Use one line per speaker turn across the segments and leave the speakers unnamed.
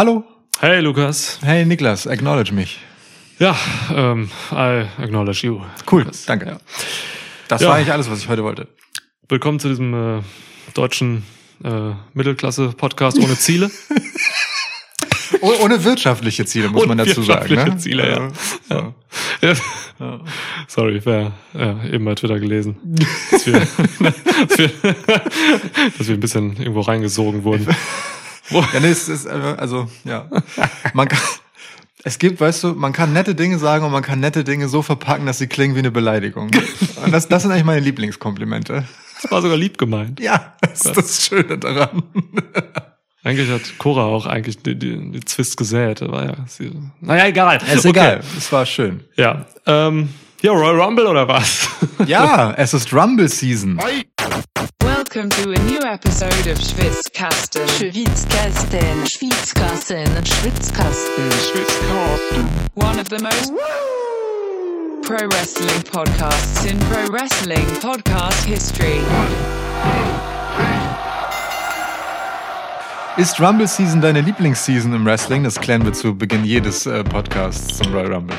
Hallo.
Hey Lukas.
Hey Niklas, acknowledge mich.
Ja, ähm, I acknowledge you.
Cool,
Lukas.
danke.
Ja.
Das
Ja.
war eigentlich alles, was ich heute wollte.
Willkommen zu diesem äh, deutschen äh, Mittelklasse-Podcast ohne Ziele.
Oh, ohne wirtschaftliche Ziele, muss
Ohne
man dazu sagen.
wirtschaftliche
Ne?
Ziele, ja.
So.
ja.
Ja.
Sorry, wer ja, eben bei Twitter gelesen, dass wir, dass, wir, dass wir ein bisschen irgendwo reingesogen wurden.
Ja, nee, es ist also, ja. Man kann, es gibt, weißt du, man kann nette Dinge sagen und man kann nette Dinge so verpacken, dass sie klingen wie eine Beleidigung. Und das, das sind eigentlich meine Lieblingskomplimente.
das war sogar lieb gemeint.
Ja, das ist das Schöne daran.
Eigentlich hat Cora auch eigentlich die, die, die Zwist gesät. War ja, sie, naja, egal.
Ist egal. Es war schön.
Ja. Ähm, ja, Royal Rumble oder was?
Ja, es ist Rumble Season.
Welcome to a new episode of Schwitzkasten.
Schwitzkasten, Schwitzkasten, Schwitzkasten.
One of the most pro wrestling podcasts in pro wrestling podcast history.
Ist Rumble Season deine Lieblingsseason im Wrestling? Das klären wir zu Beginn jedes äh, Podcasts zum Royal Rumble.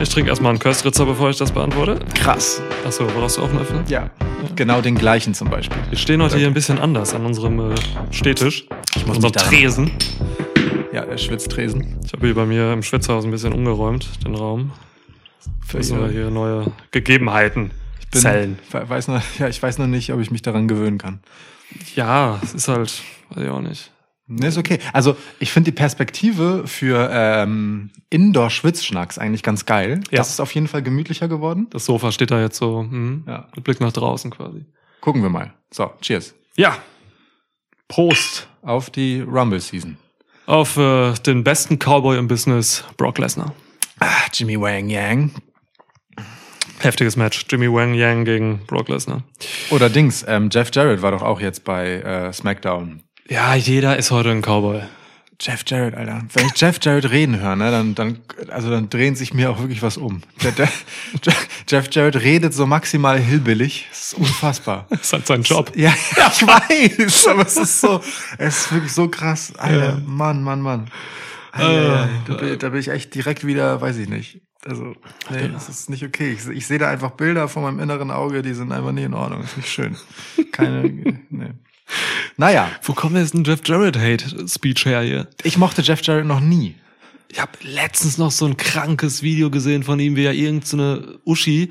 Ich trinke erstmal einen Köstritzer, bevor ich das beantworte.
Krass.
Achso, brauchst du auch einen Öffner?
Ja. Genau den gleichen zum Beispiel.
Wir stehen heute hier ein bisschen anders an unserem äh, Stehtisch. Ich
muss
unserem Tresen.
Ja, der Schwitztresen.
Ich habe hier bei mir im Schwitzhaus ein bisschen umgeräumt, den Raum.
Für
wir
ihr-
hier neue Gegebenheiten
bin-
zählen.
we- Weiß noch, ja, ich weiß noch nicht, ob ich mich daran gewöhnen kann.
Ja, es ist halt, weiß ich auch nicht.
Ne, ist okay. Also ich finde die Perspektive für ähm, Indoor-Schwitzschnacks eigentlich ganz geil.
Ja.
Das ist auf jeden Fall gemütlicher geworden.
Das Sofa steht da jetzt so, hm,
Ja.
mit Blick nach draußen quasi.
Gucken wir mal. So, cheers.
Ja. Prost
Auf die Rumble-Season.
auf äh, den besten Cowboy im Business, Brock Lesnar.
Ah, Jimmy Wang Yang.
Heftiges Match. Jimmy Wang Yang gegen Brock Lesnar.
Oder Dings, ähm, Jeff Jarrett war doch auch jetzt bei äh, SmackDown.
Ja, jeder ist heute ein Cowboy.
Jeff Jarrett, Alter. Wenn ich Jeff Jarrett reden höre, ne, dann, dann, also dann drehen sich mir auch wirklich was um. Der, der, Jeff Jarrett redet so maximal hillbillig. Das ist unfassbar.
Das ist halt sein Job.
Ja, ich weiß, aber es ist so, es ist wirklich so krass. Alter,
Ja.
Mann, Mann, Mann. Alter, da, bin, da bin ich echt direkt wieder, weiß ich nicht. Also, nee, das ist nicht okay. Ich, ich sehe da einfach Bilder vor meinem inneren Auge, die sind einfach nie in Ordnung. ist nicht schön. Keine, nee. Naja,
Wo kommt jetzt ein Jeff Jarrett Hate Speech her hier?
ich mochte Jeff Jarrett noch nie.
Ich habe letztens noch so ein krankes Video gesehen von ihm, wie er irgendeine Uschi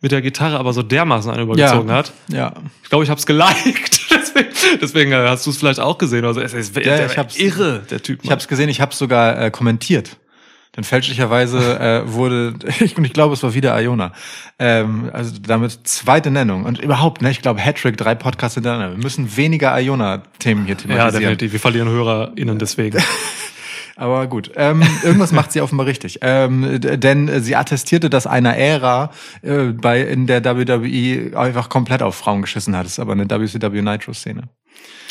mit der Gitarre aber so dermaßen einen übergezogen hat.
Ja.
Ich glaube, ich habe es geliked. Deswegen, deswegen äh, hast du es vielleicht auch gesehen. Also es ist
Ja,
der
ich hab's-
irre, der Typ.
Ich habe es gesehen, ich habe es sogar äh, kommentiert. Denn fälschlicherweise äh, wurde, ich, und ich glaube, es war wieder Iona, ähm, also damit zweite Nennung. Und überhaupt, ne, ich glaube, Hattrick, drei Podcasts hintereinander. Wir müssen weniger Iona-Themen hier
ja,
thematisieren.
definitiv. Wir verlieren HörerInnen deswegen.
Aber gut, ähm, irgendwas macht sie offenbar richtig. Ähm, denn äh, sie attestierte, dass einer Ära äh, bei in der WWE einfach komplett auf Frauen geschissen hat. Das ist aber eine WCW Nitro-Szene.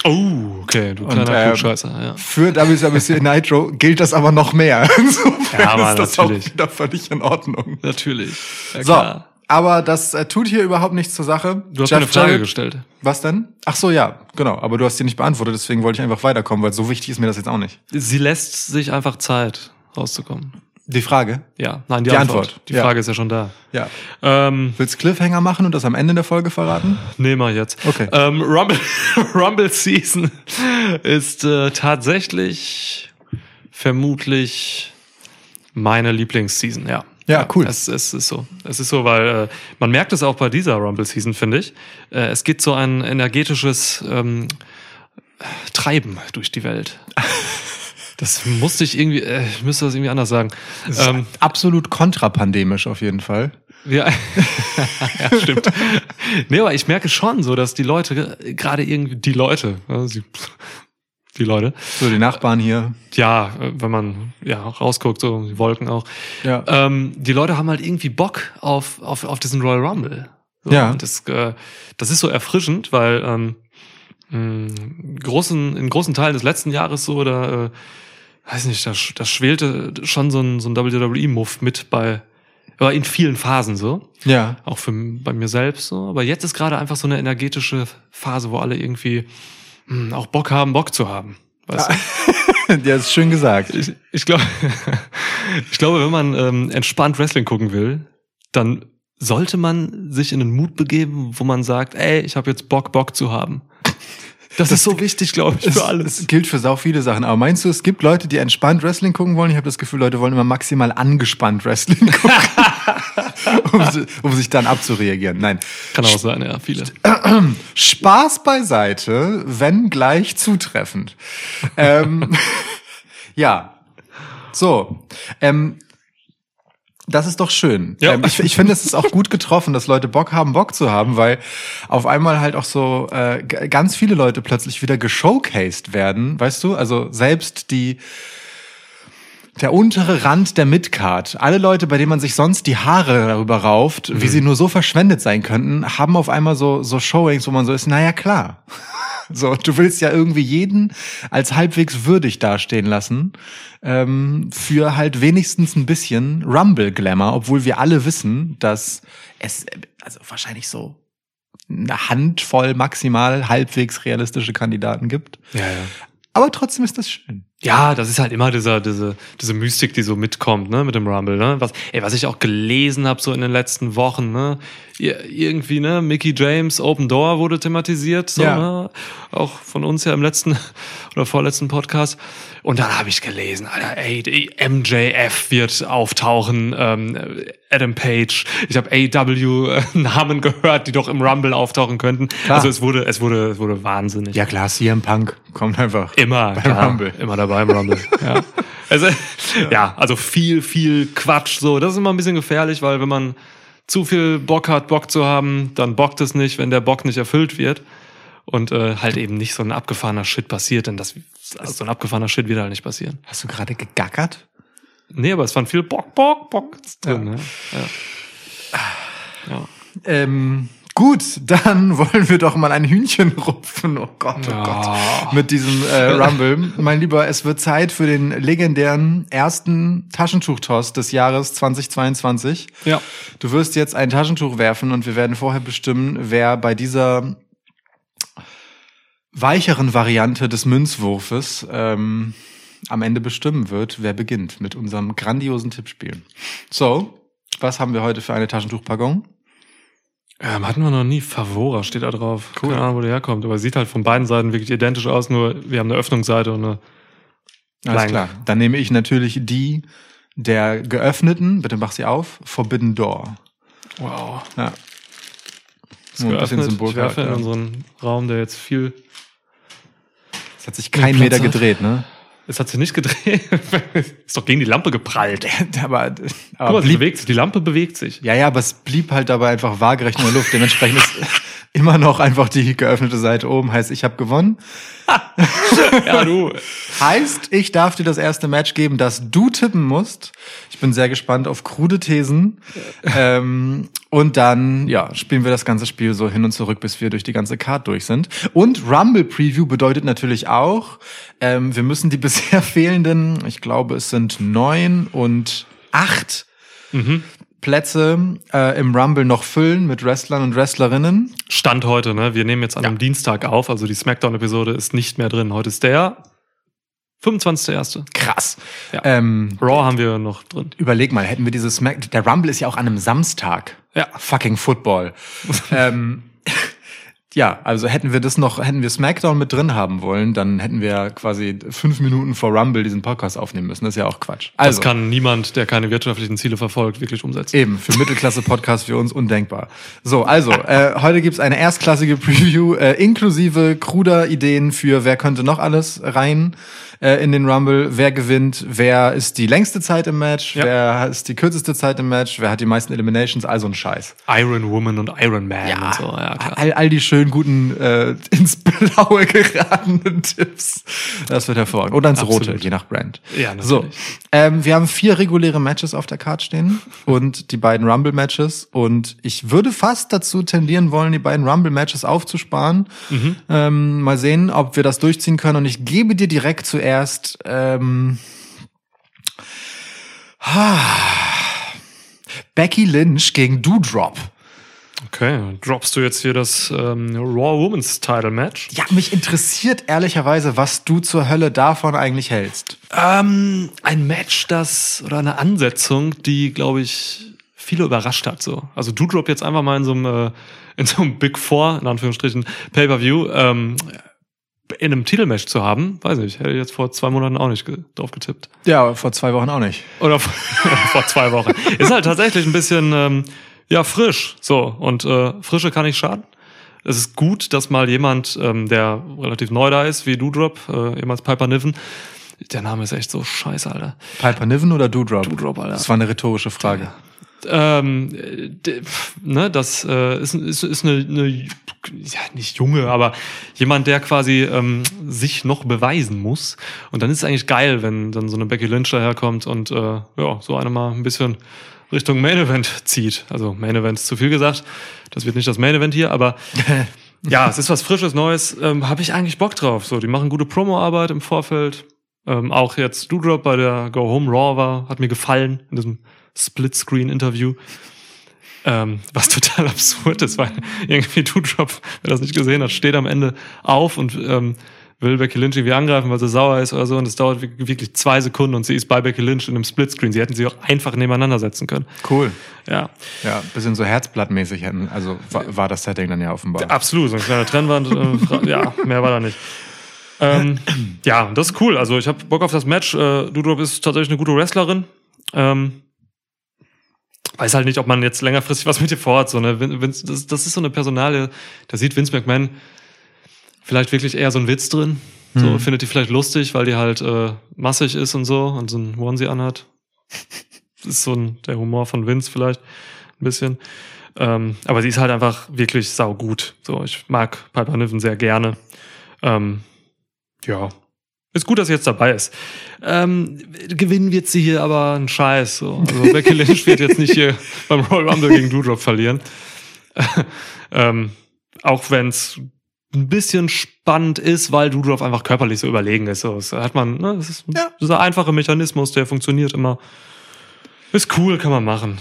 Oh, okay, du kleiner
ähm,
Klugscheißer. Ja.
Für WCW Nitro gilt das aber noch mehr. Insofern
Ja,
ist das
natürlich.
auch wieder völlig in Ordnung.
Natürlich. Ja,
So,
klar.
Aber das äh, tut hier überhaupt nichts zur Sache.
Du hast
Jeff
eine Frage
Jarrett-
gestellt.
Was denn? Ach so, ja, genau. Aber du hast die nicht beantwortet, deswegen wollte ich einfach weiterkommen, weil so wichtig ist mir das jetzt auch nicht.
Sie lässt sich einfach Zeit, rauszukommen.
Die Frage?
Ja, nein, die,
Die
Antwort.
Antwort,
Die
ja.
Frage ist ja schon da.
Ja.
Ähm,
Willst Cliffhanger machen und das am Ende der Folge verraten?
nee, mal jetzt.
Okay.
Ähm, Rumble, Rumble Season ist äh, tatsächlich vermutlich meine Lieblingsseason, ja.
Ja, cool.
Es, es ist so. Es ist so, weil äh, man merkt es auch bei dieser Rumble Season, finde ich. Äh, es geht so ein energetisches ähm, Treiben durch die Welt. Das musste ich irgendwie, äh, ich müsste das irgendwie anders sagen. Ähm,
Absolut kontrapandemisch auf jeden Fall.
ja, ja, stimmt. Nee, aber ich merke schon so, dass die Leute, gerade irgendwie, die Leute, ja, sie, die Leute,
So, die Nachbarn hier.
ja, wenn man ja rausguckt, so die Wolken auch,
Ja.
ähm, die Leute haben halt irgendwie Bock auf, auf, auf diesen Royal Rumble. So,
Ja.
Das, äh, das ist so erfrischend, weil ähm, mh, großen, in großen Teilen des letzten Jahres so, da, äh, weiß nicht, da, da schwelte schon so ein, so ein WWE-Muff mit bei, aber in vielen Phasen so.
Ja.
Auch für, bei mir selbst so. Aber jetzt ist gerade einfach so eine energetische Phase, wo alle irgendwie auch Bock haben, Bock zu haben. Weißt du?
ja, ist schön gesagt.
Ich, ich glaube, ich glaube, wenn man ähm, entspannt Wrestling gucken will, dann sollte man sich in einen Mut begeben, wo man sagt, ey, ich habe jetzt Bock, Bock zu haben. Das, ist so wichtig, glaube ich, für alles.
es gilt für sau viele Sachen. Aber meinst du, es gibt Leute, die entspannt Wrestling gucken wollen? Ich habe das Gefühl, Leute wollen immer maximal angespannt Wrestling gucken, um, um sich dann abzureagieren. Nein.
Kann auch sein, ja, viele.
Spaß beiseite, wenn gleich zutreffend. ähm, ja. So. Ähm, das ist doch schön.
Ja.
Ähm, ich ich finde, es ist auch gut getroffen, dass Leute Bock haben, Bock zu haben, weil auf einmal halt auch so äh, ganz viele Leute plötzlich wieder geshowcased werden, weißt du? Also selbst die der untere Rand der Midcard. Alle Leute, bei denen man sich sonst die Haare darüber rauft, wie sie nur so verschwendet sein könnten, haben auf einmal so, so Showings, wo man so ist, naja, klar. So, du willst ja irgendwie jeden als halbwegs würdig dastehen lassen, ähm, für halt wenigstens ein bisschen Rumble-Glamour, obwohl wir alle wissen, dass es, also wahrscheinlich so eine Handvoll maximal halbwegs realistische Kandidaten gibt.
Ja, ja.
Aber trotzdem ist das schön.
Ja, das ist halt immer dieser, diese, diese Mystik, die so mitkommt, ne, mit dem Rumble, ne? Was, ey, was ich auch gelesen habe so in den letzten Wochen, ne? Ir- Irgendwie, ne, Mickey James Open Door wurde thematisiert, so,
Ja.
ne? Auch von uns ja im letzten oder vorletzten Podcast. Und dann habe ich gelesen, Alter, ey, MJF wird auftauchen, ähm, Adam Page. Ich habe AW Namen gehört, die doch im Rumble auftauchen könnten.
Klar.
Also es wurde, es wurde, es wurde wahnsinnig.
Ja klar, CM Punk kommt einfach.
Immer,
Beim
klar,
Rumble.
immer dabei im Rumble. ja. Also, ja. also viel, viel Quatsch. So, das ist immer ein bisschen gefährlich, weil wenn man zu viel Bock hat, Bock zu haben, dann bockt es nicht, wenn der Bock nicht erfüllt wird und äh, halt eben nicht so ein abgefahrener Shit passiert, denn das also so ein abgefahrener Shit wird halt nicht passieren.
Hast du gerade gegackert?
Nee, aber es waren viel Bock, Bock, Bock drin. Ne? Ja. Ja.
Ähm, gut, dann wollen wir doch mal ein Hühnchen rupfen. Oh Gott, oh. Gott. Mit diesem äh, Rumble. mein Lieber, es wird Zeit für den legendären ersten Taschentuchtoss des Jahres 2022.
ja.
Du wirst jetzt ein Taschentuch werfen und wir werden vorher bestimmen, wer bei dieser weicheren Variante des Münzwurfes ähm, am Ende bestimmen wird, wer beginnt mit unserem grandiosen Tippspiel. So, was haben wir heute für eine Taschentuchpackung?
Ähm, hatten wir noch nie. Favora steht da drauf. Cool. Keine Ahnung, wo der herkommt. Aber sieht halt von beiden Seiten wirklich identisch aus, nur wir haben eine Öffnungsseite und eine.
Alles
Nein.
klar. Dann nehme ich natürlich die der geöffneten, bitte mach sie auf, Forbidden Door.
Wow.
Ja.
Ist
Nur ein bisschen
geöffnet. Ich werfe in unseren Raum, der jetzt viel.
Es hat sich kein
Platz
Meter
hat.
gedreht, ne?
Es hat sich nicht gedreht. ist doch gegen die Lampe geprallt.
aber,
Guck
aber
mal, sie
blieb,
bewegt sich. Die Lampe bewegt sich.
ja, ja, aber es blieb halt dabei einfach waagerecht in der Luft. Dementsprechend ist immer noch einfach die geöffnete Seite oben. Heißt, ich habe gewonnen.
Ja, du.
Heißt, ich darf dir das erste Match geben, das du tippen musst. Ich bin sehr gespannt auf krude Thesen. ähm, und dann, ja, spielen wir das ganze Spiel so hin und zurück, bis wir durch die ganze Card durch sind. Und Rumble Preview bedeutet natürlich auch, ähm, wir müssen die bisher fehlenden, ich glaube, es sind neun und acht Plätze äh, im Rumble noch füllen mit Wrestlern und Wrestlerinnen.
Stand heute, ne? Wir nehmen jetzt an einem Dienstag auf, also die Smackdown-Episode ist nicht mehr drin. Heute ist der 25.1.
Krass.
Ja.
Ähm,
Raw haben wir noch drin.
Überleg mal, hätten wir dieses Smack, der Rumble ist ja auch an einem Samstag.
Ja.
Fucking Football. ähm, ja, also hätten wir das noch, hätten wir SmackDown mit drin haben wollen, dann hätten wir quasi fünf Minuten vor Rumble diesen Podcast aufnehmen müssen. Das ist ja auch Quatsch. Also,
Das kann niemand, der keine wirtschaftlichen Ziele verfolgt, wirklich umsetzen.
Eben, für Mittelklasse-Podcast für uns undenkbar. So, also, äh, heute gibt's eine erstklassige Preview, äh, inklusive kruder Ideen für wer könnte noch alles rein äh, in den Rumble, wer gewinnt, wer ist die längste Zeit im Match,
Ja.
wer ist die kürzeste Zeit im Match, wer hat die meisten Eliminations, also ein Scheiß.
Iron Woman und Iron Man und so. Ja, klar.
all, all die schönen, guten, äh, ins Blaue geratenen Tipps. Das wird hervorragend. Oder ins
Absolut.
Rote, je nach Brand.
Ja, natürlich.
So, ähm, wir haben vier reguläre Matches auf der Card stehen und die beiden Rumble-Matches. Und ich würde fast dazu tendieren wollen, die beiden Rumble-Matches aufzusparen.
Mhm.
Ähm, mal sehen, ob wir das durchziehen können. Und ich gebe dir direkt zuerst ähm, Becky Lynch gegen Doudrop.
Okay, droppst du jetzt hier das ähm, Raw Women's Title Match?
Ja, mich interessiert ehrlicherweise, was du zur Hölle davon eigentlich hältst.
Ähm, ein Match, das oder eine Ansetzung, die, glaube ich, viele überrascht hat. So, also Doudrop jetzt einfach mal in so einem äh, in so einem Big Four in Anführungsstrichen Pay-per-View ähm, in einem Titelmatch zu haben, weiß nicht, hätte ich jetzt vor zwei Monaten auch nicht drauf getippt.
Ja, vor zwei Wochen auch nicht.
Oder vor, vor zwei Wochen. Ist halt tatsächlich ein bisschen, ähm, ja, frisch. So, und äh, Frische kann nicht schaden. Es ist gut, dass mal jemand, ähm, der relativ neu da ist, wie Doudrop, äh, ehemals Piper Niven, der Name ist echt so scheiße, Alter.
Piper Niven oder Doudrop?
Doudrop, Alter.
Das war eine rhetorische Frage.
Ähm, ne, das äh, ist, ist, ist eine, eine, ja, nicht junge, aber jemand, der quasi ähm, sich noch beweisen muss. Und dann ist es eigentlich geil, wenn dann so eine Becky Lynch daherkommt und äh, ja, so eine mal ein bisschen Richtung Main Event zieht. Also Main Event ist zu viel gesagt. Das wird nicht das Main Event hier, aber ja, es ist was Frisches, Neues. Ähm, Habe ich eigentlich Bock drauf. So, die machen gute Promo-Arbeit im Vorfeld. Ähm, auch jetzt Doudrop bei der Go Home Raw war, hat mir gefallen in diesem Split-Screen-Interview. Ähm, was total absurd ist, weil irgendwie Doudrop, wer das nicht gesehen hat, steht am Ende auf und ähm, will Becky Lynch irgendwie angreifen, weil sie sauer ist oder so. Und es dauert wirklich zwei Sekunden und sie ist bei Becky Lynch in einem Splitscreen. Sie hätten sie auch einfach nebeneinander setzen können.
Cool.
Ja,
Ja, bisschen so herzblattmäßig. hätten- Also war, war das Setting dann ja offenbar.
absolut. So eine kleine Trennwand. Äh, ja, mehr war da nicht. Ähm, ja, das ist cool. Also ich habe Bock auf das Match. Äh, Doudrop ist tatsächlich eine gute Wrestlerin. Ähm, weiß halt nicht, ob man jetzt längerfristig was mit ihr vorhat. So, ne? Vin- Vince, das, das ist so eine Personale, da sieht Vince McMahon vielleicht wirklich eher so einen Witz drin. So, findet die vielleicht lustig, weil die halt äh, massig ist und so und so ein Onesie anhat. Das ist so ein, der Humor von Vince vielleicht ein bisschen. Ähm, aber sie ist halt einfach wirklich saugut. So, ich mag Piper Niven sehr gerne. Ähm, ja. Ist gut, dass sie jetzt dabei ist. Ähm, gewinnen wird sie hier aber ein Scheiß. So. Also Becky Lynch wird jetzt nicht hier beim Royal Rumble gegen Doudrop verlieren. ähm, auch wenn es ein bisschen spannend ist, weil Doudrop einfach körperlich so überlegen ist. So, das hat man, ne, das ist
Ja.
dieser einfache Mechanismus, der funktioniert immer. Ist cool, kann man machen.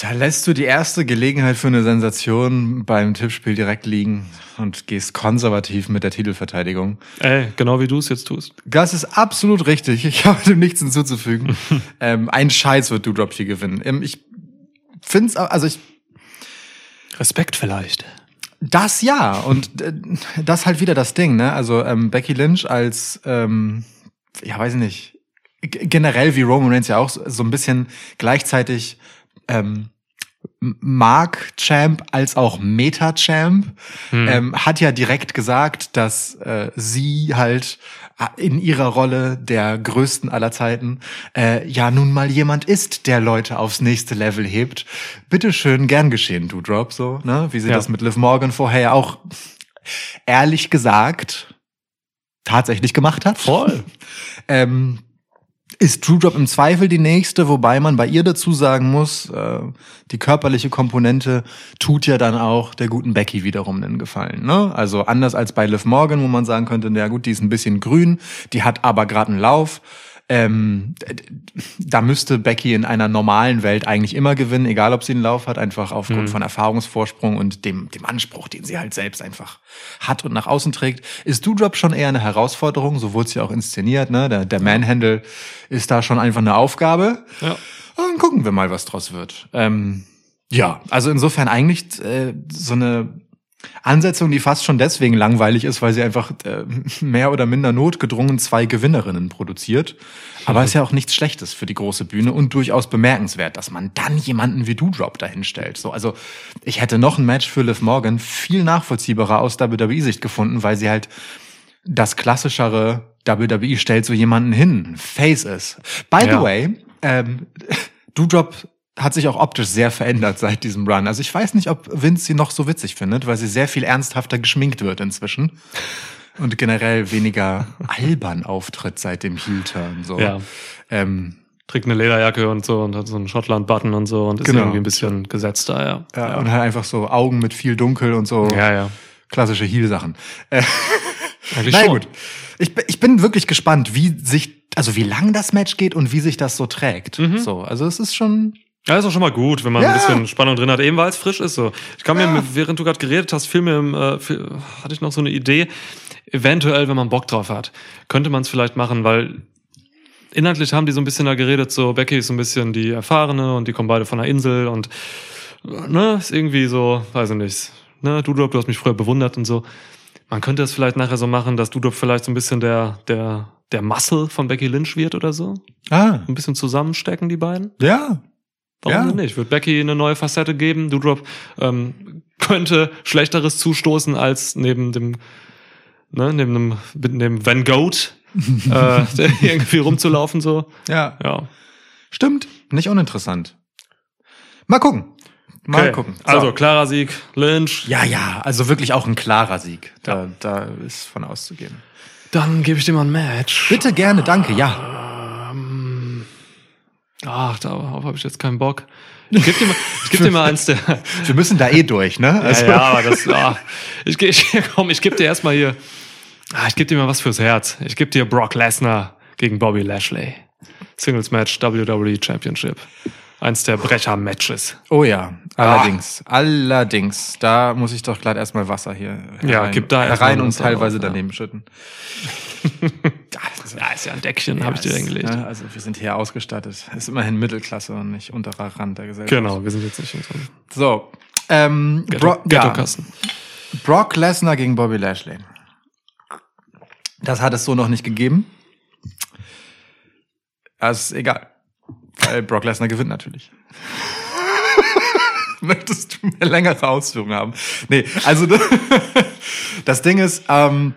Da lässt du die erste Gelegenheit für eine Sensation beim Tippspiel direkt liegen und gehst konservativ mit der Titelverteidigung.
Ey, genau wie du es jetzt tust.
Das ist absolut richtig. Ich habe dem nichts hinzuzufügen. ähm, ein Scheiß wird Doudrop hier gewinnen. Ähm, ich find's, also ich,
Respekt vielleicht.
das ja. Und äh, das halt wieder das Ding, ne? Also ähm, Becky Lynch als, ähm, ja, weiß ich nicht, generell wie Roman Reigns ja auch so, ein bisschen gleichzeitig ähm, Mark-Champ als auch Meta-Champ, ähm, hat ja direkt gesagt, dass äh, sie halt in ihrer Rolle der größten aller Zeiten äh, ja nun mal jemand ist, der Leute aufs nächste Level hebt. Bitteschön, gern geschehen, du Drop, so, ne? Wie sie
Ja.
das mit Liv Morgan vorher ja auch ehrlich gesagt tatsächlich gemacht hat.
Voll.
Ähm, ist True im Zweifel die nächste, wobei man bei ihr dazu sagen muss, äh, die körperliche Komponente tut ja dann auch der guten Becky wiederum einen Gefallen. Ne? Also anders als bei Liv Morgan, wo man sagen könnte, na gut, die ist ein bisschen grün, die hat aber gerade einen Lauf. Ähm, da müsste Becky in einer normalen Welt eigentlich immer gewinnen, egal ob sie einen Lauf hat, einfach aufgrund von Erfahrungsvorsprung und dem, dem Anspruch, den sie halt selbst einfach hat und nach außen trägt. Ist Doudrop schon eher eine Herausforderung, so wurde es ja auch inszeniert, ne? Der, der Manhandle ist da schon einfach eine Aufgabe.
Ja.
Dann gucken wir mal, was draus wird. Ähm, ja, also insofern eigentlich äh, so eine Ansetzung, die fast schon deswegen langweilig ist, weil sie einfach äh, mehr oder minder notgedrungen zwei Gewinnerinnen produziert. Aber ist ja auch nichts Schlechtes für die große Bühne und durchaus bemerkenswert, dass man dann jemanden wie Doudrop dahin stellt. So, also ich hätte noch ein Match für Liv Morgan viel nachvollziehbarer aus WWE-Sicht gefunden, weil sie halt das klassischere WWE stellt so jemanden hin, Face ist. By the
Ja.
way, ähm, Doudrop hat sich auch optisch sehr verändert seit diesem Run. Also ich weiß nicht, ob Vince sie noch so witzig findet, weil sie sehr viel ernsthafter geschminkt wird inzwischen. Und generell weniger albern auftritt seit dem Heel-Turn. So.
Ja.
Ähm,
Trägt eine Lederjacke und so und hat so einen Schottland-Button und so und ist
Genau.
irgendwie ein bisschen gesetzter, ja.
ja. Und halt einfach so Augen mit viel Dunkel und so.
Ja, ja.
Klassische Heel-Sachen. Äh,
Eigentlich schon.
gut. Ich, bin- ich bin wirklich gespannt, wie sich, also wie lang das Match geht und wie sich das so trägt.
Mhm.
So, also es ist schon,
Ja, ist auch schon mal gut, wenn man
Ja.
ein bisschen Spannung drin hat, eben weil es frisch ist so. Ich kann
Ja.
mir, während du gerade geredet hast, viel mir, im, äh, viel, hatte ich noch so eine Idee, eventuell, wenn man Bock drauf hat, könnte man es vielleicht machen, weil inhaltlich haben die so ein bisschen da geredet, so Becky ist so ein bisschen die Erfahrene und die kommen beide von der Insel und ne, ist irgendwie so, weiß ich nicht, ne, Dudrop, du hast mich früher bewundert und so. Man könnte es vielleicht nachher so machen, dass Dudrop vielleicht so ein bisschen der, der, der Muscle von Becky Lynch wird oder so.
Ah,
Ein bisschen zusammenstecken, die beiden.
ja.
Warum
Ja.
denn nicht? Wird Becky eine neue Facette geben? Doudrop ähm, könnte Schlechteres zustoßen als neben dem, ne, neben dem, neben dem Van Goat äh, irgendwie rumzulaufen so.
Ja.
Ja.
Stimmt. Nicht uninteressant. Mal gucken. Mal
Okay.
gucken. So.
Also klarer Sieg, Lynch.
Ja, ja, also wirklich auch ein klarer Sieg. Da, da ist von auszugehen.
Dann gebe ich dir mal ein Match.
Bitte gerne, danke, ja.
Ach, darauf habe ich jetzt keinen Bock. Ich gebe dir, mal- ich geb dir mal eins der.
Wir müssen da eh durch, ne? Also,
ja, ja, aber das. Ah, ich, ich, komm, ich gebe dir erstmal hier. Ah, ich gebe dir mal was fürs Herz. Ich gebe dir Brock Lesnar gegen Bobby Lashley. Singles Match WWE Championship. Eins der Brecher-Matches.
Oh ja, allerdings. Allerdings. Da muss ich doch glatt erstmal Wasser hier
Ja,
herein,
gib da
herein und teilweise
ja.
daneben schütten.
Ja, ist ja ein Deckchen, habe ich dir hingelegt.
ne, Also wir sind hier ausgestattet. Ist immerhin Mittelklasse und nicht unterer Rand der Gesellschaft.
Genau, wir sind jetzt nicht in so.
Ähm,
Ghetto-
Bro ja,
Ghetto-Kasten.
Brock Lesnar gegen Bobby Lashley. Das hat es so noch nicht gegeben. Das ist egal. Weil Brock Lesnar gewinnt natürlich. Möchtest du mehr längere Ausführungen haben? Nee, also das Ding ist, ähm,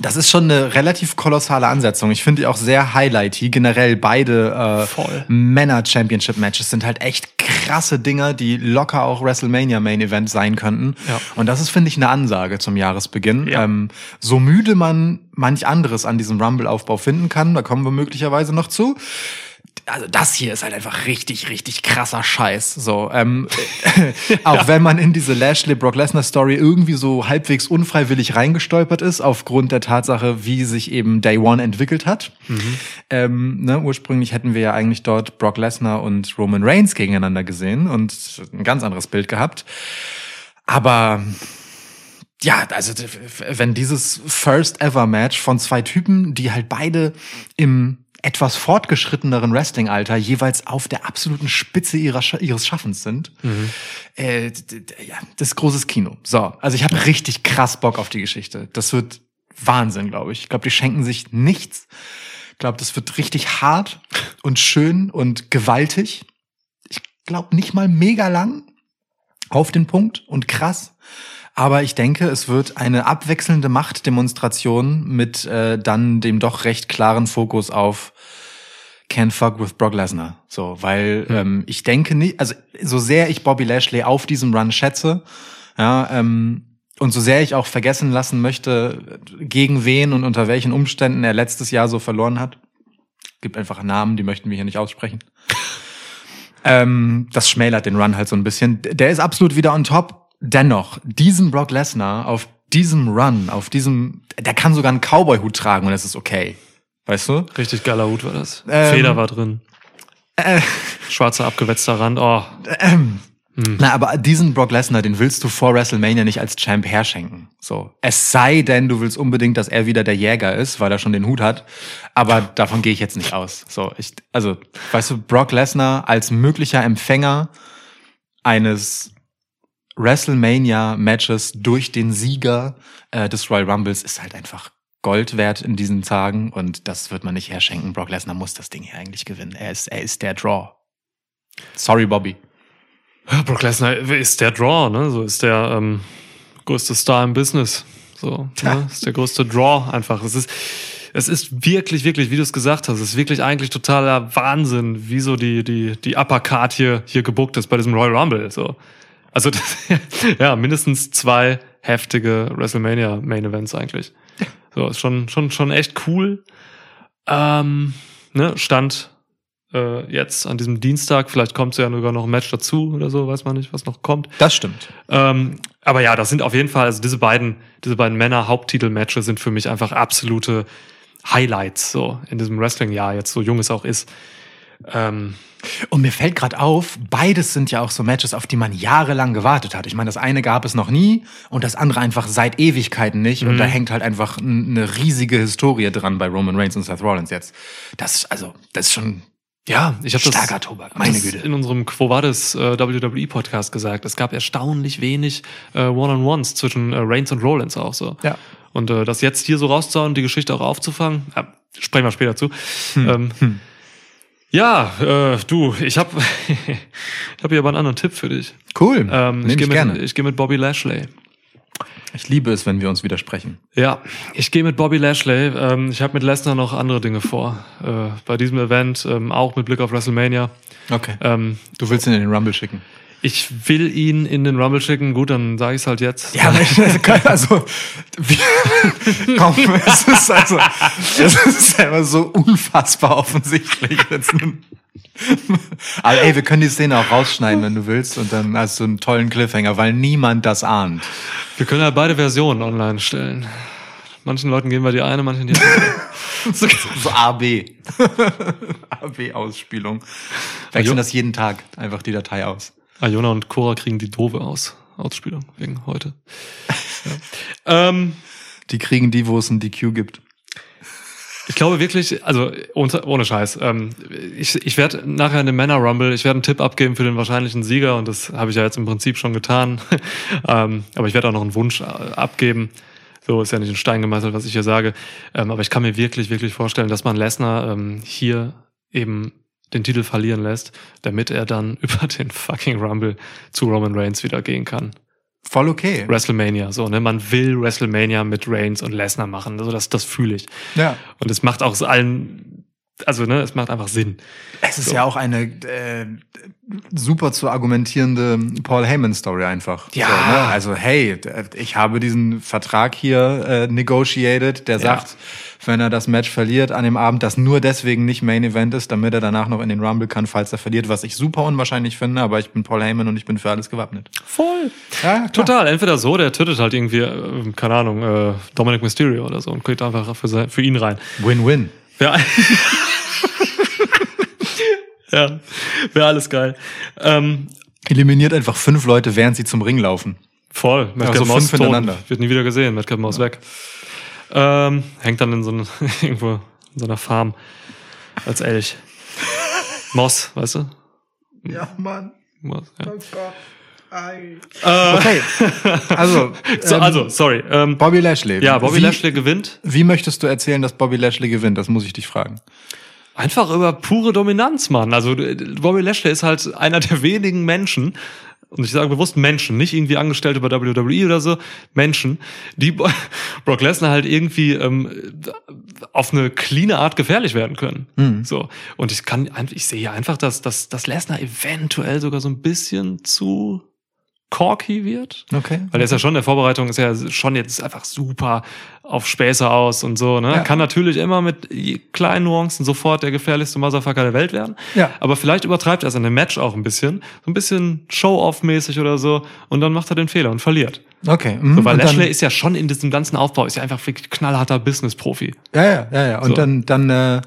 das ist schon eine relativ kolossale Ansetzung. Ich finde die auch sehr highlighty. Generell beide äh, Männer-Championship-Matches sind halt echt krasse Dinger, die locker auch WrestleMania Main Event sein könnten.
Ja.
Und das ist, finde ich, eine Ansage zum Jahresbeginn.
Ja.
Ähm, so müde man manch anderes an diesem Rumble-Aufbau finden kann, da kommen wir möglicherweise noch zu. Also das hier ist halt einfach richtig, richtig krasser Scheiß. So, ähm, auch wenn man in diese Lashley Brock Lesnar Story irgendwie so halbwegs unfreiwillig reingestolpert ist, aufgrund der Tatsache, wie sich eben Day One entwickelt hat. Ähm, ne, ursprünglich hätten wir ja eigentlich dort Brock Lesnar und Roman Reigns gegeneinander gesehen und ein ganz anderes Bild gehabt. Aber ja, also wenn dieses First Ever Match von zwei Typen, die halt beide im etwas fortgeschritteneren Wrestling-Alter jeweils auf der absoluten Spitze Scha- ihres Schaffens sind, äh, d- ja, das ist großes Kino. So, also ich habe richtig krass Bock auf die Geschichte. Das wird Wahnsinn, glaube ich. Ich glaube, die schenken sich nichts. Ich glaube, das wird richtig hart und schön und gewaltig. Ich glaube nicht mal mega lang auf den Punkt und krass. Aber ich denke, es wird eine abwechselnde Machtdemonstration mit äh, dann dem doch recht klaren Fokus auf Can't fuck with Brock Lesnar. So, weil ähm, ich denke nicht, also so sehr ich Bobby Lashley auf diesem Run schätze, ja, ähm, und so sehr ich auch vergessen lassen möchte, gegen wen und unter welchen Umständen er letztes Jahr so verloren hat, gibt einfach Namen, die möchten wir hier nicht aussprechen. Ähm, das schmälert den Run halt so ein bisschen. Der ist absolut wieder on top. Dennoch, diesen Brock Lesnar auf diesem Run, auf diesem, der kann sogar einen Cowboy-Hut tragen und das ist okay. Weißt du?
Richtig geiler Hut war das.
Ähm,
Feder war drin. Schwarzer abgewetzter Rand. Oh,
Na, aber diesen Brock Lesnar, den willst du vor WrestleMania nicht als Champ herschenken. So. Es sei denn, du willst unbedingt, dass er wieder der Jäger ist, weil er schon den Hut hat. Aber davon gehe ich jetzt nicht aus. So, ich, also, weißt du, Brock Lesnar als möglicher Empfänger eines WrestleMania-Matches durch den Sieger äh, des Royal Rumbles ist halt einfach Gold wert in diesen Tagen und das wird man nicht herschenken. Brock Lesnar muss das Ding hier eigentlich gewinnen. Er ist, er ist der Draw. Sorry, Bobby.
Ja, Brock Lesnar ist der Draw, ne? So ist der ähm, größte Star im Business. So, ne? Ist der größte Draw einfach. Es ist, es ist wirklich, wirklich, wie du es gesagt hast, es ist wirklich eigentlich totaler Wahnsinn, wie so die, die, die Upper Card hier, hier gebuckt ist bei diesem Royal Rumble. So. Also, das, ja, mindestens zwei heftige WrestleMania Main Events eigentlich. So, ist schon, schon, schon echt cool. Ähm, ne, Stand äh, jetzt an diesem Dienstag. Vielleicht kommt ja sogar noch ein Match dazu oder so, weiß man nicht, was noch kommt.
Das stimmt.
Ähm, aber ja, das sind auf jeden Fall, also diese beiden, diese beiden Männer-Haupttitel-Matches sind für mich einfach absolute Highlights so in diesem Wrestling-Jahr, jetzt so jung es auch ist. Ähm,
Und mir fällt gerade auf, beides sind ja auch so Matches, auf die man jahrelang gewartet hat. Ich meine, das eine gab es noch nie und das andere einfach seit Ewigkeiten nicht. Und da hängt halt einfach eine riesige Historie dran bei Roman Reigns und Seth Rollins jetzt. Das, also, das ist schon
ja, ich habe das,
starker Tobak, meine
das
Güte.
in unserem Quo Vadis äh, WWE Podcast gesagt. Es gab erstaunlich wenig äh, One-on-Ones zwischen äh, Reigns und Rollins auch so.
Ja.
Und äh, das jetzt hier so rauszuhauen, die Geschichte auch aufzufangen, äh, sprechen wir später zu.
Hm.
Ähm, Ja, äh, du, ich habe ich hab hier aber einen anderen Tipp für dich.
Cool.
Ähm, ich gehe mit, ich geh mit Bobby Lashley.
Ich liebe es, wenn wir uns widersprechen.
Ja, ich gehe mit Bobby Lashley. Ähm, ich habe mit Lesnar noch andere Dinge vor. Äh, bei diesem Event, ähm, auch mit Blick auf WrestleMania.
Okay.
Ähm,
Du willst ihn in den Rumble schicken.
Ich will ihn in den Rumble schicken. Gut, dann sage ich es halt jetzt.
Ja, also, wie, komm, es ist also, es ist einfach so unfassbar offensichtlich. Aber ey, wir können die Szene auch rausschneiden, wenn du willst, und dann hast du einen tollen Cliffhanger, weil niemand das ahnt.
Wir können ja beide Versionen online stellen. Manchen Leuten geben wir die eine, manchen die andere.
So, so AB. AB-Ausspielung. Wechseln
Jo.
das jeden Tag, einfach die Datei aus.
Iona und Cora kriegen die doofe aus. Ausspielung wegen heute. Ja. ähm,
Die kriegen die, wo es ein DQ gibt.
Ich glaube wirklich, also ohne, ohne Scheiß. Ähm, ich ich werde nachher in dem Männer Rumble, ich werde einen Tipp abgeben für den wahrscheinlichen Sieger und das habe ich ja jetzt im Prinzip schon getan. ähm, aber ich werde auch noch einen Wunsch äh, abgeben. So ist ja nicht in Stein gemeißelt, was ich hier sage. Ähm, aber ich kann mir wirklich, wirklich vorstellen, dass man Lesnar ähm, hier eben den Titel verlieren lässt, damit er dann über den fucking Rumble zu Roman Reigns wieder gehen kann.
Voll okay.
WrestleMania, so, ne? Man will WrestleMania mit Reigns und Lesnar machen. Also das, das fühle ich.
Ja.
Und es macht auch so allen, also ne, es macht einfach Sinn.
Es ist ja auch eine äh, super zu argumentierende Paul Heyman Story einfach.
Ja.
So, ne? Also hey, ich habe diesen Vertrag hier äh, negotiated, der
Ja.
sagt, wenn er das Match verliert an dem Abend, das nur deswegen nicht Main Event ist, damit er danach noch in den Rumble kann, falls er verliert, was ich super unwahrscheinlich finde, aber ich bin Paul Heyman und ich bin für alles gewappnet.
Voll.
Ja.
Total. Entweder so, der tötet halt irgendwie, äh, keine Ahnung, äh, Dominic Mysterio oder so und geht einfach für, sein, für ihn rein.
Win-win.
Ja. ja, wäre alles geil. Ähm,
Eliminiert einfach fünf Leute, während sie zum Ring laufen.
voll. Madcap
so
Moss
fünf hintereinander.
Wird nie wieder gesehen. Madcap Moss weg. Ähm, hängt dann in so einem, irgendwo in so einer Farm als Elch. Moss, weißt du?
Ja, Mann.
Moss, ja.
Okay. Also,
So,
ähm,
also, sorry. Ähm,
Bobby Lashley.
ja, Bobby
wie,
Lashley gewinnt.
Wie möchtest du erzählen, dass Bobby Lashley gewinnt? Das muss ich dich fragen.
Einfach über pure Dominanz, Mann. Also äh, Bobby Lashley ist halt einer der wenigen Menschen, und ich sage bewusst Menschen, nicht irgendwie Angestellte bei WWE oder so, Menschen, die Brock Lesnar halt irgendwie ähm, auf eine cleane Art gefährlich werden können. So. Und ich kann ich sehe einfach, dass, dass, dass Lesnar eventuell sogar so ein bisschen zu corky wird.
Okay.
Weil er ist ja schon in der Vorbereitung, ist ja schon jetzt einfach super auf Späße aus und so, ne?
Ja.
Kann natürlich immer mit kleinen Nuancen sofort der gefährlichste Motherfucker der Welt werden.
Ja.
Aber vielleicht übertreibt er es in dem Match auch ein bisschen. So ein bisschen Show-off-mäßig oder so. Und dann macht er den Fehler und verliert.
Okay. mhm.
So, weil
Und
Lashley ist ja schon in diesem ganzen Aufbau, ist ja einfach wirklich knallharter Business-Profi.
Ja, ja, ja, ja. Und
So.
dann, dann, äh,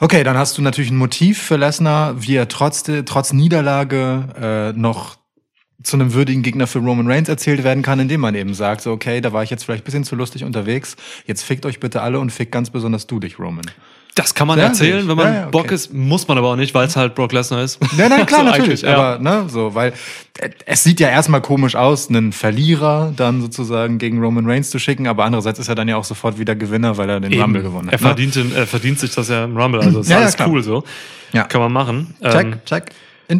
okay, dann hast du natürlich ein Motiv für Lesnar, wie er trotz, trotz Niederlage äh, noch zu einem würdigen Gegner für Roman Reigns erzählt werden kann, indem man eben sagt, so, okay, da war ich jetzt vielleicht ein bisschen zu lustig unterwegs, jetzt fickt euch bitte alle und fickt ganz besonders du dich, Roman.
Das kann man
Ja,
erzählen, wenn man
Ja, ja, okay.
Bock ist, muss man aber auch nicht, weil es halt Brock Lesnar ist.
Nein, nein, klar,
So
natürlich. Aber, ne, so, weil äh, es sieht ja erstmal komisch aus, einen Verlierer dann sozusagen gegen Roman Reigns zu schicken, aber andererseits ist er dann ja auch sofort wieder Gewinner, weil er den
Eben.
Rumble gewonnen hat.
Er
ne?
verdient, den, er verdient sich das ja im Rumble, also ist
Ja,
alles cool so.
Ja.
Kann man machen.
Check,
Ähm,
check.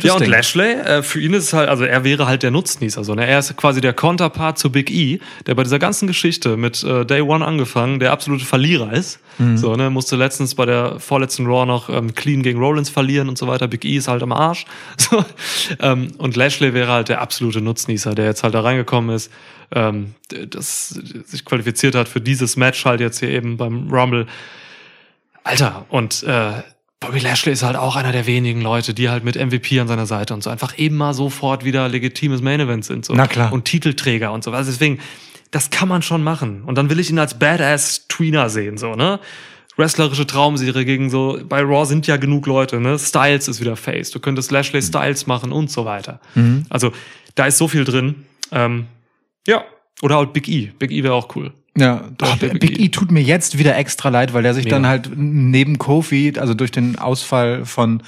Ja, und. Lashley, äh, für ihn ist es halt, also er wäre halt der Nutznießer. So, ne? Er ist quasi der Counterpart zu Big E, der bei dieser ganzen Geschichte mit äh, Day One angefangen, der absolute Verlierer ist. So, ne, musste letztens bei der vorletzten Raw noch ähm, clean gegen Rollins verlieren und so weiter. Big E ist halt am Arsch. So, ähm, und Lashley wäre halt der absolute Nutznießer, der jetzt halt da reingekommen ist, ähm, das sich qualifiziert hat für dieses Match halt jetzt hier eben beim Rumble. Alter, und äh, Bobby Lashley ist halt auch einer der wenigen Leute, die halt mit MVP an seiner Seite und so einfach immer sofort wieder legitimes Main Event sind. So.
Na klar.
Und Titelträger und so. Also deswegen, das kann man schon machen. Und dann will ich ihn als Badass Tweener sehen, so, ne? wrestlerische Traumserie gegen so, bei Raw sind ja genug Leute, ne? Styles ist wieder Face, du könntest Lashley Styles machen und so weiter. Also, da ist so viel drin. Ähm, ja. Oder halt Big E. Big E wäre auch cool.
Ja,
Doch,
Big,
der Big
E tut mir jetzt wieder extra leid, weil der sich
Mega.
dann halt neben Kofi, also durch den Ausfall von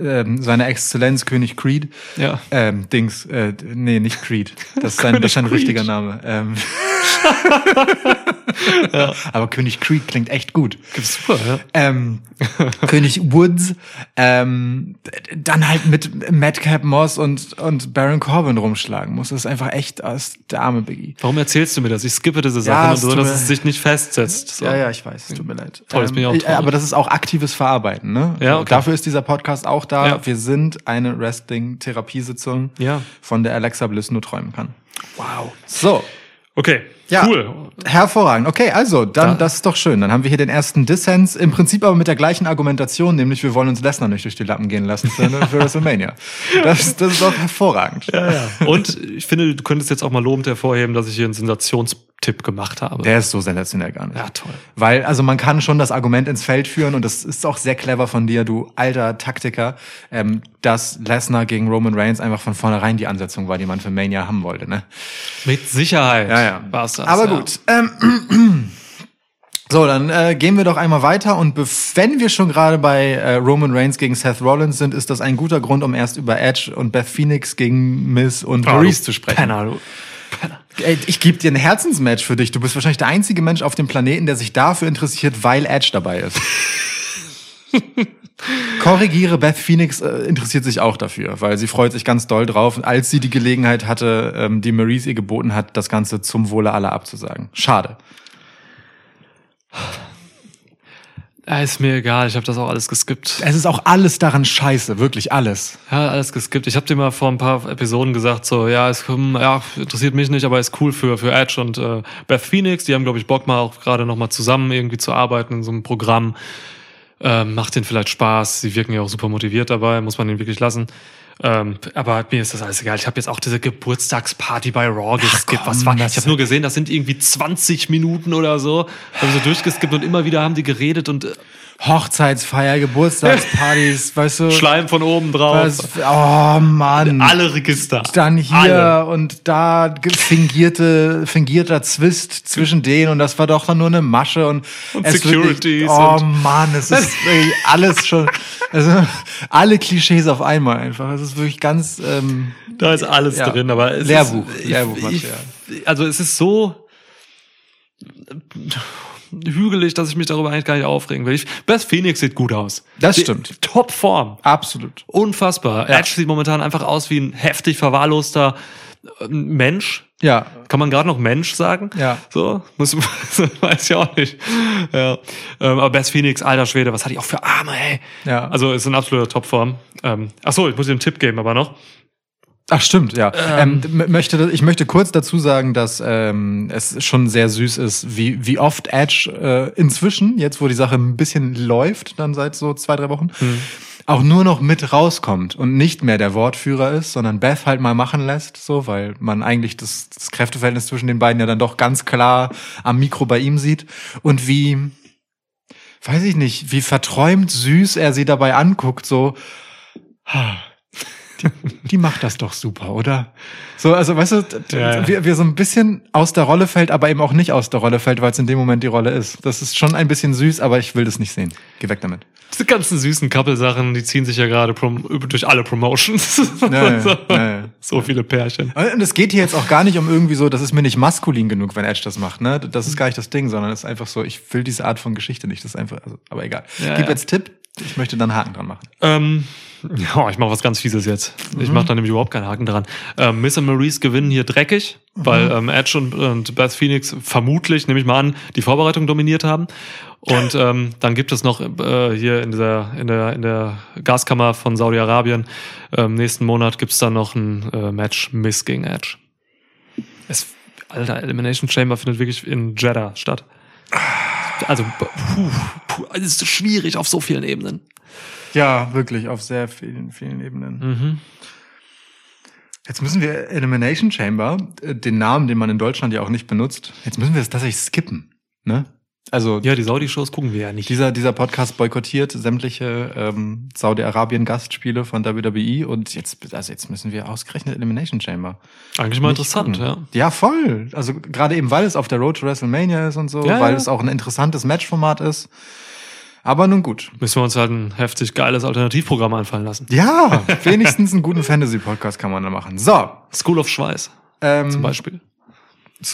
ähm, seiner Exzellenz König Creed,
Ja.
ähm, Dings, äh, nee, nicht Creed, das ist sein, das ist sein richtiger. Name. Ähm. Aber König Creed klingt echt gut.
Super, ja.
ähm, König Woods, ähm, dann halt mit Madcap Moss und, und Baron Corbin rumschlagen muss. Das ist einfach echt aus der arme Biggie.
Warum erzählst du mir das? Ich skippe diese
Ja,
Sache, nur so, dass
mir-
es sich nicht festsetzt. So.
Ja, ja, ich weiß, es tut mir leid.
Toll, das bin ich auch
äh,
traurig.
Aber das ist auch aktives Verarbeiten, ne?
Ja, okay.
Dafür ist dieser Podcast auch da.
Ja.
Wir sind eine Wrestling-Therapiesitzung,
Ja.
von der Alexa Bliss nur träumen kann.
Wow.
So.
Okay,
Ja.
cool.
Hervorragend. Okay, also, dann,
Da-
das ist doch schön. Dann haben wir hier den ersten Dissens, im Prinzip aber mit der gleichen Argumentation, nämlich wir wollen uns Lesnar nicht durch die Lappen gehen lassen für, für WrestleMania. Das, das ist doch hervorragend.
Ja, ja. Und ich finde, du könntest jetzt auch mal lobend hervorheben, dass ich hier einen Sensationstipp gemacht habe.
Der ist so sensationell gar nicht.
ja, toll.
Weil, also man kann schon das Argument ins Feld führen und das ist auch sehr clever von dir, du alter Taktiker, ähm, dass Lesnar gegen Roman Reigns einfach von vornherein die Ansetzung war, die man für Mania haben wollte, ne?
Mit Sicherheit
Ja, ja.
war's das.
Aber
ja.
gut. Ähm, so, dann äh, gehen wir doch einmal weiter und wenn wir schon gerade bei äh, Roman Reigns gegen Seth Rollins sind, ist das ein guter Grund, um erst über Edge und Beth Phoenix gegen Miz und
Ah,
Maurice zu sprechen.
Penner, du.
Ey, ich gebe dir ein Herzensmatch für dich. Du bist wahrscheinlich der einzige Mensch auf dem Planeten, der sich dafür interessiert, weil Edge dabei ist. Korrigiere, Beth Phoenix äh, interessiert sich auch dafür, weil sie freut sich ganz doll drauf, als sie die Gelegenheit hatte, ähm, die Maurice ihr geboten hat, das Ganze zum Wohle aller abzusagen. Schade.
Ja, ist mir egal, ich habe das auch alles geskippt.
Es ist auch alles daran scheiße, wirklich alles.
Ja, alles geskippt. Ich habe dir mal vor ein paar Episoden gesagt, so, ja, es hm, ja, interessiert mich nicht, aber ist cool für, für Edge und äh, Beth Phoenix. Die haben, glaube ich, Bock mal auch gerade noch mal zusammen irgendwie zu arbeiten in so einem Programm. Ähm, macht denen vielleicht Spaß. Sie wirken ja auch super motiviert dabei, muss man den wirklich lassen. Ähm, aber mir ist das alles egal. Ich habe jetzt auch diese Geburtstagsparty bei Raw geskippt. Was war?
das-
Ich habe nur gesehen, das sind irgendwie 20 Minuten oder so. Haben so durchgeskippt und immer wieder haben die geredet und äh,
Hochzeitsfeier, Geburtstagspartys, weißt du?
Schleim von oben drauf.
Was, oh Mann.
Alle Register.
dann hier
Alle.
und da fingierte, fingierter Zwist zwischen denen und das war doch dann nur eine Masche und,
Und
es
Securities
Wirklich, oh
und-
Mann, es ist wirklich alles schon, also alle Klischees auf einmal einfach. Es ist wirklich ganz, ähm,
Da ist alles
Ja.
drin, aber es
Lehrbuch,
ist, ich,
Lehrbuchmaterial.
ich, also es ist so hügelig, dass ich mich darüber eigentlich gar nicht aufregen will. Ich, Beth Phoenix sieht gut aus.
Das
Die-
stimmt.
Top Form.
absolut.
Unfassbar.
Ja.
Edge sieht momentan einfach aus wie ein heftig verwahrloster äh, Mensch.
Ja,
Kann man gerade noch Mensch sagen?
Ja.
So, muss, weiß ich auch nicht. Ja. Ähm, aber Beth Phoenix, alter Schwede, was hat die auch für Arme, ey.
Ja.
Also ist in absoluter Topform. Ähm, ach so, ich muss dir einen Tipp geben, aber noch.
Ach stimmt, ja. Ähm, m- möchte, ich möchte kurz dazu sagen, dass ähm, es schon sehr süß ist, wie, wie oft Edge äh, inzwischen, jetzt wo die Sache ein bisschen läuft, dann seit so zwei, drei Wochen, auch nur noch mit rauskommt und nicht mehr der Wortführer ist, sondern Beth halt mal machen lässt, so, weil man eigentlich das, das Kräfteverhältnis zwischen den beiden ja dann doch ganz klar am Mikro bei ihm sieht. Und wie, weiß ich nicht, wie verträumt süß er sie dabei anguckt, so, "Ha, die macht das doch super, oder? So, also weißt du,
Ja.
Wie, wie so ein bisschen aus der Rolle fällt, aber eben auch nicht aus der Rolle fällt, weil es in dem Moment die Rolle ist. Das ist schon ein bisschen süß, aber ich will das nicht sehen. Geh weg damit.
Diese ganzen süßen Couple-Sachen, die ziehen sich ja gerade durch alle Promotions.
Ja,
so,
ja.
so viele Pärchen.
Und es geht hier jetzt auch gar nicht um irgendwie so, das ist mir nicht maskulin genug, wenn Edge das macht, ne? Das ist gar nicht das Ding, sondern es ist einfach so, ich will diese Art von Geschichte nicht. Das ist einfach, also, aber egal.
Ja,
Gib
ja.
jetzt Tipp. Ich möchte dann einen Haken dran machen.
Ähm, ja, ich mache was ganz Fieses jetzt. Ich
Mhm.
mache da nämlich überhaupt keinen Haken dran. Ähm, Miss und Maurice gewinnen hier dreckig,
Mhm.
weil ähm, Edge und, und Beth Phoenix vermutlich, nehme ich mal an, die Vorbereitung dominiert haben. Und ähm, dann gibt es noch äh, hier in der, in, der, in der Gaskammer von Saudi-Arabien, ähm, nächsten Monat gibt's dann noch ein äh, Match Miss gegen Edge. Es, Alter, Elimination Chamber findet wirklich in Jeddah statt. Also, puh, puh, es ist schwierig auf so vielen Ebenen.
Ja, wirklich, auf sehr vielen, vielen Ebenen.
Mhm.
Jetzt müssen wir Elimination Chamber, äh, den Namen, den man in Deutschland ja auch nicht benutzt, jetzt müssen wir es tatsächlich skippen. Ne? Also
Ja, die Saudi-Shows gucken wir ja nicht.
dieser, dieser Podcast boykottiert sämtliche ähm, Saudi-Arabien-Gastspiele von WWE und jetzt, also jetzt müssen wir ausgerechnet Elimination Chamber.
Eigentlich mal interessant,
gucken.
ja.
Ja, voll. Also gerade eben, weil es auf der Road to WrestleMania ist und so,
Ja,
weil
ja.
es auch ein interessantes Matchformat ist. Aber nun gut.
Müssen wir uns halt ein heftig geiles Alternativprogramm einfallen lassen.
Ja, wenigstens einen guten Fantasy-Podcast kann man da machen. So.
School of Schweiß
Ähm,
zum Beispiel.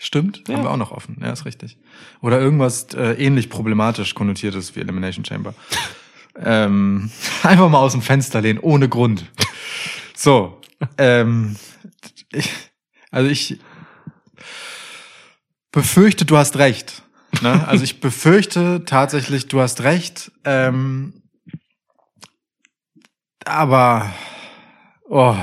Stimmt, haben wir auch noch offen. Ja, ist richtig. Oder irgendwas äh, ähnlich problematisch konnotiertes wie Elimination Chamber. ähm, einfach mal aus dem Fenster lehnen, ohne Grund. So. Ähm, ich, also ich befürchte, du hast recht. Ne? Also ich befürchte tatsächlich, du hast recht. Ähm, aber, oh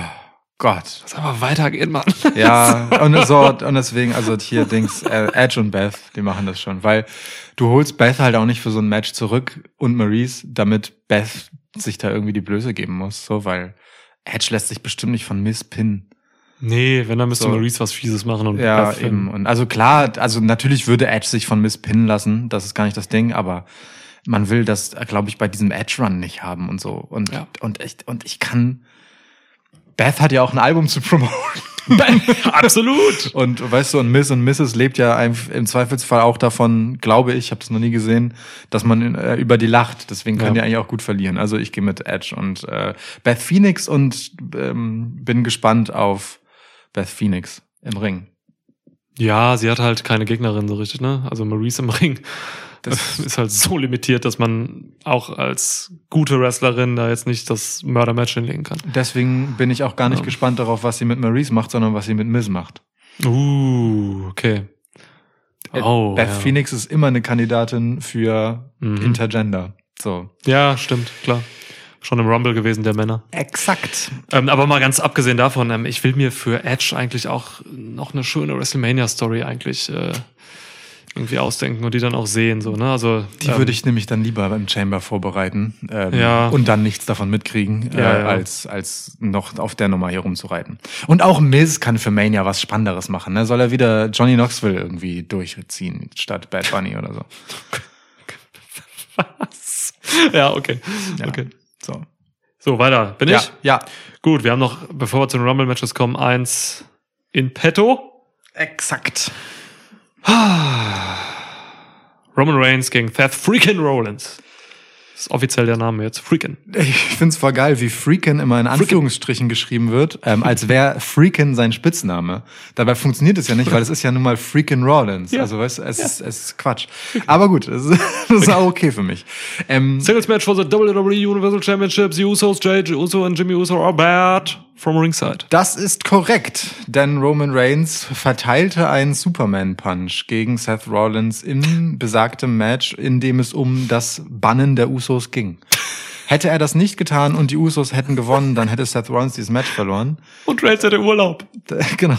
Gott.
Lass aber weitergehen, Mann.
Ja, und so, und deswegen, also hier Dings, äh, Edge und Beth, die machen das schon, weil du holst Beth halt auch nicht für so ein Match zurück und Maurice, damit Beth sich da irgendwie die Blöße geben muss, so, weil Edge lässt sich bestimmt nicht von Miss pinnen.
Nee, wenn, dann müsste
So.
Maurice was Fieses machen und
Ja,
Beth
eben. Und also klar, also natürlich würde Edge sich von Miss pinnen lassen, das ist gar nicht das Ding, aber man will das, glaube ich, bei diesem Edge-Run nicht haben und so. Und,
Ja.
und, ich, und ich kann, Beth hat ja auch ein Album zu promoten.
Absolut.
Und weißt du, und Miss und Mrs. lebt ja im Zweifelsfall auch davon, glaube ich, ich habe das noch nie gesehen, dass man äh, über die lacht. Deswegen können
Ja.
die eigentlich auch gut verlieren. Also ich gehe mit Edge und äh, Beth Phoenix und ähm, bin gespannt auf Beth Phoenix im Ring.
Ja, sie hat halt keine Gegnerin so richtig, ne? Also Maurice im Ring.
Das-
ist halt so limitiert, dass man auch als gute Wrestlerin da jetzt nicht das Mördermatch hinlegen kann.
Deswegen bin ich auch gar nicht
Ja.
gespannt darauf, was sie mit Maurice macht, sondern was sie mit Miz macht.
Uh, okay.
Äh,
Oh,
Beth
ja.
Phoenix ist immer eine Kandidatin für
Mhm.
Intergender. So.
Ja, stimmt, klar. Schon im Rumble gewesen der Männer.
Exakt.
Ähm, aber mal ganz abgesehen davon, ähm, ich will mir für Edge eigentlich auch noch eine schöne WrestleMania-Story eigentlich äh, irgendwie ausdenken und die dann auch sehen. So, ne? Also
Die
ähm,
würde ich nämlich dann lieber im Chamber vorbereiten ähm,
Ja.
und dann nichts davon mitkriegen, äh,
Ja, ja.
als als noch auf der Nummer hier rumzureiten. Und auch Miz kann für Mania was Spannenderes machen. Ne? Soll er wieder Johnny Knoxville irgendwie durchziehen statt Bad Bunny oder so?
Was? ja, okay.
Ja.
okay.
So.
So, weiter. Bin
Ja,
ich?
ja.
Gut, wir haben noch, bevor wir zu den Rumble-Matches kommen, eins in petto.
Exakt.
Roman Reigns gegen Seth Freakin' Rollins. Das ist offiziell der Name jetzt. Freakin'.
Ich find's voll geil, wie Freakin immer in Anführungsstrichen geschrieben wird, ähm, als wäre Freakin sein Spitzname. Dabei funktioniert es ja nicht, weil es ist ja nun mal Freakin Rollins.
Ja.
Also weißt du, es, ist, es ist Quatsch. Aber gut, es ist, das ist auch okay für mich. Ähm,
Singles Match for the WWE Universal Championships. The Usos, Jay Uso und Jimmy Uso are bad from ringside.
Das ist korrekt, denn Roman Reigns verteilte einen Superman-Punch gegen Seth Rollins im besagtem Match, in dem es um das Bannen der Usos ging. Hätte er das nicht getan und die Usos hätten gewonnen, dann hätte Seth Rollins dieses Match verloren.
Und Reigns hatte Urlaub.
Genau.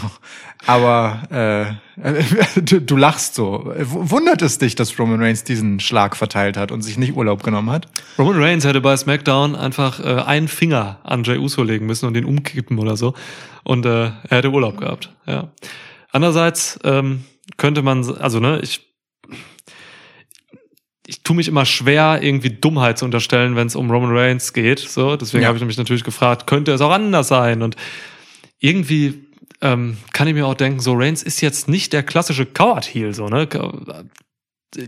Aber äh, du, du lachst so. Wundert es dich, dass Roman Reigns diesen Schlag verteilt hat und sich nicht Urlaub genommen hat?
Roman Reigns hätte bei SmackDown einfach äh, einen Finger an Jey Uso legen müssen und den umkippen oder so. Und äh, er hätte Urlaub gehabt. Ja. Andererseits ähm, könnte man, also ne, ich ich tue mich immer schwer, irgendwie Dummheit zu unterstellen, wenn es um Roman Reigns geht. So, deswegen
Ja.
habe ich mich natürlich gefragt, könnte es auch anders sein? Und irgendwie ähm, kann ich mir auch denken, so Reigns ist jetzt nicht der klassische Coward-Heel, so, ne?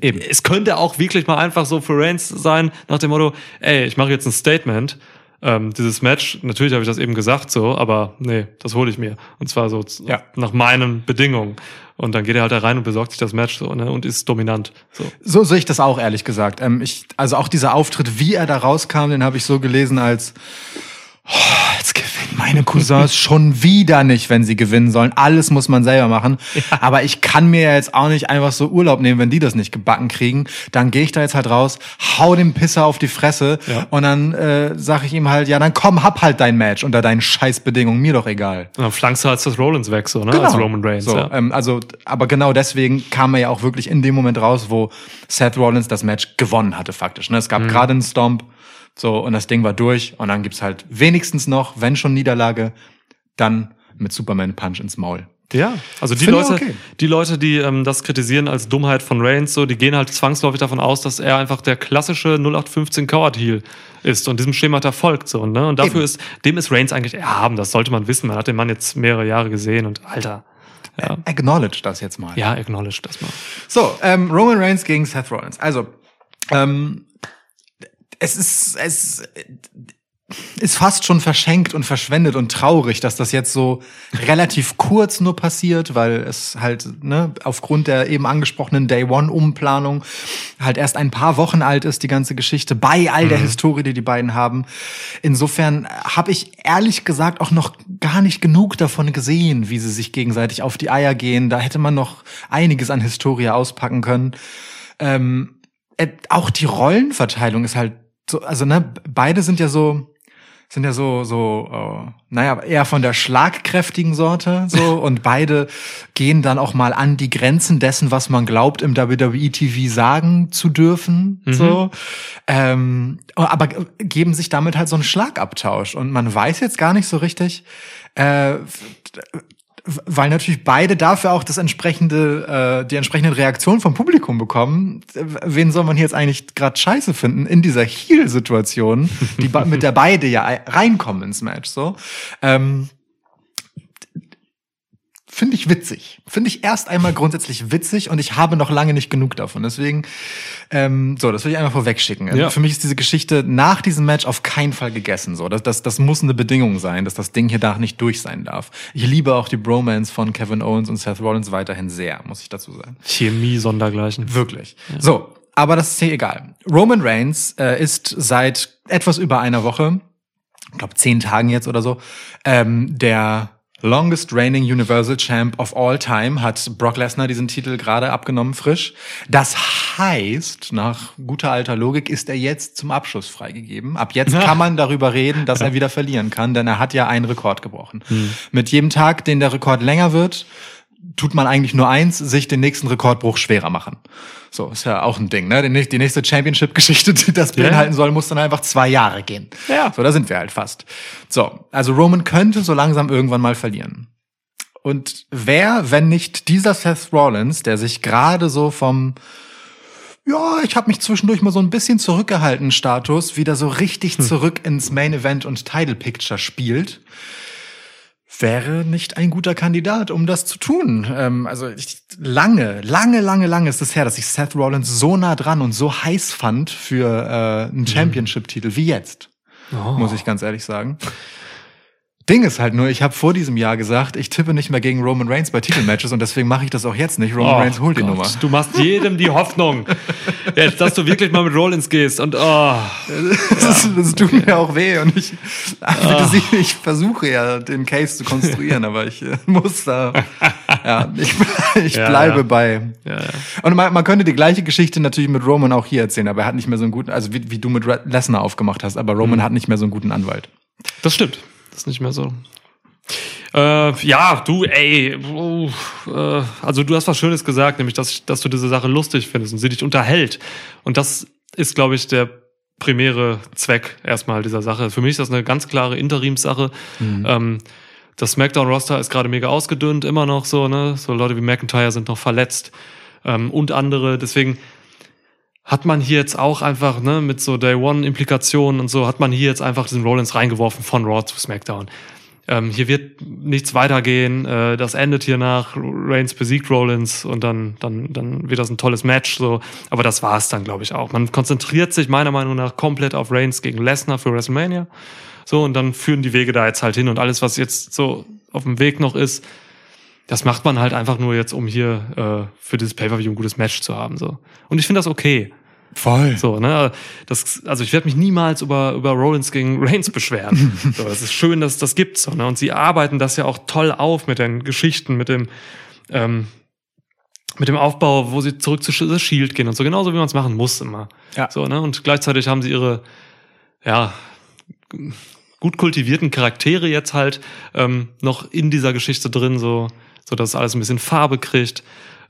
Eben.
Es könnte auch wirklich mal einfach so für Reigns sein, nach dem Motto, ey, ich mache jetzt ein Statement. Ähm, dieses Match, natürlich habe ich das eben gesagt so, aber nee, das hole ich mir. Und zwar so
Ja.
nach meinen Bedingungen. Und dann geht er halt da rein und besorgt sich das Match so, ne, und ist dominant. So.
So sehe ich das auch, ehrlich gesagt. Ähm, ich, also auch dieser Auftritt, wie er da rauskam, den habe ich so gelesen als oh, jetzt gewinnen meine Cousins schon wieder nicht, wenn sie gewinnen sollen. Alles muss man selber machen. Aber ich kann mir ja jetzt auch nicht einfach so Urlaub nehmen, wenn die das nicht gebacken kriegen. Dann gehe ich da jetzt halt raus, hau dem Pisser auf die Fresse
Ja.
und dann äh, sage ich ihm halt, ja, dann komm, hab halt dein Match unter deinen Scheißbedingungen, mir doch egal.
Und dann flankst du halt das Rollins weg, so, ne? Als Roman Reigns.
Genau. So,
ja.
ähm, also, aber genau deswegen kam er ja auch wirklich in dem Moment raus, wo Seth Rollins das Match gewonnen hatte, faktisch. Ne? Es
Mhm.
gab gerade einen Stomp, so, und das Ding war durch. Und dann gibt's halt wenigstens noch, wenn schon Niederlage, dann mit Superman Punch ins Maul.
Ja, also die
Finde
Leute,
okay.
die Leute, die ähm, das kritisieren als Dummheit von Reigns, so, die gehen halt zwangsläufig davon aus, dass er einfach der klassische 0815 Coward Heel ist und diesem Schema da folgt so, ne? Und dafür
Eben.
ist, dem ist Reigns eigentlich erhaben. Das sollte man wissen. Man hat den Mann jetzt mehrere Jahre gesehen und Alter, ja,
Acknowledge das jetzt mal.
ja, acknowledge das mal.
So, ähm, Roman Reigns gegen Seth Rollins. Also, ähm, es ist, es ist fast schon verschenkt und verschwendet und traurig, dass das jetzt so relativ kurz nur passiert, weil es halt ne, aufgrund der eben angesprochenen Day One Umplanung halt erst ein paar Wochen alt ist, die ganze Geschichte, bei all der Historie, die die beiden haben. Insofern habe ich ehrlich gesagt auch noch gar nicht genug davon gesehen, wie sie sich gegenseitig auf die Eier gehen. Da hätte man noch einiges an Historie auspacken können. Ähm, äh, auch die Rollenverteilung ist halt so, also ne, beide sind ja so, sind ja so, so, äh, naja, eher von der schlagkräftigen Sorte, so, und beide gehen dann auch mal an die Grenzen dessen, was man glaubt, im WWE-TV sagen zu dürfen, so, ähm, aber geben sich damit halt so einen Schlagabtausch. Und man weiß jetzt gar nicht so richtig, äh, weil natürlich beide dafür auch das entsprechende, äh, die entsprechenden Reaktionen vom Publikum bekommen. Wen soll man hier jetzt eigentlich gerade scheiße finden in dieser Heel-Situation, die mit der beide ja ei- reinkommen ins Match? So, ähm, finde ich witzig. Finde ich erst einmal grundsätzlich witzig und ich habe noch lange nicht genug davon. Deswegen, ähm, so, das will ich einmal vorwegschicken.
Ja.
Für mich ist diese Geschichte nach diesem Match auf keinen Fall gegessen. So, das, das, das muss eine Bedingung sein, dass das Ding hier da nicht durch sein darf. Ich liebe auch die Bromance von Kevin Owens und Seth Rollins weiterhin sehr, muss ich dazu sagen.
Chemie sondergleichen.
Wirklich. So, aber das ist hier egal. Roman Reigns äh, ist seit etwas über einer Woche, ich glaube zehn Tagen jetzt oder so, ähm, der longest reigning Universal Champ of all time hat Brock Lesnar diesen Titel gerade abgenommen frisch. Das heißt, nach guter alter Logik ist er jetzt zum Abschluss freigegeben. Ab jetzt kann man darüber reden, dass er wieder verlieren kann, denn er hat ja einen Rekord gebrochen. Mit jedem Tag, den der Rekord länger wird, tut man eigentlich nur eins, sich den nächsten Rekordbruch schwerer machen. So, ist ja auch ein Ding, ne? Die Die nächste Championship-Geschichte, die das
Ja.
beinhalten soll, muss dann einfach zwei Jahre gehen.
Ja.
So, da sind wir halt fast. So, also Roman könnte so langsam irgendwann mal verlieren. Und wer, wenn nicht dieser Seth Rollins, der sich gerade so vom ja, ich habe mich zwischendurch mal so ein bisschen zurückgehalten Status wieder so richtig zurück ins Main Event und Title Picture spielt, wäre nicht ein guter Kandidat, um das zu tun. Ähm, also ich, lange, lange, lange, lange ist es her, dass ich Seth Rollins so nah dran und so heiß fand für äh, einen Championship-Titel wie jetzt, muss ich ganz ehrlich sagen. Ding ist halt nur, ich habe vor diesem Jahr gesagt, ich tippe nicht mehr gegen Roman Reigns bei Titelmatches und deswegen mache ich das auch jetzt nicht. Roman
Oh
Reigns holt die
Gott,
Nummer.
Du machst jedem die Hoffnung, jetzt, dass du wirklich mal mit Rollins gehst. Und oh,
Das, das tut mir auch weh und ich, Sie, ich versuche ja den Case zu konstruieren, aber ich äh, muss da, ja, ich, ich
Ja,
bleibe
ja.
bei.
ja, ja.
Und man, man könnte die gleiche Geschichte natürlich mit Roman auch hier erzählen, aber er hat nicht mehr so einen guten, also wie, wie du mit Lesnar aufgemacht hast, aber
Mhm.
Roman hat nicht mehr so einen guten Anwalt.
Das stimmt. Das nicht mehr so. Äh, ja, du, ey, uh, äh, also du hast was Schönes gesagt, nämlich, dass, dass du diese Sache lustig findest und sie dich unterhält. Und das ist, glaube ich, der primäre Zweck erstmal dieser Sache. Für mich ist das eine ganz klare Interimssache. Ähm, das SmackDown-Roster ist gerade mega ausgedünnt, immer noch so, ne? So Leute wie McIntyre sind noch verletzt ähm, und andere. Deswegen hat man hier jetzt auch einfach, ne, mit so Day One-Implikationen und so, hat man hier jetzt einfach diesen Rollins reingeworfen von Raw zu SmackDown. Ähm, hier wird nichts weitergehen. Äh, das endet hier nach Reigns besiegt Rollins und dann, dann, dann wird das ein tolles Match. So, aber das war es dann, glaube ich, auch. Man konzentriert sich meiner Meinung nach komplett auf Reigns gegen Lesnar für WrestleMania. So, und dann führen die Wege da jetzt halt hin und alles, was jetzt so auf dem Weg noch ist, das macht man halt einfach nur jetzt, um hier äh, für dieses Pay-Per-View ein gutes Match zu haben. So. Und ich finde das okay.
Voll.
So, ne? Das, also ich werde mich niemals über, über Rollins gegen Reigns beschweren. so, es ist schön, dass das gibt. So, ne? Und sie arbeiten das ja auch toll auf mit den Geschichten, mit dem, ähm, mit dem Aufbau, wo sie zurück zu The Shield gehen und so, genauso wie man es machen muss immer.
Ja.
So, ne? Und gleichzeitig haben sie ihre, ja, gut kultivierten Charaktere jetzt halt ähm, noch in dieser Geschichte drin, so, so dass alles ein bisschen Farbe kriegt.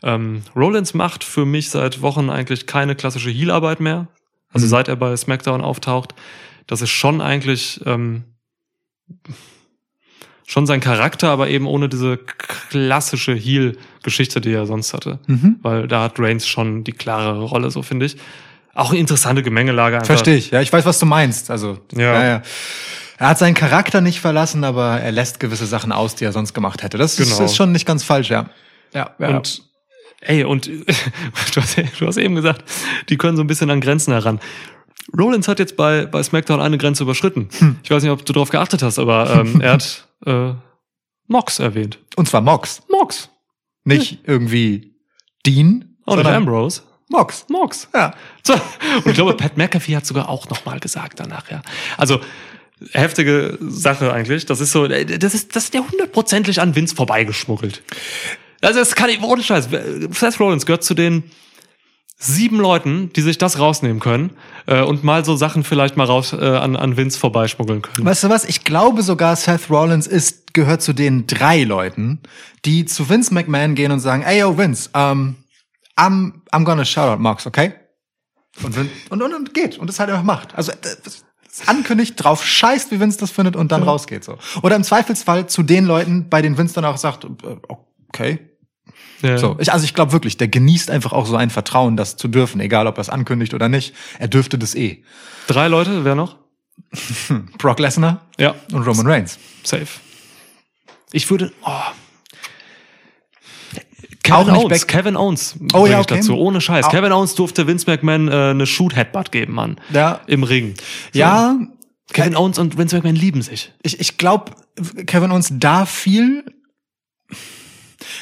Ähm, Rollins macht für mich seit Wochen eigentlich keine klassische Heal-Arbeit mehr. Also
Mhm.
seit er bei SmackDown auftaucht. Das ist schon eigentlich ähm, schon sein Charakter, aber eben ohne diese klassische Heel-Geschichte, die er sonst hatte.
Mhm.
Weil da hat Reigns schon die klarere Rolle, so finde ich. Auch eine interessante Gemengelage. Einfach.
Verstehe ich. Ja, ich weiß, was du meinst. Also,
Ja.
ja. ja. Er hat seinen Charakter nicht verlassen, aber er lässt gewisse Sachen aus, die er sonst gemacht hätte. Das ist,
Genau.
ist schon nicht ganz falsch, ja. Ja, ja.
Und ey, und du hast, du hast eben gesagt, die können so ein bisschen an Grenzen heran. Rollins hat jetzt bei, bei SmackDown eine Grenze überschritten.
Hm.
Ich weiß nicht, ob du darauf geachtet hast, aber ähm, er hat äh, Mox erwähnt.
Und zwar Mox.
Mox.
Nicht irgendwie Dean,
nicht
sondern
Ambrose.
Mox.
Mox.
Ja.
So. Und ich glaube, Pat McAfee hat sogar auch nochmal gesagt danach, ja. Also, heftige Sache eigentlich. Das ist so, äh, das ist, das ist ja hundertprozentig an Vince vorbeigeschmuggelt. Also, das kann ich, ohne Scheiß. Seth Rollins gehört zu den sieben Leuten, die sich das rausnehmen können äh, und mal so Sachen vielleicht mal raus äh, an, an Vince vorbeischmuggeln können.
Weißt du was? Ich glaube sogar, Seth Rollins ist, gehört zu den drei Leuten, die zu Vince McMahon gehen und sagen, ey, yo, Vince, um, I'm, I'm gonna shout out Mox, okay? Und, und, und, und geht. Und das halt einfach macht. Also, äh, das ankündigt, drauf scheißt, wie Vince das findet und dann rausgeht so. Oder im Zweifelsfall zu den Leuten, bei denen Vince dann auch sagt, äh, okay,
Ja.
so, ich, also ich glaube wirklich, der genießt einfach auch so ein Vertrauen, das zu dürfen, egal ob er es ankündigt oder nicht. Er dürfte das eh.
Drei Leute, wer noch?
Brock Lesnar
Ja,
und Roman Reigns.
safe. Ich würde, oh. Kevin Owens, Kevin Owens
Oh ja, okay.
dazu, ohne Scheiß.
Au-
Kevin Owens durfte Vince McMahon äh, eine Shoot-Headbutt geben, Mann.
Ja.
Im Ring. So.
Ja,
Kevin Owens und Vince McMahon lieben sich.
ich, ich glaube, Kevin Owens darf viel,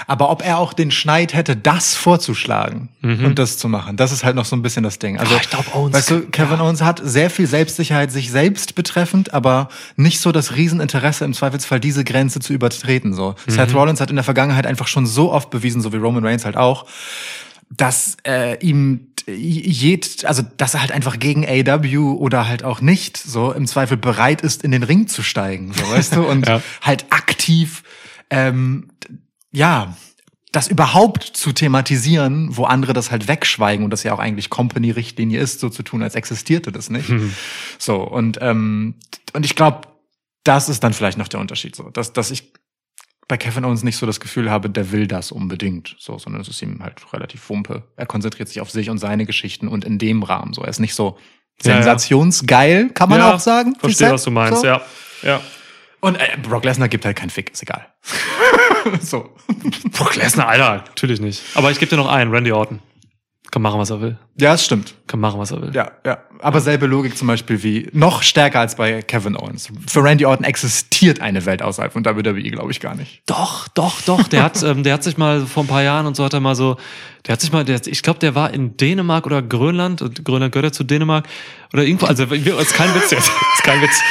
aber ob er auch den Schneid hätte, das vorzuschlagen und das zu machen, das ist halt noch so ein bisschen das Ding. Also
Ah, ich glaub, Owens-
weißt du, Kevin Owens hat sehr viel Selbstsicherheit sich selbst betreffend, aber nicht so das Rieseninteresse im Zweifelsfall diese Grenze zu übertreten. So Seth Rollins hat in der Vergangenheit einfach schon so oft bewiesen, so wie Roman Reigns halt auch, dass äh, ihm jed, also dass er halt einfach gegen AW oder halt auch nicht so im Zweifel bereit ist, in den Ring zu steigen, so weißt du, und
Ja.
halt aktiv, ähm, ja, das überhaupt zu thematisieren, wo andere das halt wegschweigen und das ja auch eigentlich Company-Richtlinie ist, so zu tun, als existierte das nicht. So und ähm, und ich glaube, das ist dann vielleicht noch der Unterschied, so dass dass ich bei Kevin Owens nicht so das Gefühl habe, der will das unbedingt, so, sondern es ist ihm halt relativ wumpe. Er konzentriert sich auf sich und seine Geschichten und in dem Rahmen so. Er ist nicht so sensationsgeil, kann man
ja,
auch sagen.
Verstehe, was du meinst,
so.
ja. Ja.
Und äh, Brock Lesnar gibt halt keinen Fick, ist egal. so.
Brock Lesnar, Alter, natürlich nicht. Aber ich gebe dir noch einen, Randy Orton. Kann machen, was er will.
Ja, es stimmt.
Kann machen, was er will.
Ja, ja. Aber selbe Logik zum Beispiel wie, noch stärker als bei Kevin Owens. Für Randy Orton existiert eine Welt außerhalb von WWE, glaube ich, gar nicht.
Doch, doch, doch. Der hat, ähm, der hat sich mal vor ein paar Jahren und so hat er mal so, der hat sich mal, der, ich glaube, der war in Dänemark oder Grönland. Und Grönland gehört ja zu Dänemark oder irgendwo. Also ist kein Witz jetzt, ist kein Witz.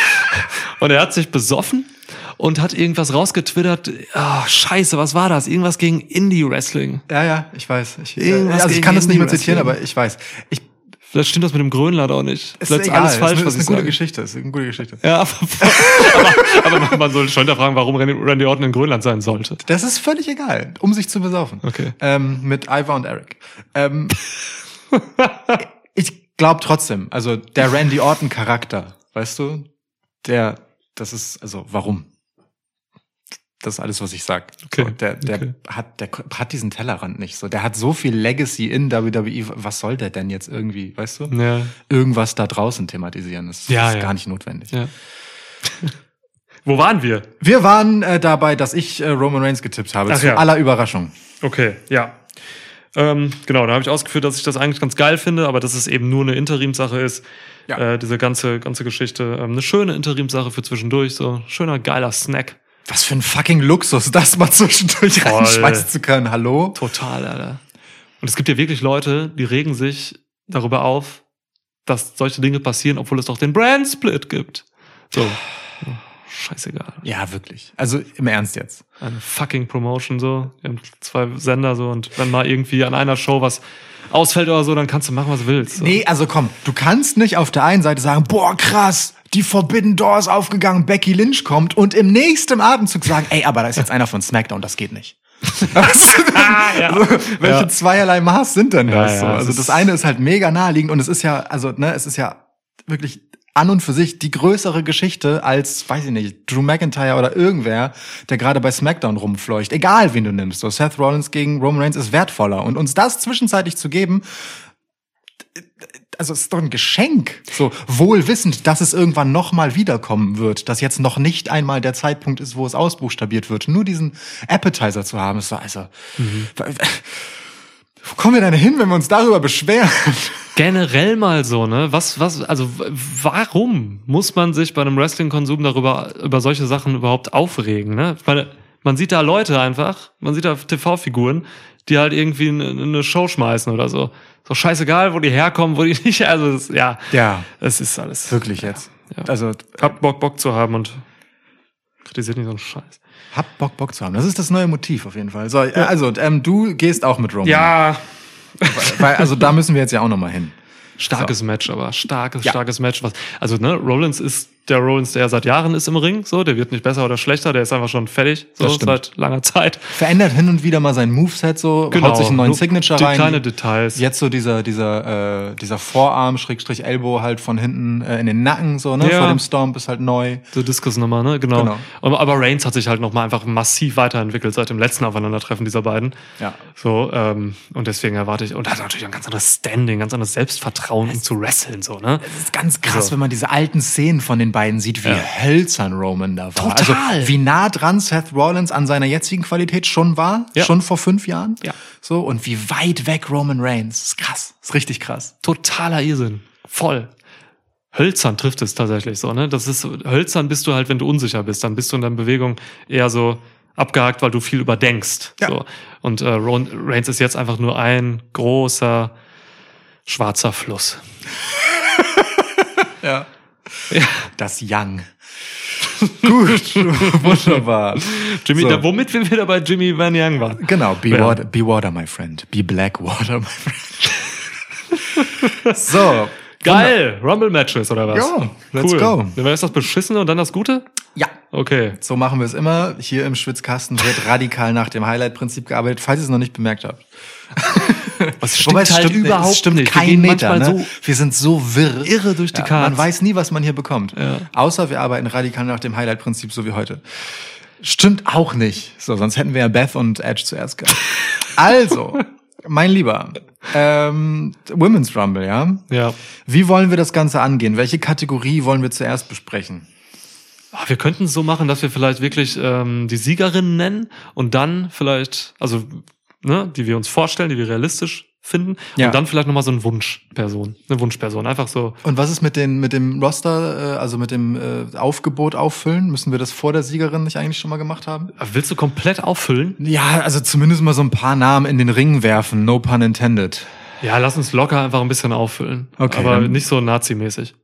Und er hat sich besoffen und hat irgendwas rausgetwittert. Ah, scheiße, was war das? Irgendwas gegen Indie Wrestling.
Ja, ja, ich weiß. Ich,
Irgendwas
also ich kann das nicht mehr zitieren, aber ich weiß. Ich,
Vielleicht stimmt das mit dem Grönland auch nicht.
ist
Vielleicht ist
egal.
alles falsch,
ist, eine-
was
ist
ich
eine gute
sage.
Geschichte. Ist eine gute Geschichte.
Ja, aber, aber, aber man soll schon hinterfragen, warum Randy Orton in Grönland sein sollte.
Das ist völlig egal, um sich zu besaufen.
Okay.
Ähm, mit Ivar und Eric. Ähm, ich glaube trotzdem, also der Randy Orton Charakter, weißt du, der, das ist, also warum? Das ist alles, was ich sag.
Okay,
So, der, der
okay.
hat, der hat diesen Tellerrand nicht so. Der hat so viel Legacy in WWE. Was soll der denn jetzt irgendwie, weißt du?
Ja.
Irgendwas da draußen thematisieren. Das
Ja,
ist
ja.
gar nicht notwendig.
ja. Wo waren wir?
Wir waren äh, dabei, dass ich äh, Roman Reigns getippt habe.
Ach
zu
ja.
aller Überraschung.
Okay, ja. Ähm, genau, da habe ich ausgeführt, dass ich das eigentlich ganz geil finde, aber dass es eben nur eine Interimsache ist.
Ja.
Äh, diese ganze, ganze Geschichte. Ähm, eine schöne Interimsache für zwischendurch, so schöner, geiler Snack.
Was für ein fucking Luxus, das mal zwischendurch
Voll.
reinschmeißen zu können. Hallo?
Total, Alter. Und es gibt ja wirklich Leute, die regen sich darüber auf, dass solche Dinge passieren, obwohl es doch den Brand Split gibt. So. Scheißegal.
Ja, wirklich. Also im Ernst jetzt.
Eine fucking Promotion so. Wir haben zwei Sender so und wenn mal irgendwie an einer Show was ausfällt oder so, dann kannst du machen, was du willst. So.
Nee, also komm, du kannst nicht auf der einen Seite sagen, boah, krass, die Forbidden Door ist aufgegangen, Becky Lynch kommt und im nächsten Atemzug sagen, ey, aber da ist jetzt einer von SmackDown, das geht nicht. Was?
ja.
Also, welche
Ja.
zweierlei Maß sind denn das?
Ja,
so? Also das eine ist halt mega naheliegend und es ist ja, also ne, es ist ja wirklich an und für sich die größere Geschichte als, weiß ich nicht, Drew McIntyre oder irgendwer, der gerade bei SmackDown rumfleucht. Egal, wen du nimmst. So Seth Rollins gegen Roman Reigns ist wertvoller. Und uns das zwischenzeitlich zu geben, also es ist doch ein Geschenk. So wohl wissend, dass es irgendwann noch mal wiederkommen wird, dass jetzt noch nicht einmal der Zeitpunkt ist, wo es ausbuchstabiert wird. Nur diesen Appetizer zu haben, ist so, also, wo kommen wir denn hin, wenn wir uns darüber beschweren?
Generell mal so, ne? Was, was, also warum muss man sich bei einem Wrestling-Konsum darüber, über solche Sachen überhaupt aufregen, ne? Ich meine, man sieht da Leute einfach, man sieht da TV-Figuren, die halt irgendwie eine, eine Show schmeißen oder so. So scheißegal, wo die herkommen, wo die nicht, also, es, ja.
Ja,
Es ist alles.
wirklich jetzt.
Ja.
Also
Habt Bock, Bock zu haben und kritisiert nicht so einen Scheiß.
Hab Bock, Bock zu haben. Das ist das neue Motiv auf jeden Fall. So, also ähm, du gehst auch mit Roman.
Ja,
Weil, also da müssen wir jetzt ja auch noch mal hin.
Starkes Match, aber starkes,
Ja.
starkes Match. Was, also, ne, Rollins ist der Rollins, der seit Jahren ist im Ring, so, der wird nicht besser oder schlechter, der ist einfach schon fertig, so, seit langer Zeit.
Verändert hin und wieder mal sein Moveset so, haut sich einen neuen
nur
Signature
die
rein.
kleine Details.
Jetzt so dieser, dieser, äh, dieser Vorarm, Schrägstrich Elbow halt von hinten äh, in den Nacken, so, ne?
Ja.
Vor dem Stomp ist halt neu.
So Diskusnummer, ne? Genau.
Genau.
Aber, aber Reigns hat sich halt nochmal einfach massiv weiterentwickelt seit dem letzten Aufeinandertreffen dieser beiden.
Ja.
So, ähm, und deswegen erwarte ich, und hat natürlich ein ganz anderes Standing, ganz anderes Selbstvertrauen, um zu wresteln, so, ne?
Es ist ganz krass,
So.
wenn man diese alten Szenen von den beiden sieht, wie
Ja.
hölzern Roman da war.
Total.
Also wie nah dran Seth Rollins an seiner jetzigen Qualität schon war,
Ja.
schon vor fünf Jahren.
Ja.
So, und wie weit weg Roman Reigns. Das ist krass. Das ist richtig krass.
Totaler Irrsinn. Voll. Hölzern trifft es tatsächlich so, ne? Das ist, hölzern bist du halt, wenn du unsicher bist. Dann bist du in deiner Bewegung eher so abgehakt, weil du viel überdenkst.
Ja.
So. Und äh, Ron- Reigns ist jetzt einfach nur ein großer schwarzer Fluss.
Ja. Das Young. Gut, wunderbar.
Jimmy,
So.
da, womit wir wieder bei Jimmy Van Young waren.
Genau, be,
Ja.
water, be water, my friend. Be black water, my friend. so.
Geil! Rumble-Matches oder was?
Ja, let's
cool.
go.
Dann ist das Beschissene und dann das Gute?
Ja.
Okay.
So machen wir es immer. Hier im Schwitzkasten wird radikal nach dem Highlight-Prinzip gearbeitet, falls ihr es noch nicht bemerkt habt.
Was
Wobei es stimmt überhaupt
es stimmt
nicht.
Wir
Kein
gehen
Meter.
manchmal
Ne?
so
wir sind so wirr.
irre durch die
ja,
Cards.
Man weiß nie, was man hier bekommt.
Ja.
Außer wir arbeiten radikal nach dem Highlight-Prinzip, so wie heute. Stimmt auch nicht. So, sonst hätten wir ja Beth und Edge zuerst gehabt. Also, mein Lieber, ähm, Women's Rumble, ja?
Ja.
Wie wollen wir das Ganze angehen? Welche Kategorie wollen wir zuerst besprechen?
Ah, Wir könnten es so machen, dass wir vielleicht wirklich ähm, die Siegerinnen nennen und dann vielleicht, also, ne, die wir uns vorstellen, die wir realistisch finden.
Ja.
Und dann vielleicht nochmal so eine Wunschperson. Eine Wunschperson. Einfach so.
Und was ist mit, den, mit dem Roster, äh, also mit dem äh, Aufgebot auffüllen? Müssen wir das vor der Siegerin nicht eigentlich schon mal gemacht haben?
Willst du komplett auffüllen?
Ja, also zumindest mal so ein paar Namen in den Ring werfen, no pun intended.
Ja, lass uns locker einfach ein bisschen auffüllen.
Okay,
Aber nicht so nazimäßig.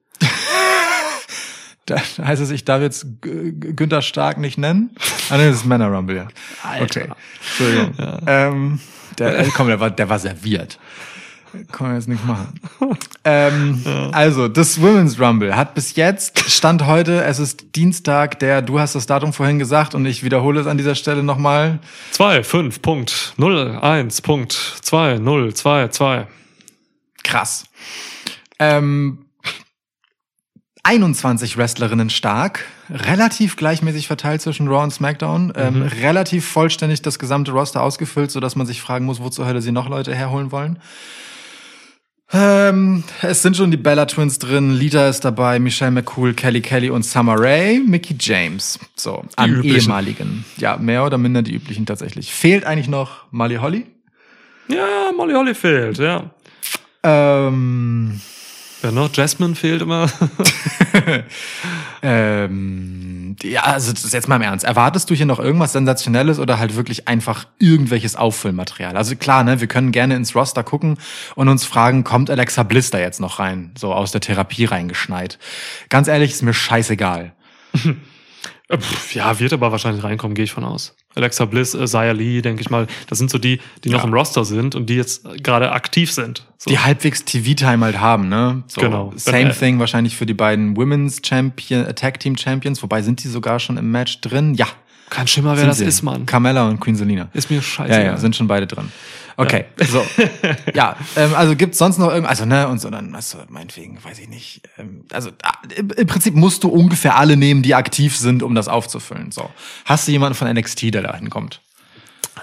Da heißt es, ich darf jetzt Günther Stark nicht nennen? Ah, nee, das ist Männer Rumble, ja.
Alter.
Okay. Entschuldigung. Ähm, der, äh, komm, der war, der war serviert. Kann man jetzt nicht machen. ähm, Also, das Women's Rumble hat bis jetzt, Stand heute, es ist Dienstag, der, du hast das Datum vorhin gesagt und ich wiederhole es an dieser Stelle nochmal.
2, 5, Punkt, 0, 1, Punkt, 2, 0, 2, 2.
Krass. Ähm, 21 Wrestlerinnen stark, relativ gleichmäßig verteilt zwischen Raw und SmackDown, ähm, relativ vollständig das gesamte Roster ausgefüllt, so dass man sich fragen muss, wo zur Hölle sie noch Leute herholen wollen. Ähm, es sind schon die Bella Twins drin, Lita ist dabei, Michelle McCool, Kelly Kelly und Summer Rae, Mickey James. So, an
üblichen.
ehemaligen. Ja, mehr oder minder die üblichen tatsächlich. Fehlt eigentlich noch Molly Holly?
Ja, Molly Holly fehlt, ja.
Ähm,
Wer noch? Jasmine fehlt immer.
Ähm, ja, also das ist jetzt mal im Ernst. Erwartest du hier noch irgendwas Sensationelles oder halt wirklich einfach irgendwelches Auffüllmaterial? Also klar, ne, wir können gerne ins Roster gucken und uns fragen, kommt Alexa Bliss da jetzt noch rein? So aus der Therapie reingeschneit. Ganz ehrlich, ist mir scheißegal.
Äh, ja, wird aber wahrscheinlich reinkommen, gehe ich von aus. Alexa Bliss, äh, Zaya Lee, denke ich mal, das sind so die, die noch
Ja.
im Roster sind und die jetzt äh, gerade aktiv sind. So.
Die halbwegs TV-Time halt haben, ne? So,
Genau.
Same
Äh,
thing wahrscheinlich für die beiden Women's Champion, Tag Team Champions, wobei sind die sogar schon im Match drin? Ja.
Kein Schimmer, wer
Sind
das
sie.
ist, Mann.
Carmella und Queen Selina.
Ist mir scheiße.
Ja, ja, sind schon beide drin. Okay, so. Ja, ähm, also gibt's sonst noch irgendwas, also ne, und so dann, also meinetwegen, weiß ich nicht. Ähm, also im, Prinzip musst du ungefähr alle nehmen, die aktiv sind, um das aufzufüllen. So. Hast du jemanden von NXT, der da hinkommt?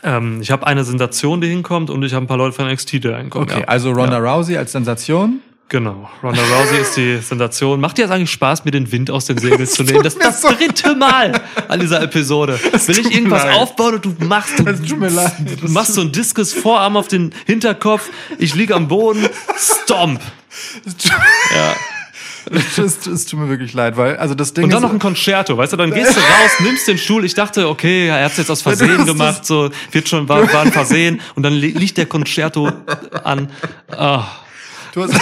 ähm, ich habe eine Sensation, die hinkommt und ich habe ein paar Leute von NXT, die da hinkommen.
Okay,
ja.
also Ronda Rousey als Sensation.
Genau. Ronda Rousey ist die Sensation. Macht dir jetzt eigentlich Spaß, mir den Wind aus den Segeln zu nehmen? Das ist das
so-
dritte Mal an dieser Episode. Will ich irgendwas
leid.
aufbauen und du machst, du,
Es tut mir leid.
du machst so einen Diskus Vorarm auf den Hinterkopf. Ich liege am Boden. Stomp. Ja.
Es, tut mir wirklich leid, weil, also das Ding
Und dann noch ein Concerto, weißt du, dann gehst du raus, nimmst den Stuhl. Ich dachte, okay, er hat's jetzt aus
Das
Versehen gemacht, so, wird schon, war, war ein Versehen. Und dann li liegt der Concerto an. Ah.
Du hast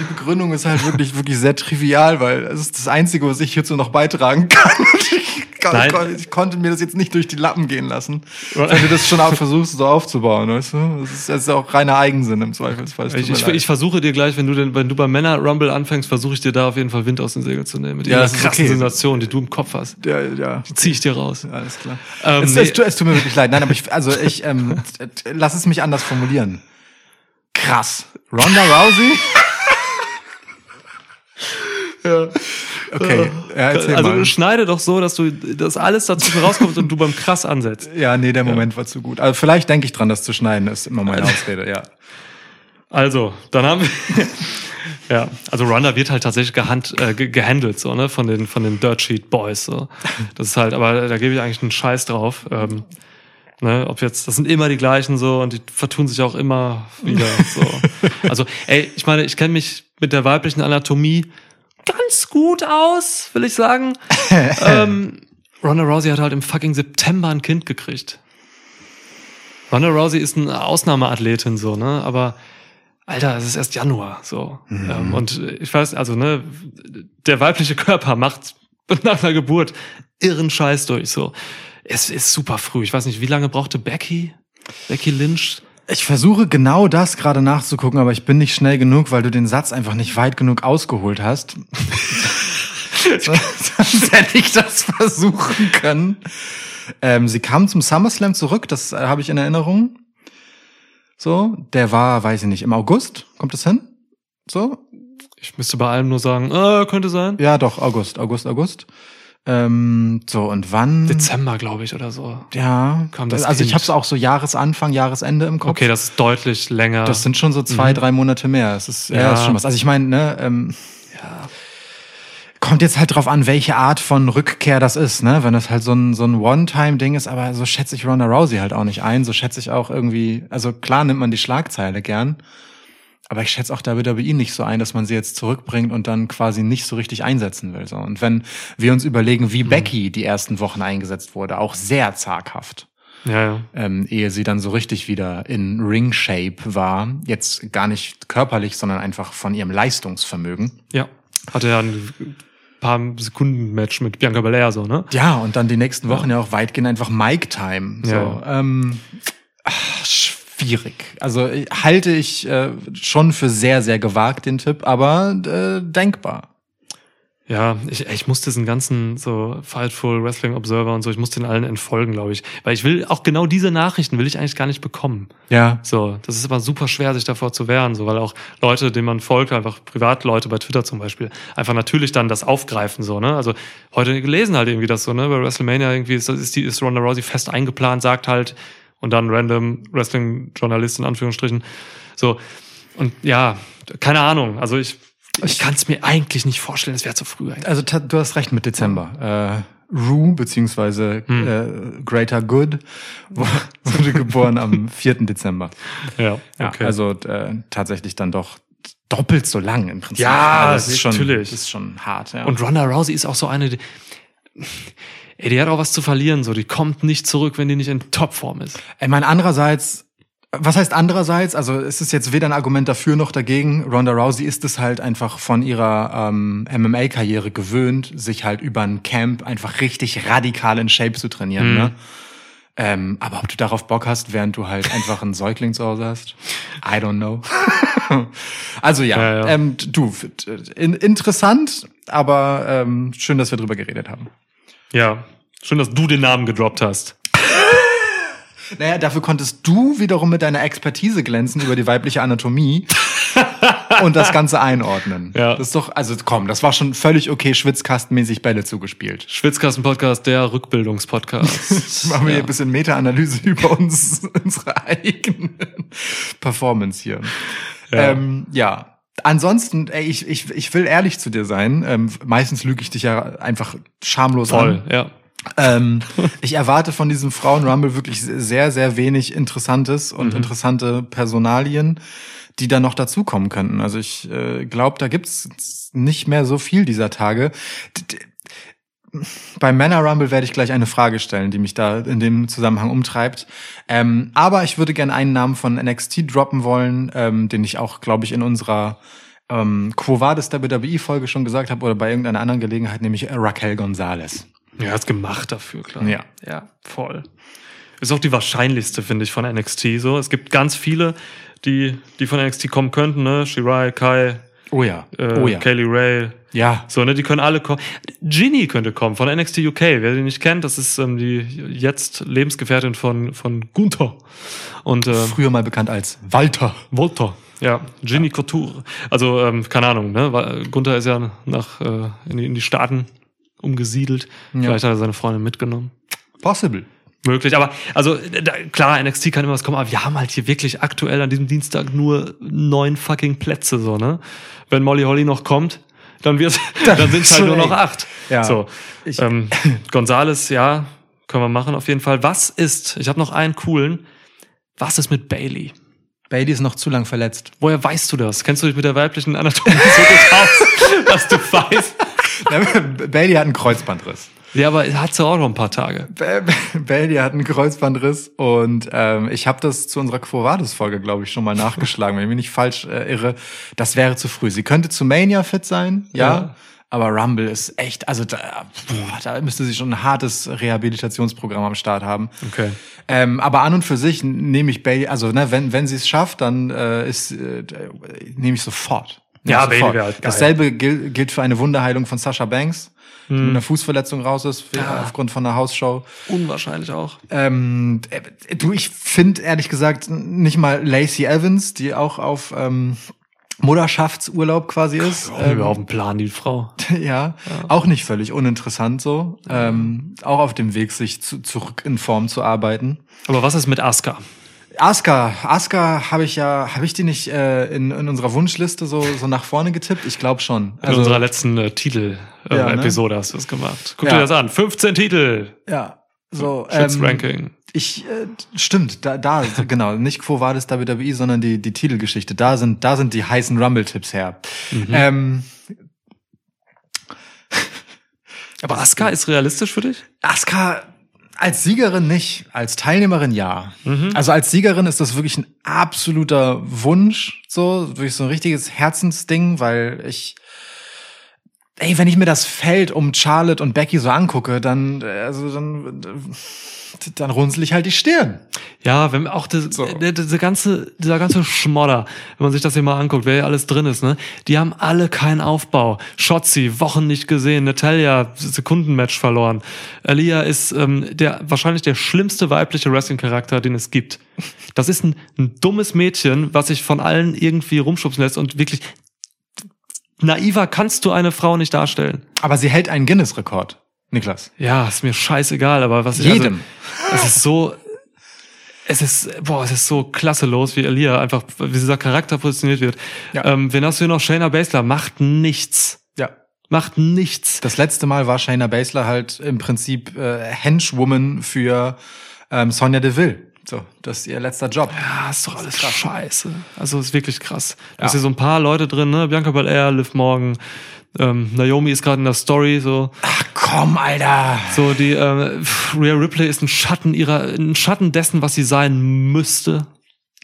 die Begründung ist halt wirklich, wirklich sehr trivial, weil es ist das Einzige, was ich hierzu noch beitragen kann. Ich, kann, kon- ich konnte mir das jetzt nicht durch die Lappen gehen lassen. Wenn du das schon auch versuchst, so aufzubauen, weißt du? Das ist, das ist auch reiner Eigensinn im Zweifelsfall.
Ich, ich, ich versuche dir gleich, wenn du den, wenn du beim Männer Rumble anfängst, versuche ich dir da auf jeden Fall Wind aus den Segeln zu nehmen. Mit
Ja,
dieser
das ist
krassen
okay.
Sensation, die du im Kopf hast.
ja, ja.
Die zieh ich dir raus.
Alles klar.
Ähm,
es,
nee.
es, es tut mir wirklich leid. Nein, aber ich, also ich, ähm, lass es mich anders formulieren. Krass. Ronda Rousey? ja. Okay, ja, erzähl
also
mal.
schneide doch so, dass du, dass alles dazwischen rauskommt und du beim krass ansetzt.
Ja, nee, der Moment war zu gut. Also vielleicht denke ich dran, das zu schneiden, ist immer meine Ausrede, ja.
Also, dann haben wir. ja, also Ronda wird halt tatsächlich gehand, äh, ge- gehandelt, so, ne, von den, von den Dirt Sheet Boys, so. Das ist halt, aber da gebe ich eigentlich einen Scheiß drauf. Ähm, ne, ob jetzt, das sind immer die gleichen, so, und die vertun sich auch immer wieder, so. Also, ey, ich meine, ich kenne mich mit der weiblichen Anatomie ganz gut aus, will ich sagen. ähm, Ronda Rousey hat halt im fucking September ein Kind gekriegt. Ronda Rousey ist eine Ausnahmeathletin, so, ne, aber Alter, es ist erst Januar, so. Ähm, und ich weiß, also, ne, der weibliche Körper macht nach einer Geburt irren Scheiß durch, so. Es ist super früh. Ich weiß nicht, wie lange brauchte Becky? Becky Lynch?
Ich versuche genau das gerade nachzugucken, aber ich bin nicht schnell genug, weil du den Satz einfach nicht weit genug ausgeholt hast. Sonst hätte ich das versuchen können. Ähm, sie kam zum SummerSlam zurück, das äh, habe ich in Erinnerung. So, der war, weiß ich nicht, im August. Kommt das hin? So?
Ich müsste bei allem nur sagen, äh, könnte sein.
Ja, doch, August, August, August. Ähm, so, und wann?
Dezember, glaube ich, oder so.
Ja,
kam das
also ich
Kind.
habe es auch so Jahresanfang, Jahresende im Kopf.
Okay, das ist deutlich länger.
Das sind schon so zwei, drei Monate mehr. Es ist, ja.
Ja.
das ist schon was. Also ich meine, ne, ähm, kommt jetzt halt drauf an, welche Art von Rückkehr das ist, ne? Wenn das halt so ein, so ein One-Time-Ding ist, aber so schätze ich Ronda Rousey halt auch nicht ein. So schätze ich auch irgendwie, also klar nimmt man die Schlagzeile gern, aber ich schätze auch WWE nicht so ein, dass man sie jetzt zurückbringt und dann quasi nicht so richtig einsetzen will. So. Und wenn wir uns überlegen, wie Becky die ersten Wochen eingesetzt wurde, auch sehr zaghaft
ja, ja.
ähm, ehe sie dann so richtig wieder in Ring-Shape war. Jetzt gar nicht körperlich, sondern einfach von ihrem Leistungsvermögen.
Ja. Hatte ja ein paar Sekunden Match mit Bianca Belair, so, ne?
Ja, und dann die nächsten Wochen ja, auch weitgehend einfach Mike-Time. So,
Ja.
ähm, ach, schwierig. Also äh, halte ich äh, schon für sehr, sehr gewagt den Tipp, aber äh, denkbar.
Ja, ich, ich muss diesen ganzen so Fightful Wrestling Observer und so, ich muss den allen entfolgen, glaube ich. Weil ich will auch genau diese Nachrichten will ich eigentlich gar nicht bekommen.
Ja.
So, das ist aber super schwer, sich davor zu wehren, so, weil auch Leute, denen man folgt, einfach Privatleute bei Twitter zum Beispiel, einfach natürlich dann das aufgreifen, so, ne? Also heute gelesen halt irgendwie das so, ne? Bei WrestleMania irgendwie ist, ist, die, ist Ronda Rousey fest eingeplant, sagt halt, und dann random Wrestling-Journalist in Anführungsstrichen. So. Und ja, keine Ahnung. Also ich, ich kann es mir eigentlich nicht vorstellen, es wäre zu früh eigentlich.
Also du hast recht mit Dezember. Äh, Rue, beziehungsweise
Hm.
äh, Greater Good, wurde geboren am 4. Dezember.
Ja,
Ja, also äh, tatsächlich dann doch doppelt so lang im Prinzip.
Ja,
Also das ist schon,
natürlich.
Das ist schon hart. Ja.
Und Ronda Rousey ist auch so eine, ey, die hat auch was zu verlieren, so, die kommt nicht zurück, wenn die nicht in Topform ist.
ich meine, andererseits, was heißt andererseits? Also es ist jetzt weder ein Argument dafür noch dagegen. Ronda Rousey ist es halt einfach von ihrer ähm, MMA-Karriere gewöhnt, sich halt über ein Camp einfach richtig radikal in Shape zu trainieren.
Mhm.
Ne? Ähm, aber ob du darauf Bock hast, während du halt einfach einen Säugling zu Hause hast, I don't know. also ja,
Ja, ja.
Ähm, du, in, interessant, aber ähm, schön, dass wir drüber geredet haben.
Ja. Schön, dass du den Namen gedroppt hast.
Naja, dafür konntest du wiederum mit deiner Expertise glänzen über die weibliche Anatomie und das Ganze einordnen.
Ja.
Das ist doch, also komm, das war schon völlig okay, schwitzkastenmäßig Bälle zugespielt.
Schwitzkasten-Podcast, der Rückbildungspodcast.
Machen wir
ja.
hier ein bisschen Meta-Analyse über uns, unsere eigene Performance hier.
Ja.
Ja. Ähm, ja. Ansonsten, ey, ich, ich, ich will ehrlich zu dir sein. Ähm, meistens lüge ich dich ja einfach schamlos
Voll,
an.
ja.
Ähm, ich erwarte von diesem Frauenrumble wirklich sehr, sehr wenig Interessantes und interessante Personalien, die da noch dazukommen könnten. Also ich äh, glaube, da gibt's nicht mehr so viel dieser Tage. D- Beim Männer Rumble werde ich gleich eine Frage stellen, die mich da in dem Zusammenhang umtreibt. Ähm, aber ich würde gerne einen Namen von NXT droppen wollen, ähm, den ich auch, glaube ich, in unserer ähm, Quo Vadis WWE-Folge schon gesagt habe oder bei irgendeiner anderen Gelegenheit, nämlich Raquel Gonzalez.
Ja, ist gemacht dafür, klar.
Ja.
Ja, voll. Ist auch die wahrscheinlichste, finde ich, von NXT. So, es gibt ganz viele, die, die von NXT kommen könnten, ne? Shirai, Kai,
Oh ja.
äh,
oh ja.
Kaylee Ray.
Ja.
So, ne, die können alle kommen. Ginny könnte kommen von NXT UK. Wer die nicht kennt, das ist ähm, die jetzt Lebensgefährtin von, von Gunther. Und äh,
Früher mal bekannt als Walter.
Volta. Ja, Ginny Couture. Also, ähm, keine Ahnung, ne? weil Gunther ist ja nach äh, in, die, in die Staaten umgesiedelt. Vielleicht hat er seine Freundin mitgenommen.
Possible.
Möglich, aber also da, klar, NXT kann immer was kommen, aber wir haben halt hier wirklich aktuell an diesem Dienstag nur neun fucking Plätze, so, ne? Wenn Molly Holly noch kommt, dann wird, dann sind es halt nur noch acht.
Ja.
So.
Ich-
ähm, Gonzales, ja, können wir machen auf jeden Fall. Was ist, ich habe noch einen coolen, was ist mit Bailey?
Bailey ist noch zu lang verletzt.
Woher weißt du das? Kennst du dich mit der weiblichen Anatomie so gut aus, dass du weißt?
Bailey hat einen Kreuzbandriss.
Ja, aber hat sie auch noch ein paar Tage.
Bailey hat einen Kreuzbandriss und ähm, ich habe das zu unserer Quo Vadis Folge, glaube ich, schon mal nachgeschlagen, wenn ich mich nicht falsch äh, irre. Das wäre zu früh. Sie könnte zu Mania fit sein, ja.
Ja.
Aber Rumble ist echt, also da, boah, da müsste sie schon ein hartes Rehabilitationsprogramm am Start haben.
Okay.
Ähm, aber an und für sich nehme ich Bailey, also ne, wenn, wenn sie es schafft, dann äh, ist äh, nehme ich sofort.
Ja, Bailey wäre halt geil.
Dasselbe gilt, gilt für eine Wunderheilung von Sasha Banks, die
Hm.
mit einer Fußverletzung raus ist, für,
Ah.
aufgrund von einer Hausshow.
Unwahrscheinlich auch.
Ähm, äh, du, ich finde ehrlich gesagt nicht mal Lacey Evans, die auch auf ähm, Mutterschaftsurlaub quasi ist.
Auch
ähm,
überhaupt einen Plan, die Frau.
ja, auch nicht völlig uninteressant so. Ähm, auch auf dem Weg, sich zu, zurück in Form zu arbeiten.
Aber was ist mit Asuka?
Asuka, Asuka habe ich ja, habe ich die nicht äh, in, in unserer Wunschliste so, so nach vorne getippt? Ich glaube schon.
In unserer letzten äh, Titel-Episode
Ja, ne?
Episode hast du es gemacht. Guck
Ja.
dir das an. 15 Titel.
ja, so ähm,
Ranking.
Ich äh, stimmt, da, da genau, nicht Quo Vadis WWE, sondern die die Titelgeschichte. Da sind da sind die heißen Rumble Tipps her. Ähm,
Aber Asuka ist realistisch für dich?
Asuka als Siegerin nicht, als Teilnehmerin ja.
Mhm.
Also als Siegerin ist das wirklich ein absoluter Wunsch, so wirklich so ein richtiges Herzensding, weil ich Ey, wenn ich mir das Feld um Charlotte und Becky so angucke, dann äh, also dann dann runzel ich halt die Stirn.
Ja, wenn auch das,
So.
der, dieser ganze, dieser ganze Schmodder, wenn man sich das hier mal anguckt, wer hier alles drin ist, ne, die haben alle keinen Aufbau. Shotzi, Wochen nicht gesehen, Natalia, Sekundenmatch verloren. Alia ist ähm, der wahrscheinlich der schlimmste weibliche Wrestling-Charakter, den es gibt. Das ist ein, ein dummes Mädchen, was sich von allen irgendwie rumschubsen lässt und wirklich naiver kannst du eine Frau nicht darstellen.
Aber sie hält einen Guinness-Rekord, Niklas.
Ja, ist mir scheißegal, aber was ich
Jedem.
Also, es ist so, es ist, boah, es ist so klasse los, wie Elia einfach, wie dieser Charakter positioniert wird.
Ja.
Ähm, wen hast du hier noch? Shayna Baszler macht nichts.
Ja.
Macht nichts.
Das letzte Mal war Shayna Baszler halt im Prinzip äh, Henchwoman für ähm, Sonja Deville. So, das ist ihr letzter Job.
Ja, ist doch alles scheiße. Also ist wirklich krass. Da
Ja.
ist hier so ein paar Leute drin, ne? Bianca Belair, Liv Morgan, ähm, Naomi ist gerade in der Story, so.
Ach komm, Alter.
So, die ähm, Rhea Ripley ist ein Schatten ihrer, ein Schatten dessen, was sie sein müsste.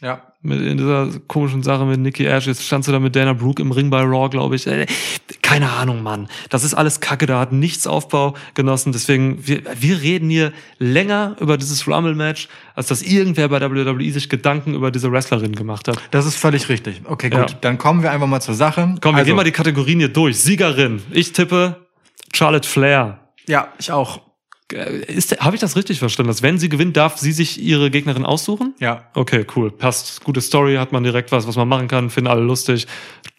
Ja.
Mit in dieser komischen Sache mit Nikki Ash. Jetzt standst du da mit Dana Brooke im Ring bei Raw, glaube ich. Äh, Keine Ahnung, Mann. Das ist alles Kacke, da hat nichts Aufbau genossen. Deswegen, wir, wir reden hier länger über dieses Rumble-Match, als dass irgendwer bei WWE sich Gedanken über diese Wrestlerin gemacht hat.
Das ist völlig richtig. Okay, gut.
Ja.
Dann kommen wir einfach mal zur Sache.
Komm, wir
also,
gehen mal die Kategorien hier durch. Siegerin. Ich tippe Charlotte Flair.
Ja, ich auch.
Äh, habe ich das richtig verstanden? Dass wenn sie gewinnt, darf sie sich ihre Gegnerin aussuchen?
Ja.
Okay, cool. Passt. Gute Story, hat man direkt was, was man machen kann, finden alle lustig.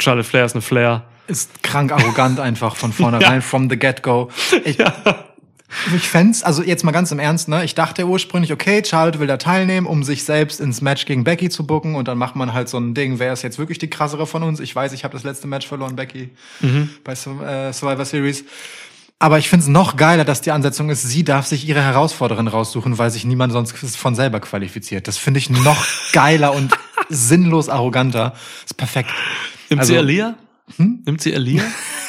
Charlotte Flair ist eine Flair.
Ist krank arrogant einfach von vornherein, from the get-go. Ich, ich fänd's, also jetzt mal ganz im Ernst, ne? Ich dachte ursprünglich, okay, Charlotte will da teilnehmen, um sich selbst ins Match gegen Becky zu booken und dann macht man halt so ein Ding, wer ist jetzt wirklich die krassere von uns? Ich weiß, ich habe das letzte Match verloren, Becky, bei Sur- äh, Survivor Series. Aber ich find's noch geiler, dass die Ansetzung ist, sie darf sich ihre Herausforderin raussuchen, weil sich niemand sonst von selber qualifiziert. Das finde ich noch geiler und sinnlos arroganter. Ist perfekt.
Nimmt
Also-
sie Elia? Nimmt sie Elia?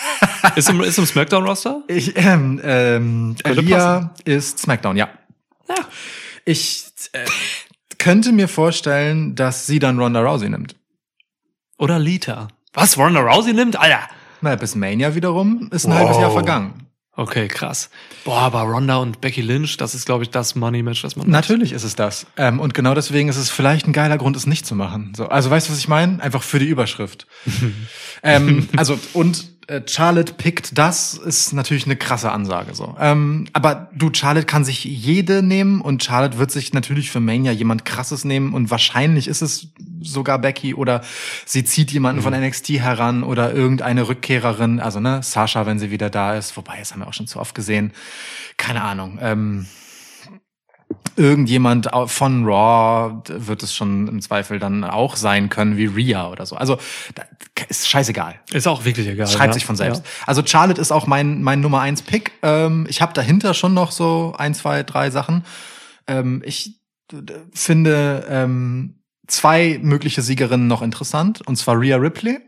ist, im, ist im Smackdown-Roster?
Ich, ähm, ähm,
Könnte
Elia ist SmackDown, ja. Ich äh, könnte mir vorstellen, dass sie dann Ronda Rousey nimmt.
Oder Lita? Was, Ronda Rousey nimmt? Alter!
Na, bis Mania wiederum ist ein
Wow.
halbes Jahr vergangen.
Okay, krass. Boah, aber Ronda und Becky Lynch, das ist, glaube ich, das Money-Match, das man
Natürlich ist es das. Ähm, und genau deswegen ist es vielleicht ein geiler Grund, es nicht zu machen. So, also weißt du, was ich meine? Einfach für die Überschrift. ähm, also und Charlotte pickt das ist natürlich eine krasse Ansage so. Ähm, aber du, Charlotte kann sich jede nehmen und Charlotte wird sich natürlich für Mania jemand krasses nehmen und wahrscheinlich ist es sogar Becky oder sie zieht jemanden von NXT heran oder irgendeine Rückkehrerin, also ne, Sasha, wenn sie wieder da ist, wobei, das haben wir auch schon zu oft gesehen. Keine Ahnung. Ähm, irgendjemand von Raw wird es schon im Zweifel dann auch sein können, wie Rhea oder so. Also ist scheißegal.
Ist auch wirklich egal.
Schreibt
ja.
sich von selbst. Also Charlotte ist auch mein, mein Nummer eins Pick. Ähm, ich habe dahinter schon noch so ein, zwei, drei Sachen. Ähm, ich finde ähm, zwei mögliche Siegerinnen noch interessant, und zwar Rhea Ripley.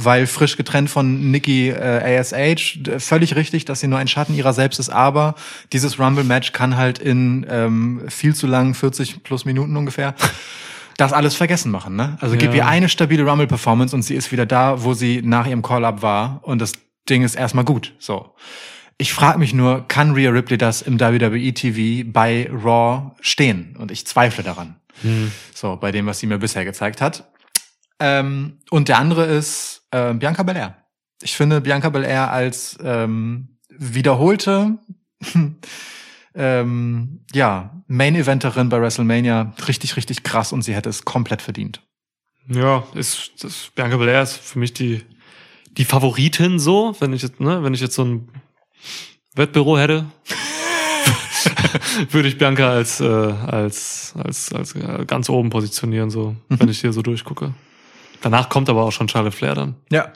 Weil frisch getrennt von Nikki äh, ASH, völlig richtig, dass sie nur ein Schatten ihrer selbst ist, aber dieses Rumble-Match kann halt in ähm, viel zu langen 40 plus Minuten ungefähr das alles vergessen machen. Ne? Also gib
Ja.
ihr eine stabile Rumble-Performance und sie ist wieder da, wo sie nach ihrem Call-Up war und das Ding ist erstmal gut. So. Ich frage mich nur, kann Rhea Ripley das im WWE TV bei Raw stehen? Und ich zweifle daran. So, bei dem, was sie mir bisher gezeigt hat. Ähm, und der andere ist äh, Bianca Belair. Ich finde Bianca Belair als ähm, wiederholte ähm, ja, Main-Eventerin bei WrestleMania richtig, richtig krass und sie hätte es komplett verdient.
Ja, ist, das, Bianca Belair ist für mich die, die Favoritin so, wenn ich jetzt, ne, wenn ich jetzt so ein Wettbüro hätte, würde ich Bianca als, äh, als, als, als äh, ganz oben positionieren, so, wenn ich hier so durchgucke. Danach kommt aber auch schon Charlotte Flair dann.
Ja.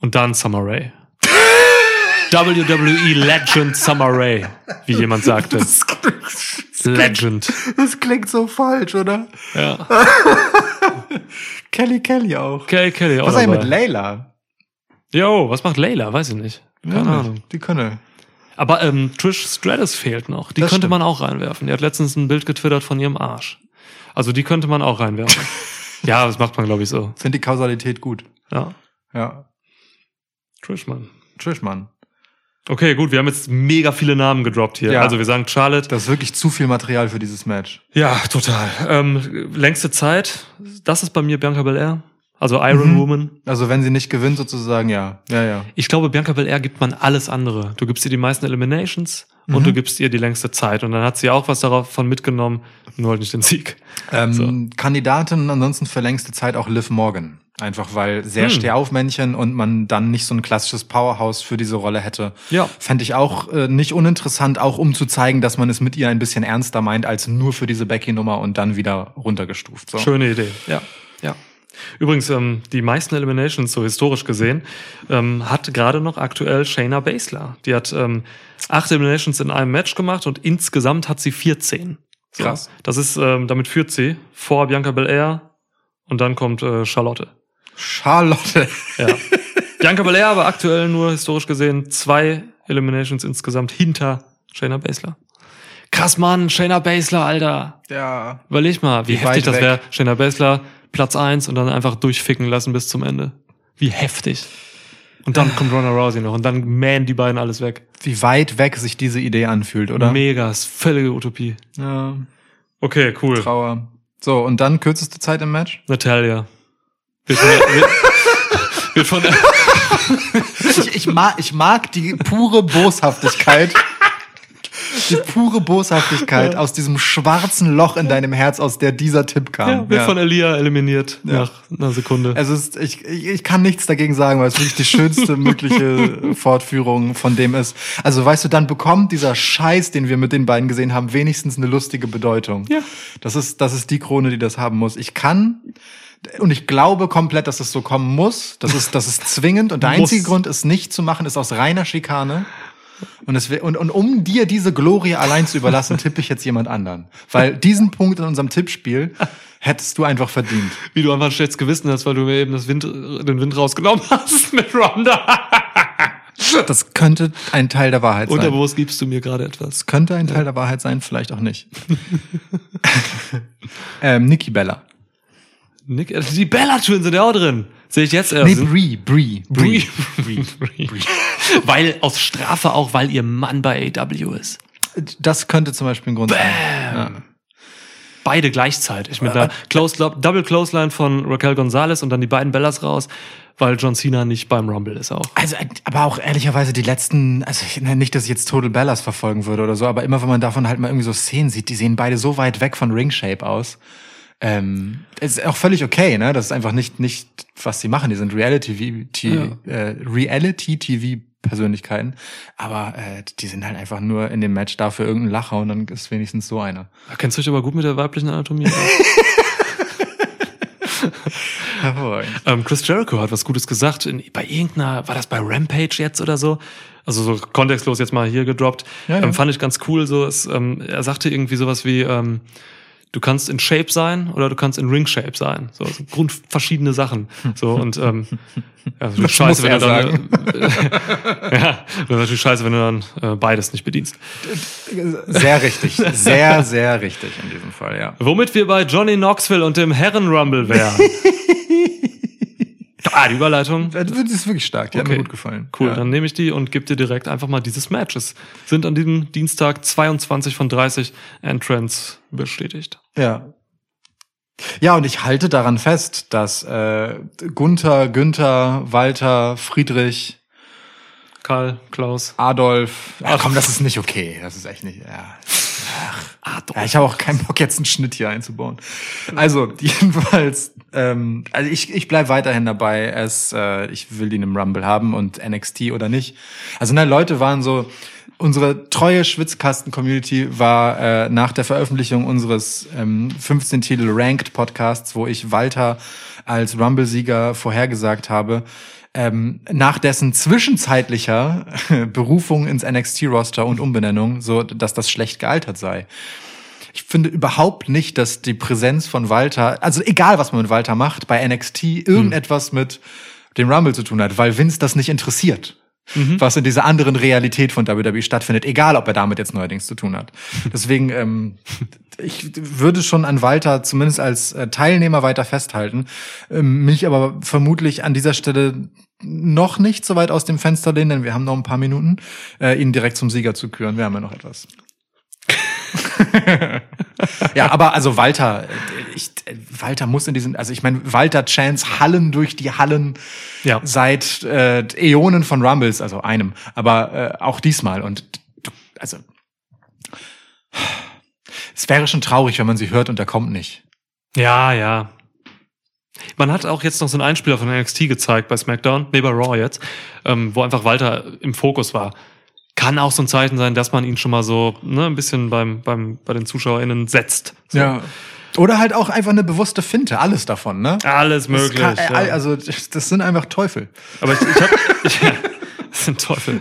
Und dann Summer Rae. WWE Legend Summer Rae, wie jemand sagte. Legend.
Das klingt so falsch, oder?
Ja.
Kelly Kelly auch.
Kelly Kelly auch
Was ist eigentlich mit Layla?
Jo, was macht Layla? Weiß ich nicht. Keine
Ja,
Ahnung.
Die könne.
Aber ähm, Trish Stratus fehlt noch. Die
Das
könnte
stimmt.
man auch reinwerfen. Die hat letztens ein Bild getwittert von ihrem Arsch. Also die könnte man auch reinwerfen. ja, das macht man, glaube ich, so.
Finde die Kausalität gut.
Ja.
Ja.
Trish, Mann.
Trish, Mann.
Okay, gut, wir haben jetzt mega viele Namen gedroppt hier.
Ja.
Also wir sagen Charlotte.
Das ist wirklich zu viel Material für dieses Match.
Ja, total. Ähm, längste Zeit, das ist bei mir Bianca Belair. Also Iron
Mhm.
Woman.
Also wenn sie nicht gewinnt, sozusagen, ja. Ja, ja.
Ich glaube, Bianca Belair gibt man alles andere. Du gibst ihr die meisten Eliminations und
Mhm.
du gibst ihr die längste Zeit. Und dann hat sie auch was davon mitgenommen, nur halt nicht den Sieg.
Ähm, Kandidatin ansonsten für längste Zeit auch Liv Morgan. Einfach weil sehr
Hm.
Stehaufmännchen und man dann nicht so ein klassisches Powerhouse für diese Rolle hätte.
Ja.
Fände ich auch äh, nicht uninteressant, auch um zu zeigen, dass man es mit ihr ein bisschen ernster meint, als nur für diese Becky-Nummer und dann wieder runtergestuft. So.
Schöne Idee, ja. Übrigens, ähm, die meisten Eliminations, so historisch gesehen, ähm, hat gerade noch aktuell Shayna Baszler. Die hat ähm, acht Eliminations in einem Match gemacht und insgesamt hat sie 14. So.
Krass.
Das ist, ähm, damit führt sie vor Bianca Belair und dann kommt äh, Charlotte.
Charlotte.
Ja. Bianca Belair aber aktuell nur historisch gesehen zwei Eliminations insgesamt hinter Shayna Baszler. Krass, Mann, Shayna Baszler, Alter.
Ja.
Überleg mal, wie,
Wie
heftig das wäre. Shayna Baszler, Platz eins und dann einfach durchficken lassen bis zum Ende. Wie heftig. Und dann kommt Ronda Rousey noch und dann man die beiden alles weg.
Wie weit weg sich diese Idee anfühlt, oder?
Mega, ist völlige Utopie.
Ja.
Okay, cool.
Trauer. So, und dann kürzeste Zeit im Match?
Natalia. Wird von, der, wird, wird von der,
Ich, ich, mag, ich mag die pure Boshaftigkeit Die pure Boshaftigkeit aus diesem schwarzen Loch in deinem Herz, aus der dieser Tipp kam.
Ja, wird
Ja.
von Elia eliminiert nach einer Sekunde.
Es ist, ich, ich, kann nichts dagegen sagen, weil es wirklich die schönste mögliche Fortführung von dem ist. Also weißt du, dann bekommt dieser Scheiß, den wir mit den beiden gesehen haben, wenigstens eine lustige Bedeutung.
Ja.
Das ist, das ist die Krone, die das haben muss. Ich kann und ich glaube komplett, dass es so kommen muss. Das ist, das ist zwingend. Und der einzige Grund, es nicht zu machen, ist aus reiner Schikane. Und, es, und, und um dir diese Glorie allein zu überlassen, tippe ich jetzt jemand anderen. Weil diesen Punkt in unserem Tippspiel hättest du einfach verdient.
Wie du einfach ein schlechtes Gewissen hast, weil du mir eben das Wind, den Wind rausgenommen hast mit Ronda.
Das könnte ein Teil der Wahrheit sein.
Unterbewusst gibst du mir gerade etwas.
Das könnte ein Teil der Wahrheit sein, vielleicht auch nicht. ähm, Nikki Bella.
Nick, äh, die Bella Twins sind ja auch drin. Sehe ich jetzt erst.
Nee, Brie, Brie,
Brie.
Brie.
Brie. Weil aus Strafe auch, weil ihr Mann bei AW ist.
Das könnte zum Beispiel ein Grund sein. Ja.
Beide gleichzeitig mit einer Close, Double Clothesline von Raquel Gonzalez und dann die beiden Bellas raus, weil John Cena nicht beim Rumble ist auch.
Also, aber auch ehrlicherweise die letzten, also ich, nicht, dass ich jetzt Total Bellas verfolgen würde oder so, aber immer wenn man davon halt mal irgendwie so Szenen sieht, die sehen beide so weit weg von Ring Shape aus. Ähm, ist auch völlig okay, ne? Das ist einfach nicht, nicht, was sie machen. Die sind Reality, TV, äh, Reality TV Persönlichkeiten. Aber äh, die sind halt einfach nur in dem Match da für irgendeinen Lacher und dann ist wenigstens so einer.
Kennst du dich aber gut mit der weiblichen Anatomie.
Hervorragend.
ähm, Chris Jericho hat was Gutes gesagt. In, bei irgendeiner, war das bei Rampage jetzt oder so? Also so kontextlos jetzt mal hier gedroppt.
Ja, ja.
Ähm, fand ich ganz cool. So, es, ähm, er sagte irgendwie sowas wie, ähm, du kannst in Shape sein oder du kannst in Ring Shape sein. So, so grund verschiedene Sachen. So und ähm, ja, das scheiße, wenn du dann ja, wäre natürlich scheiße, wenn du dann äh, beides nicht bedienst.
Sehr richtig. Sehr, sehr richtig in diesem Fall, ja.
Womit wir bei Johnny Knoxville und dem Herren Rumble wären. ah, die Überleitung.
Das ist wirklich stark. Die hat
Okay.
mir gut gefallen.
Cool,
Ja.
dann nehme ich die und gebe dir direkt einfach mal dieses Match. Es sind an diesem Dienstag 22 von 30 Entrants bestätigt.
Ja. Ja, und ich halte daran fest, dass äh, Gunther, Günther, Walter, Friedrich,
Karl, Klaus.
Adolf. Ach komm, das ist nicht okay. Das ist echt nicht. Ja. Ja, ich habe auch keinen Bock, jetzt einen Schnitt hier einzubauen. Also, jedenfalls, ähm, also ich, ich bleib weiterhin dabei. Es, äh, ich will in einem Rumble haben und NXT oder nicht. Also, ne, Leute waren so, unsere treue Schwitzkasten-Community war äh, nach der Veröffentlichung unseres ähm, 15 Titel Ranked Podcasts, wo ich Walter als Rumble-Sieger vorhergesagt habe, ähm, nach dessen zwischenzeitlicher Berufung ins NXT-Roster und Umbenennung, so dass das schlecht gealtert sei. Ich finde überhaupt nicht, dass die Präsenz von Walter, also egal was man mit Walter macht, bei NXT irgendetwas mit dem Rumble zu tun hat, weil Vince das nicht interessiert. Was in dieser anderen Realität von WWE stattfindet, egal ob er damit jetzt neuerdings zu tun hat. Deswegen, ähm, ich würde schon an Walter zumindest als äh, Teilnehmer weiter festhalten, ähm, mich aber vermutlich an dieser Stelle noch nicht so weit aus dem Fenster lehnen, denn wir haben noch ein paar Minuten, äh, ihn direkt zum Sieger zu küren. Wir haben ja noch etwas. ja, aber also Walter, ich, Walter muss in diesem, also ich meine, Walter Chance hallen durch die Hallen
Ja.
seit äh, Äonen von Rumbles, also einem, aber äh, auch diesmal und also es wäre schon traurig, wenn man sie hört und er kommt nicht.
Ja, ja. Man hat auch jetzt noch so einen Einspieler von NXT gezeigt bei SmackDown, nee, bei Raw jetzt, ähm, wo einfach Walter im Fokus war. Kann auch so ein Zeichen sein, dass man ihn schon mal so ne, ein bisschen beim, beim, bei den ZuschauerInnen setzt. So.
Ja. Oder halt auch einfach eine bewusste Finte, alles davon, ne?
Alles
Das
möglich.
kann, äh,
ja.
Also das sind einfach Teufel.
Aber ich, ich habe, ich, das sind Teufel.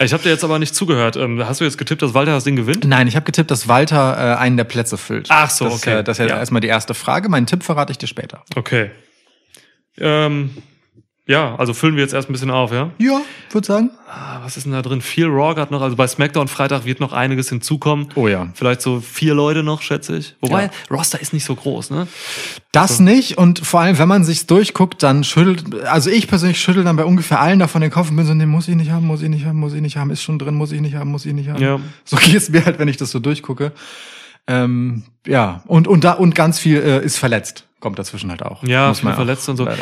Ich habe dir jetzt aber nicht zugehört. Ähm, Hast du jetzt getippt, dass Walter das Ding gewinnt?
Nein, ich habe getippt, dass Walter äh, einen der Plätze füllt.
Ach so,
das,
okay.
Äh, das ist ja,
Ja.
erstmal die erste Frage. Meinen Tipp verrate ich dir später.
Okay. Ähm, ja, also füllen wir jetzt erst ein bisschen auf, ja?
Ja, würde sagen.
Ah, Was ist denn da drin? Viel Raw gerade noch. Also bei SmackDown Freitag wird noch einiges hinzukommen.
Oh ja.
Vielleicht so vier Leute noch, schätze ich. Wobei,
Ja.
Roster ist nicht so groß, ne?
Das nicht und vor allem, wenn man sich's durchguckt, dann schüttelt, also ich persönlich schüttel dann bei ungefähr allen davon den Kopf und bin so, nee, muss ich nicht haben, muss ich nicht haben, muss ich nicht haben, ist schon drin, muss ich nicht haben, muss ich nicht haben.
Ja.
So geht's mir halt, wenn ich das so durchgucke. Ähm, ja, und, und da, und ganz viel äh, ist verletzt. Kommt dazwischen halt auch.
Ja,
Muss man
verletzt und so. Bei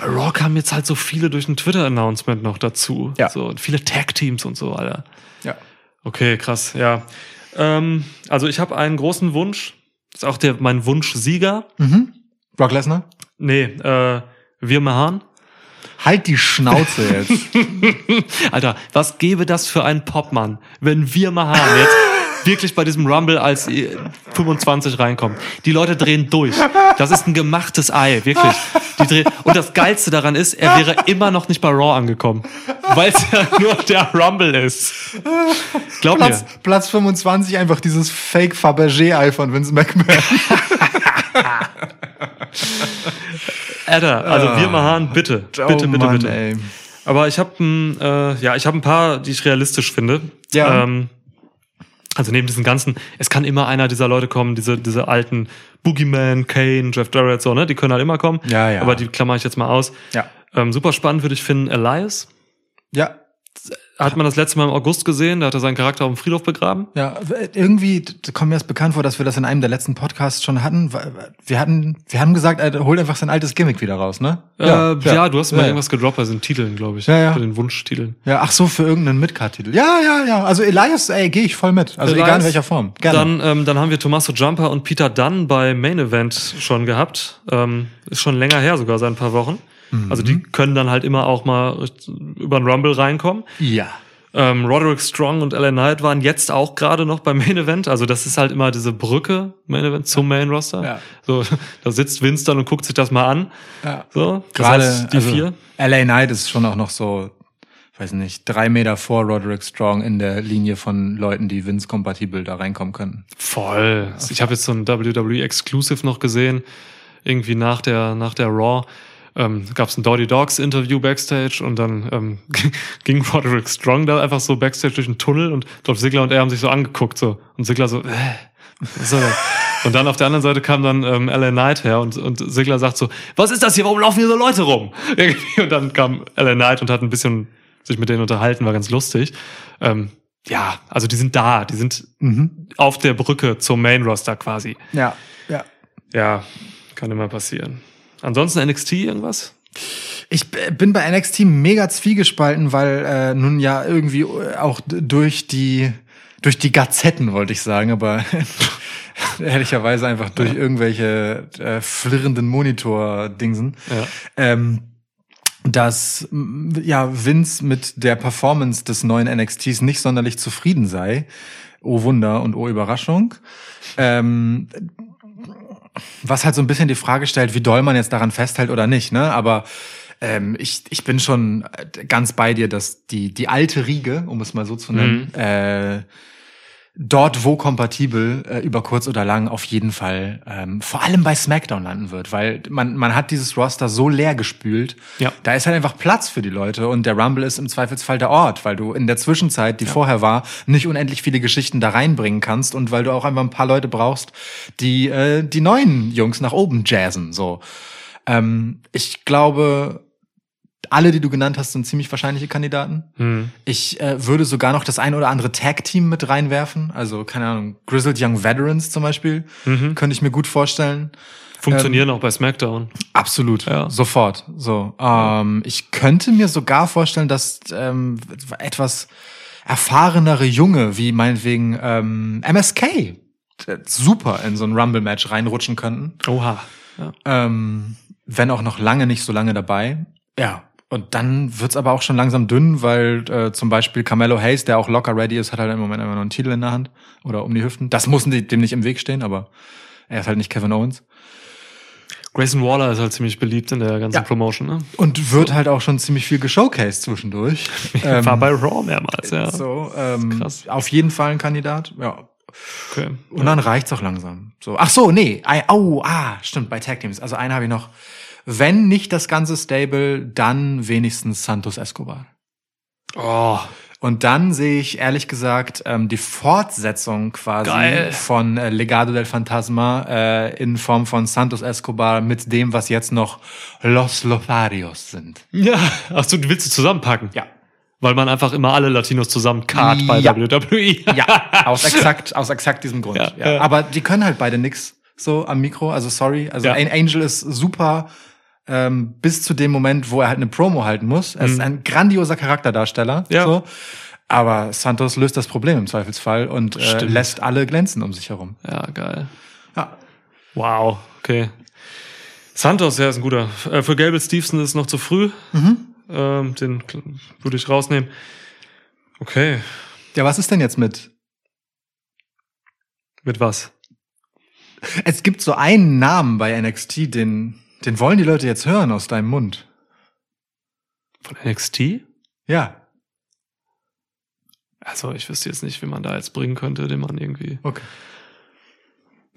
Raw kamen jetzt halt so viele durch ein Twitter-Announcement noch dazu.
Ja.
So, viele Tag-Teams und so, Alter.
Ja.
Okay, krass, ja. Ähm, also ich habe einen großen Wunsch. Ist auch der, mein Wunsch-Sieger.
Mhm. Brock Lesnar?
Nee, äh, wir Mahan.
Halt die Schnauze jetzt.
Alter, was gäbe das für ein Popmann, wenn wir Mahan jetzt wirklich bei diesem Rumble als äh, 25 reinkommt. Die Leute drehen durch. Das ist ein gemachtes Ei, wirklich. Und das Geilste daran ist, er wäre immer noch nicht bei Raw angekommen. Weil es ja nur der Rumble ist. Glaub mir.
Platz, Platz 25 einfach dieses Fake Fabergé-Ei von Vince McMahon.
Alter, also wir Mahan, bitte. Bitte,
Oh
bitte,
Mann,
bitte.
Ey.
Aber ich habe äh, ja, ich habe ein paar, die ich realistisch finde.
Ja.
Ähm, also neben diesen ganzen, es kann immer einer dieser Leute kommen, diese diese alten Boogeyman, Kane, Jeff Jarrett, so ne, die können halt immer kommen.
Ja, ja.
Aber die klammer ich jetzt mal aus.
Ja.
Ähm, super spannend würde ich finden, Elias.
Ja,
Hat man das letzte Mal im August gesehen, da hat er seinen Charakter auf dem Friedhof begraben.
Ja, irgendwie kommt mir das bekannt vor, dass wir das in einem der letzten Podcasts schon hatten. Wir hatten, wir haben gesagt, er holt einfach sein altes Gimmick wieder raus, ne?
Äh, ja, du hast mal
ja,
irgendwas gedroppt bei den Titeln, glaube ich.
Ja, ja.
Bei den Wunschtiteln.
Ja, ach so, für irgendeinen Midcard-Titel. Ja, ja, ja. Also Elias, ey, gehe ich voll mit. Also
Elias,
egal in welcher Form. Gerne.
Dann, ähm, dann haben wir Tommaso Jumper und Peter Dunn bei Main Event schon gehabt. Ähm, ist schon länger her, sogar seit ein paar Wochen. Also
Mhm.
die können dann halt immer auch mal über den Rumble reinkommen.
ja.
Ähm, Roderick Strong und LA Knight waren jetzt auch gerade noch beim Main Event. Also das ist halt immer diese Brücke Main Event zum Main Roster.
Ja.
So, da sitzt Vince dann und guckt sich das mal an.
ja.
So,
Gerade
heißt, die
also,
vier.
LA Knight ist schon auch noch so, weiß nicht, drei Meter vor Roderick Strong in der Linie von Leuten, die Vince-kompatibel da reinkommen können.
Voll. Ich habe jetzt so ein WWE Exclusive noch gesehen, irgendwie nach der nach der Raw. Ähm, gab es ein Dottie Dogs Interview backstage und dann ähm, ging Roderick Strong da einfach so backstage durch den Tunnel und Dolph Ziggler und er haben sich so angeguckt so und Ziggler so, äh, das? und dann auf der anderen Seite kam dann ähm, LA Knight her und, und Ziggler sagt so, was ist das hier, warum laufen hier so Leute rum? Irgendwie. Und dann kam LA Knight und hat ein bisschen sich mit denen unterhalten, war ganz lustig. Ähm, ja, also die sind da, die sind
Mhm.
auf der Brücke zum Main Roster quasi.
Ja, ja.
Ja, kann immer passieren. Ansonsten NXT irgendwas?
Ich bin bei NXT mega zwiegespalten, weil äh, nun ja irgendwie äh, auch durch die durch die Gazetten wollte ich sagen, aber ehrlicherweise einfach durch irgendwelche äh, flirrenden Monitor-Dingsen.
Ja.
Ähm, dass ja Vince mit der Performance des neuen NXTs nicht sonderlich zufrieden sei. Oh Wunder und oh Überraschung. Ähm, was halt so ein bisschen die Frage stellt, wie doll man jetzt daran festhält oder nicht, ne? Aber ähm, ich, ich bin schon äh, ganz bei dir, dass die, die alte Riege, um es mal so zu nennen, äh, dort, wo kompatibel, äh, über kurz oder lang auf jeden Fall ähm, vor allem bei SmackDown landen wird, weil man, man hat dieses Roster so leer gespült.
Ja.
Da ist halt einfach Platz für die Leute und der Rumble ist im Zweifelsfall der Ort, weil du in der Zwischenzeit, die vorher war, nicht unendlich viele Geschichten da reinbringen kannst und weil du auch einfach ein paar Leute brauchst, die äh, die neuen Jungs nach oben jazzen. So, ähm, ich glaube, alle, die du genannt hast, sind ziemlich wahrscheinliche Kandidaten.
Hm.
Ich äh, würde sogar noch das ein oder andere Tag-Team mit reinwerfen. Also, keine Ahnung, Grizzled Young Veterans zum Beispiel.
Mhm.
Könnte ich mir gut vorstellen.
Funktionieren auch bei SmackDown.
Absolut.
Ja.
Sofort. So. Ähm, ich könnte mir sogar vorstellen, dass ähm, etwas erfahrenere Junge, wie meinetwegen ähm, MSK, äh, super in so ein Rumble-Match reinrutschen könnten.
Oha. Ja.
Ähm, wenn auch noch lange nicht so lange dabei. Ja. Und dann wird's aber auch schon langsam dünn, weil äh, zum Beispiel Carmelo Hayes, der auch locker ready ist, hat halt im Moment immer noch einen Titel in der Hand oder um die Hüften. Das muss dem nicht im Weg stehen, aber er ist halt nicht Kevin Owens.
Grayson Waller ist halt ziemlich beliebt in der ganzen
Ja.
Promotion, ne?
Und wird halt auch schon ziemlich viel geshowcased zwischendurch. Ähm,
War bei Raw mehrmals, ja.
So, ähm,
Krass.
auf jeden Fall ein Kandidat. Ja.
Okay.
Und dann reicht's auch langsam. So, ach so, nee, au, ah, stimmt, bei Tag Teams. Also einen habe ich noch. Wenn nicht das ganze Stable, dann wenigstens Santos Escobar.
Oh,
Und dann sehe ich ehrlich gesagt ähm, die Fortsetzung quasi
Geil.
von äh, Legado del Fantasma äh, in Form von Santos Escobar mit dem, was jetzt noch Los Lotharios sind.
ja. Ach so, du willst sie zusammenpacken?
Ja.
Weil man einfach immer alle Latinos zusammen card bei
Ja.
WWE.
Ja, aus exakt, aus exakt diesem Grund.
Ja,
Ja. Aber die können halt beide nix so am Mikro. Also sorry. Also
Ja.
ein Angel ist super ähm, bis zu dem Moment, wo er halt eine Promo halten muss. Er ist ein grandioser Charakterdarsteller.
Mhm. Ja.
So. Aber Santos löst das Problem im Zweifelsfall und äh,
Stimmt.
lässt alle glänzen um sich herum.
Ja, geil.
Ja.
Wow, okay. Santos, ja, ist ein guter. Äh, für Gable Stevenson ist es noch zu früh. Ähm, den würde ich rausnehmen. Okay.
Ja, was ist denn jetzt mit?
Mit was?
Es gibt so einen Namen bei NXT, den, den wollen die Leute jetzt hören aus deinem Mund.
Von NXT?
Ja,
Also, ich wüsste jetzt nicht, wie man da jetzt bringen könnte, den man irgendwie.
okay.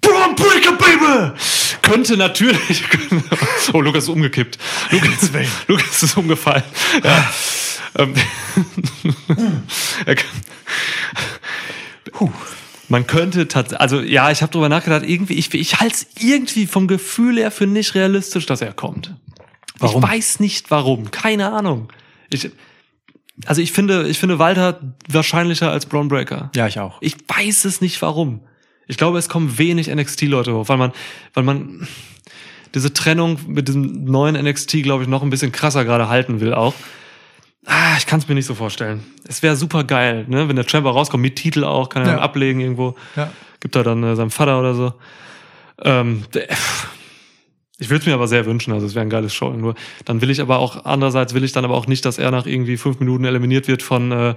Braun Breaker, Baby! Könnte natürlich. Oh, Lukas ist umgekippt. Lukas, Lukas ist umgefallen. Ja. Ähm, er kann- Man könnte tatsächlich, also ja, ich habe drüber nachgedacht, irgendwie, ich, ich halte es irgendwie vom Gefühl her für nicht realistisch, dass er kommt.
Warum?
Ich weiß nicht warum, keine Ahnung. Ich, also ich finde, ich finde Walter wahrscheinlicher als Braun Breaker.
Ja, ich auch.
Ich weiß es nicht warum. Ich glaube, es kommen wenig NXT-Leute hoch, weil man, weil man diese Trennung mit diesem neuen NXT, glaube ich, noch ein bisschen krasser gerade halten will auch. Ah, ich kann es mir nicht so vorstellen. Es wäre super geil, ne? wenn der Chamber rauskommt, mit Titel auch, kann er
Ja.
dann ablegen irgendwo.
Ja.
Gibt er dann äh, seinem Vater oder so. Ähm, der- ich würde es mir aber sehr wünschen, also es wäre ein geiles Show. Nur dann will ich aber auch, andererseits will ich dann aber auch nicht, dass er nach irgendwie fünf Minuten eliminiert wird von äh,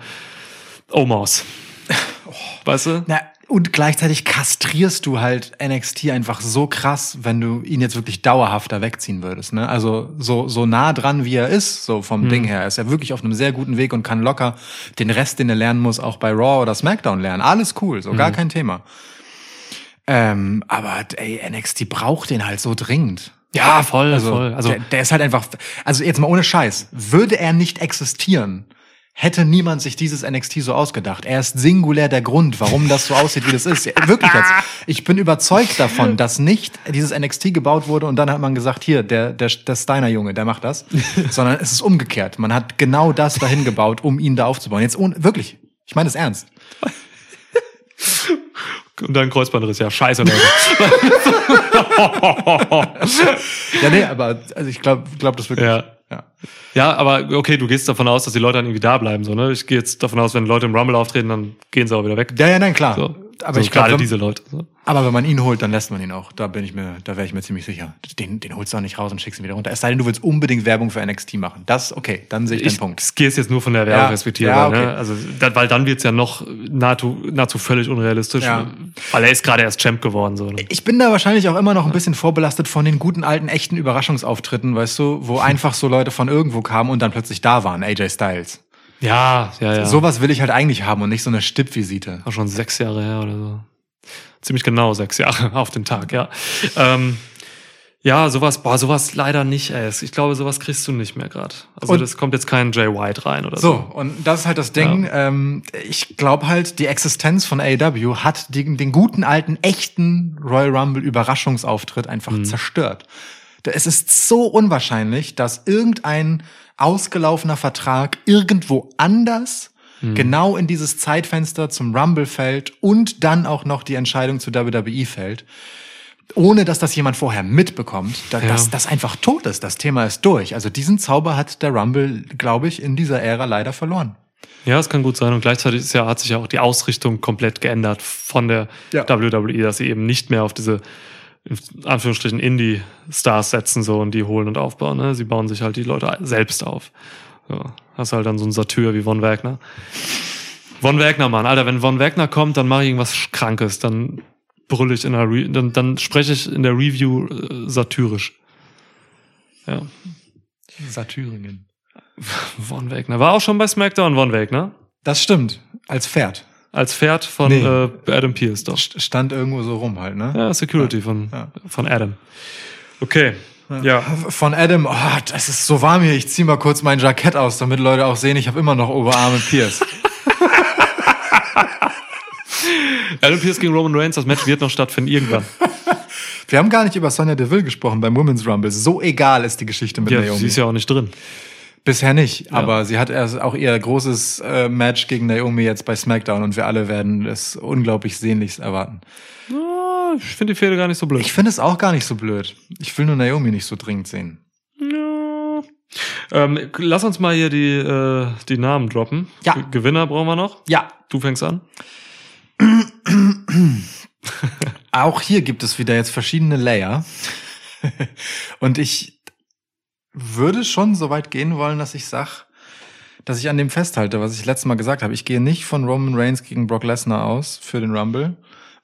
Omos. Weißt du?
Na, und gleichzeitig kastrierst du halt NXT einfach so krass, wenn du ihn jetzt wirklich dauerhafter wegziehen würdest. Ne? Also so, so nah dran, wie er ist, so vom Ding her, ist er wirklich auf einem sehr guten Weg und kann locker den Rest, den er lernen muss, auch bei Raw oder SmackDown lernen. Alles cool, so gar kein Thema. Ähm, aber ey, NXT braucht den halt so dringend.
Ja, voll,
Also,
voll. Also
der, der ist halt einfach, also jetzt mal ohne Scheiß, würde er nicht existieren, hätte niemand sich dieses NXT so ausgedacht. Er ist singulär der Grund, warum das so aussieht, wie das ist. Wirklich jetzt. Ich bin überzeugt davon, dass nicht dieses NXT gebaut wurde und dann hat man gesagt, hier, der, der, der Steiner-Junge, der macht das. Sondern es ist umgekehrt. Man hat genau das dahin gebaut, um ihn da aufzubauen. Jetzt ohne, wirklich. Ich meine es ernst.
und dann Kreuzbandriss, ja, scheiße, Leute.
Ja, nee, aber also ich glaube glaub das wirklich.
ja.
Ja.
Ja, aber okay, du gehst davon aus, dass die Leute dann irgendwie da bleiben, so, ne? Ich gehe jetzt davon aus, wenn Leute im Rumble auftreten, dann gehen sie auch wieder weg.
Ja, ja, nein, klar.
So.
Aber
so,
ich glaube,
gerade diese Leute. So.
Aber wenn man ihn holt, dann lässt man ihn auch. Da bin ich mir, da wäre ich mir ziemlich sicher. Den, den holst du auch nicht raus und schickst ihn wieder runter. Es sei denn, du willst unbedingt Werbung für NXT machen. Das, okay, dann sehe ich,
Ich
den Punkt.
gehe jetzt nur von der Werbeperspektive,
Ja, okay.
ne? Also, weil dann wird's ja noch nahezu, nahezu völlig unrealistisch,
Ja.
weil er ist gerade erst Champ geworden, so. Ne?
Ich bin da wahrscheinlich auch immer noch ein bisschen vorbelastet von den guten alten echten Überraschungsauftritten, weißt du, wo einfach so Leute von irgendwo kamen und dann plötzlich da waren, AJ Styles.
Ja, ja, ja.
Sowas will ich halt eigentlich haben und nicht so eine Stippvisite.
Auch schon sechs Jahre her oder so. Ziemlich genau sechs Jahre auf den Tag, ja. Ähm, ja, sowas, boah, sowas leider nicht, ey. Ich glaube, sowas kriegst du nicht mehr gerade. Also
Und-
das kommt jetzt kein Jay White rein oder
So,
so.
und das ist halt das Ding. Ähm, ich glaube halt, die Existenz von AEW hat den, den guten alten, echten Royal Rumble Überraschungsauftritt einfach
Mhm.
zerstört. Es ist so unwahrscheinlich, dass irgendein ausgelaufener Vertrag irgendwo anders
Mhm.
genau in dieses Zeitfenster zum Rumble fällt und dann auch noch die Entscheidung zu WWE fällt. Ohne dass das jemand vorher mitbekommt, da,
Ja.
dass das einfach tot ist. Das Thema ist durch. Also diesen Zauber hat der Rumble, glaube ich, in dieser Ära leider verloren.
Ja, es kann gut sein. Und gleichzeitig ist ja, hat sich ja auch die Ausrichtung komplett geändert von der
Ja.
WWE, dass sie eben nicht mehr auf diese in Anführungsstrichen Indie-Stars setzen so und die holen und aufbauen. Ne? Sie bauen sich halt die Leute selbst auf. Ja, hast halt dann so einen Satyr wie Von Wagner. Von Wagner, Mann, Alter, wenn Von Wagner kommt, dann mache ich irgendwas Krankes, dann brülle ich in der Re dann, dann spreche ich in der Review äh, satyrisch. Ja,
Satyringen.
Von Wagner. War auch schon bei SmackDown Von Wagner.
Das stimmt. Als Pferd.
Als Pferd von
Nee.
äh, Adam Pierce doch.
St- Stand irgendwo so rum halt, ne?
Ja, Security von,
Ja.
von Adam. Okay. Ja.
Von Adam, oh, das ist so warm hier. Ich zieh mal kurz mein Jackett aus, damit Leute auch sehen, ich habe immer noch Oberarme Pierce.
Adam Pierce gegen Roman Reigns, das Match wird noch stattfinden irgendwann.
Wir haben gar nicht über Sonja Deville gesprochen beim Women's Rumble. So egal ist die Geschichte mit
Ja,
Naomi.
sie ist ja auch nicht drin.
Bisher nicht, aber sie hat erst auch ihr großes äh, Match gegen Naomi jetzt bei SmackDown und wir alle werden es unglaublich sehnlichst erwarten.
Ja, ich finde die Fehde gar nicht so blöd.
Ich finde es auch gar nicht so blöd. Ich will nur Naomi nicht so dringend sehen.
ja. Ähm, lass uns mal hier die, äh, die Namen droppen.
Ja.
G- Gewinner brauchen wir noch.
Ja,
Du fängst an.
auch hier gibt es wieder jetzt verschiedene Layer. Und ich würde schon so weit gehen wollen, dass ich sag, dass ich an dem festhalte, was ich letztes Mal gesagt habe. Ich gehe nicht von Roman Reigns gegen Brock Lesnar aus für den Rumble.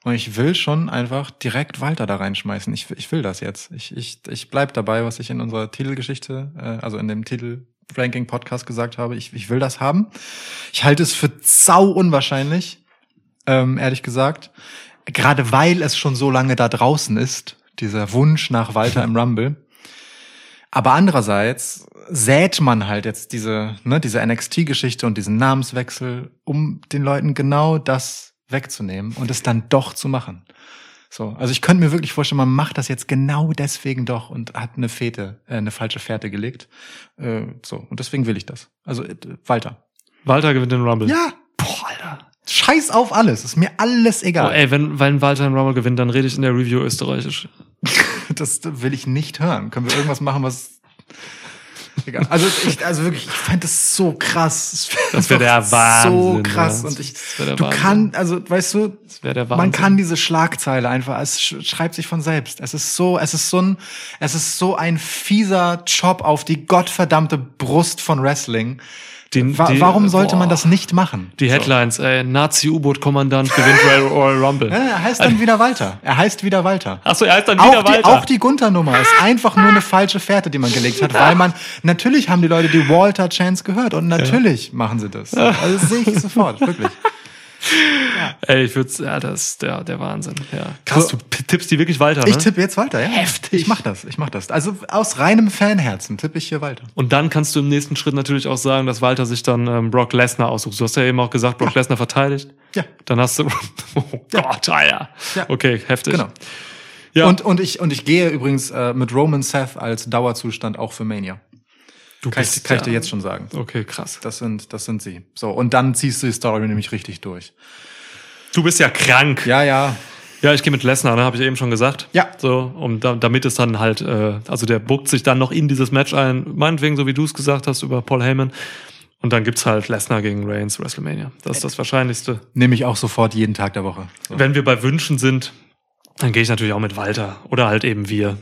Und ich will schon einfach direkt Walter da reinschmeißen. Ich, ich will das jetzt. Ich, ich, ich bleib dabei, was ich in unserer Titelgeschichte, äh, also in dem Titel-Ranking-Podcast gesagt habe. Ich, ich will das haben. Ich halte es für sau unwahrscheinlich, ähm, ehrlich gesagt. Gerade weil es schon so lange da draußen ist, dieser Wunsch nach Walter im Rumble. Aber andererseits sät man halt jetzt diese, ne, diese NXT-Geschichte und diesen Namenswechsel, um den Leuten genau das wegzunehmen und es dann doch zu machen. So, also ich könnte mir wirklich vorstellen, man macht das jetzt genau deswegen doch und hat eine Fete, äh, eine falsche Fährte gelegt. Äh, so, und deswegen will ich das. Also äh, Walter.
Walter gewinnt den Rumble.
Ja,
Boah, Alter.
scheiß auf alles, ist mir alles
Oh,
egal.
ey, wenn, wenn Walter den Rumble gewinnt, dann rede ich in der Review österreichisch.
Das will ich nicht hören. Können wir irgendwas machen, was. Egal. Also, ich, also wirklich, ich fand das so krass.
Das wär der
So
Wahnsinn,
krass.
ja.
Und ich, du
Wahnsinn.
kannst, also, weißt du, man
Wahnsinn.
kann diese Schlagzeile einfach, es sch- schreibt sich von selbst. Es ist so, es ist so ein, es ist so ein fieser Chop auf die gottverdammte Brust von Wrestling.
Die-
Wa
die-
warum sollte
boah.
man das nicht machen?
Die Headlines, ey, Nazi-U-Boot-Kommandant gewinnt Royal, Rumble.
Ja, er heißt dann wieder Walter. Er heißt wieder Walter.
Achso, er heißt dann wieder
auch die,
Walter.
auch die Gunther-Nummer ist einfach nur eine falsche Fährte, die man gelegt hat, weil man, natürlich haben die Leute die Walter-Chance gehört und natürlich machen sie das. Also das sehe ich sofort, wirklich.
Ey, ich würde, ja, das ist der, der Wahnsinn. Ja. Krass,
So.
du tippst die wirklich
Ich
ne?
tippe jetzt Walter, ja.
Heftig.
Ich mach das, ich mach das. Also aus reinem Fanherzen tippe ich hier Walter.
Und dann kannst du im nächsten Schritt natürlich auch sagen, dass Walter sich dann ähm, Brock Lesnar aussucht. Du hast ja eben auch gesagt, Brock Lesnar verteidigt.
Ja.
Dann hast du, oh Gott, Alter.
Ja.
Okay, heftig.
Genau.
Ja.
Und, und, ich, und ich gehe übrigens äh, mit Roman Seth als Dauerzustand auch für Mania.
Du
Kann ich, kann ich dir jetzt schon sagen.
Okay, krass.
Das sind, das sind sie. So, und dann ziehst du die Story nämlich richtig durch.
Du bist ja krank.
Ja, ja.
Ja, ich gehe mit Lesnar, ne, habe ich eben schon gesagt.
Ja.
So, um da, damit es dann halt, äh, also der buckt sich dann noch in dieses Match ein, meinetwegen, so wie du es gesagt hast, über Paul Heyman. Und dann gibt's halt Lesnar gegen Reigns WrestleMania. Das ist das Wahrscheinlichste.
Nehme ich auch sofort jeden Tag der Woche. So.
Wenn wir bei Wünschen sind, dann gehe ich natürlich auch mit Walter. Oder halt eben wir.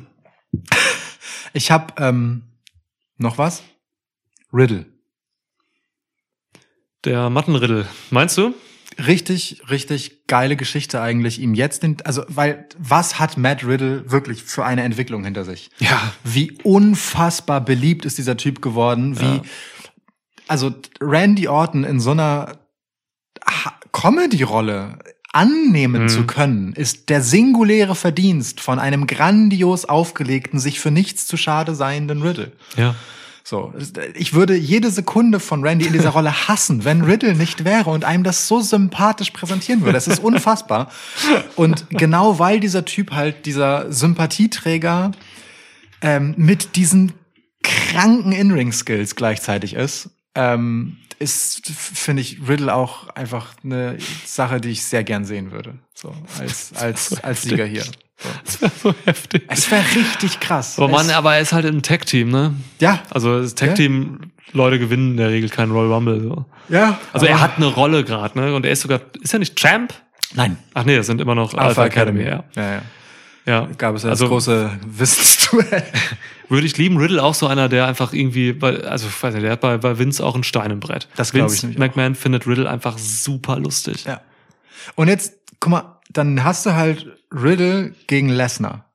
Ich habe ähm, noch was. Riddle.
Der Mattenriddle. Meinst du?
Richtig, richtig geile Geschichte eigentlich ihm jetzt den, also weil was hat Matt Riddle wirklich für eine Entwicklung hinter sich?
Ja.
Wie unfassbar beliebt ist dieser Typ geworden, wie
Ja.
also Randy Orton in so einer Comedy-Rolle annehmen
Mhm.
zu können, ist der singuläre Verdienst von einem grandios aufgelegten, sich für nichts zu schade seienden Riddle.
Ja.
So, ich würde jede Sekunde von Randy in dieser Rolle hassen, wenn Riddle nicht wäre und einem das so sympathisch präsentieren würde. Das ist unfassbar. Und genau weil dieser Typ halt dieser Sympathieträger ähm, mit diesen kranken In-Ring-Skills gleichzeitig ist, ähm, ist, finde ich, Riddle auch einfach eine Sache, die ich sehr gern sehen würde. So, als, als, als Sieger hier. So.
Das wäre so heftig.
Es wäre richtig krass.
Aber Mann,
es,
aber er ist halt im Tag-Team, ne?
ja,
Also das Tag-Team, Leute gewinnen in der Regel keinen Royal Rumble. So.
ja.
Also er hat eine Rolle gerade, ne? Und er ist sogar, ist er nicht Champ?
Nein.
Ach nee, das sind immer noch
Alpha Academy.
ja.
Ja, ja.
ja.
Gab es ja
also
das große Wissensduell.
würde ich lieben. Riddle auch so einer, der einfach irgendwie, bei, also ich weiß nicht, der hat bei, bei Vince auch ein Stein im Brett.
Das glaub ich
Vince
nämlich
McMahon findet Riddle einfach super lustig.
ja. Und jetzt, guck mal, dann hast du halt Riddle gegen Lesnar.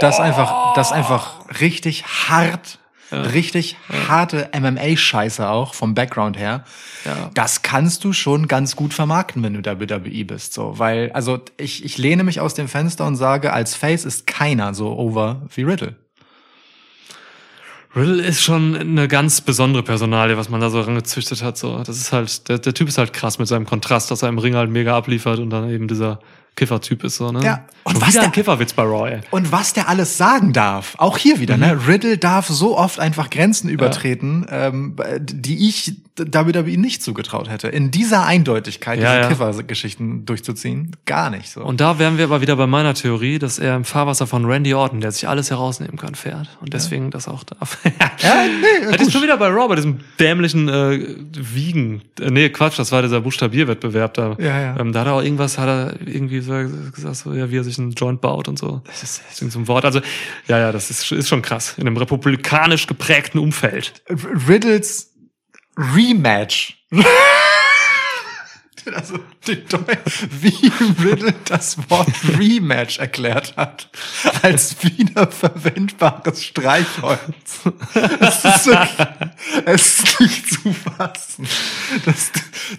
Das ist einfach, das einfach richtig hart, richtig harte MMA-Scheiße auch vom Background her.
Ja.
Das kannst du schon ganz gut vermarkten, wenn du WWE bist, so, weil, also ich, ich lehne mich aus dem Fenster und sage, als Face ist keiner so over wie Riddle.
Riddle ist schon eine ganz besondere Personalie, was man da so rangezüchtet hat. So, das ist halt, der, der Typ ist halt krass mit seinem Kontrast, dass er im Ring halt mega abliefert und dann eben dieser Kiffer-Typ ist so, ne?
Ja. Und
Und
was
wieder
der-
ein Kifferwitz bei Raw, ey.
Und was der alles sagen darf, auch hier wieder,
Mhm.
ne? Riddle darf so oft einfach Grenzen übertreten, ähm, die ich, WWE nicht zugetraut hätte, in dieser Eindeutigkeit
Ja,
diese
ja.
Kiffer-Geschichten durchzuziehen. Gar nicht so.
Und da wären wir aber wieder bei meiner Theorie, dass er im Fahrwasser von Randy Orton, der sich alles herausnehmen kann, fährt. Und deswegen das auch darf.
ja, nee,
Das ist schon wieder bei bei diesem dämlichen äh, Wiegen. Äh, nee, Quatsch, das war dieser Buchstabierwettbewerb da.
Ja, ja.
Ähm, da hat er auch irgendwas, hat er irgendwie so gesagt, so, ja, wie er sich einen Joint baut und so. Das ist so ein Wort. Also, ja, ja, das ist, ist schon krass. In einem republikanisch geprägten Umfeld.
Riddles Rematch. Also, Deu- wie Riddle das Wort Rematch erklärt hat, als wiederverwendbares Streichholz. Das ist, so, es ist nicht zu fassen. Das,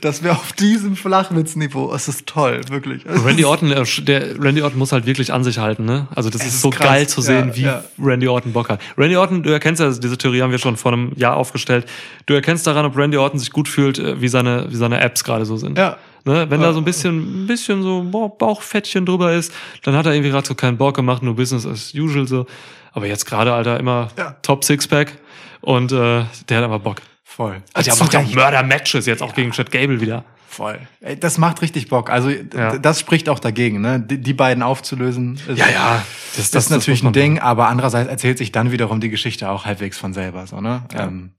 dass wir auf diesem Flachwitzniveau, es ist toll, wirklich. Es
Randy Orton, der Randy Orton muss halt wirklich an sich halten, ne? Also das
Es
ist, so
krass.
geil zu sehen,
Ja,
wie
ja.
Randy Orton Bock hat. Randy Orton, du erkennst ja, diese Theorie haben wir schon vor einem Jahr aufgestellt. Du erkennst daran, ob Randy Orton sich gut fühlt, äh, wie seine, wie seine Apps gerade so sind.
Ja.
Ne? Wenn da so ein bisschen, ein bisschen so boah, Bauchfettchen drüber ist, dann hat er irgendwie gerade so keinen Bock gemacht, nur Business as usual so. Aber jetzt gerade, Alter, immer
Ja.
Top Sixpack und äh, der hat aber Bock.
voll.
Also,
Zu
er macht ja. Mörder-Matches jetzt auch gegen Chad Gable wieder.
Voll. Ey, Das macht richtig Bock. Also
Ja.
das spricht auch dagegen, ne? Die, die beiden aufzulösen. Ist,
Ja, ja.
Das, das ist natürlich
muss
ein Ding, aber andererseits erzählt sich dann wiederum die Geschichte auch halbwegs von selber, so, ne?
Ja.
Ähm,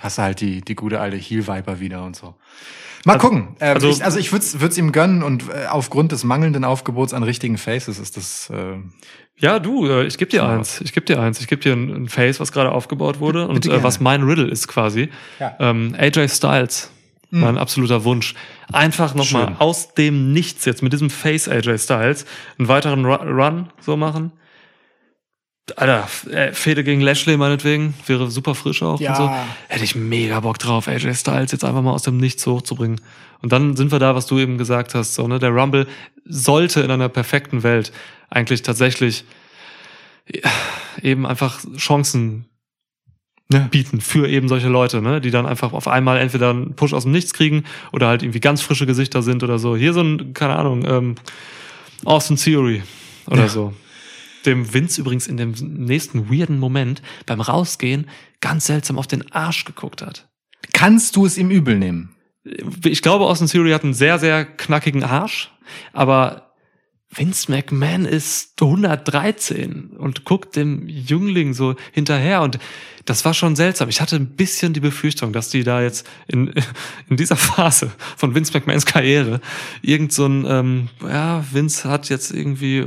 hast du halt die, die gute alte Heel Viper wieder und so. Mal gucken. Ähm,
also-
ich, also ich würde es ihm gönnen und äh, aufgrund des mangelnden Aufgebots an richtigen Faces ist das äh,
Ja, du, äh, ich gebe dir eins. Ich gebe dir eins. Ich gebe dir ein, ein Face, was gerade aufgebaut wurde und äh, was mein Riddle ist quasi.
Ja.
Ähm, AJ Styles. Mein absoluter Wunch. Einfach nochmal aus dem Nichts jetzt mit diesem Face AJ Styles einen weiteren Ru Run so machen. Alter, äh, Fehde gegen Lashley meinetwegen, wäre super frisch auch
Ja.
und so. Hätte ich mega Bock drauf, AJ Styles jetzt einfach mal aus dem Nichts hochzubringen. Und dann sind wir da, was du eben gesagt hast, so, ne? Der Rumble sollte in einer perfekten Welt eigentlich tatsächlich ja, eben einfach Chancen
Ja.
bieten für eben solche Leute, ne? die dann einfach auf einmal entweder einen Push aus dem Nichts kriegen oder halt irgendwie ganz frische Gesichter sind oder so. Hier so ein, keine Ahnung, ähm, Austin Theory oder
Ja.
so. Dem Vince übrigens in dem nächsten weirden Moment beim Rausgehen ganz seltsam auf den Arsch geguckt hat.
Kannst du es ihm übel nehmen?
Ich glaube, Austin Theory hat einen sehr, sehr knackigen Arsch, aber Vince McMahon ist 113 und guckt dem Jüngling so hinterher und das war schon seltsam. Ich hatte ein bisschen die Befürchtung, dass die da jetzt in, in dieser Phase von Vince McMahons Karriere irgend so ein, ähm, ja, Vince hat jetzt irgendwie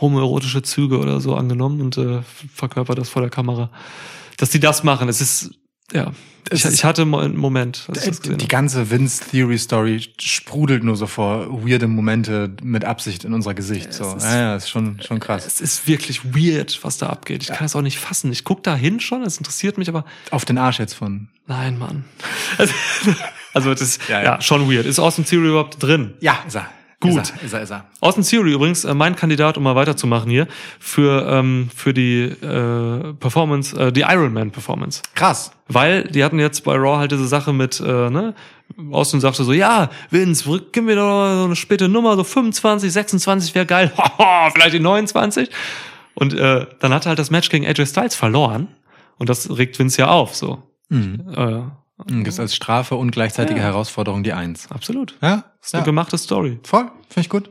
homoerotische Züge oder so angenommen und äh, verkörpert das vor der Kamera. Dass die das machen, es ist, ja, ich, ich hatte einen Moment. das
Die, ganze Vince Theory Story sprudelt nur so vor weirde Momente mit Absicht in unser Gesicht.
Ja,
so.
ist-
ja, ja, ist schon, schon krass.
Es ist wirklich weird, was da abgeht. Ich kann es auch nicht fassen. Ich guck da hin schon, es interessiert mich, aber
Auf den Arsch jetzt von.
nein, Mann. Also, also das ist
Ja,
ja,
ja.
schon weird. Ist Austin Theory überhaupt drin?
Ja, ist er.
Gut.
Ist er, ist er. Ist er.
Austin Theory übrigens, äh, mein Kandidat, um mal weiterzumachen hier, für, ähm, für die äh, Performance, äh, die Iron Man Performance.
Krass.
Weil die hatten jetzt bei Raw halt diese Sache mit, äh, ne, Austin sagte so, ja, Vince, gib mir doch so eine späte Nummer, so 25, 26 wäre geil, vielleicht die 29. Und äh, dann hat er halt das Match gegen AJ Styles verloren. Und das regt Vince ja auf, so.
Mhm.
Äh,
Das ist als Strafe und gleichzeitige
Ja.
Herausforderung die Eins.
absolut.
Ja,
Das ist eine
ja.
gemachte Story.
voll. Finde ich gut.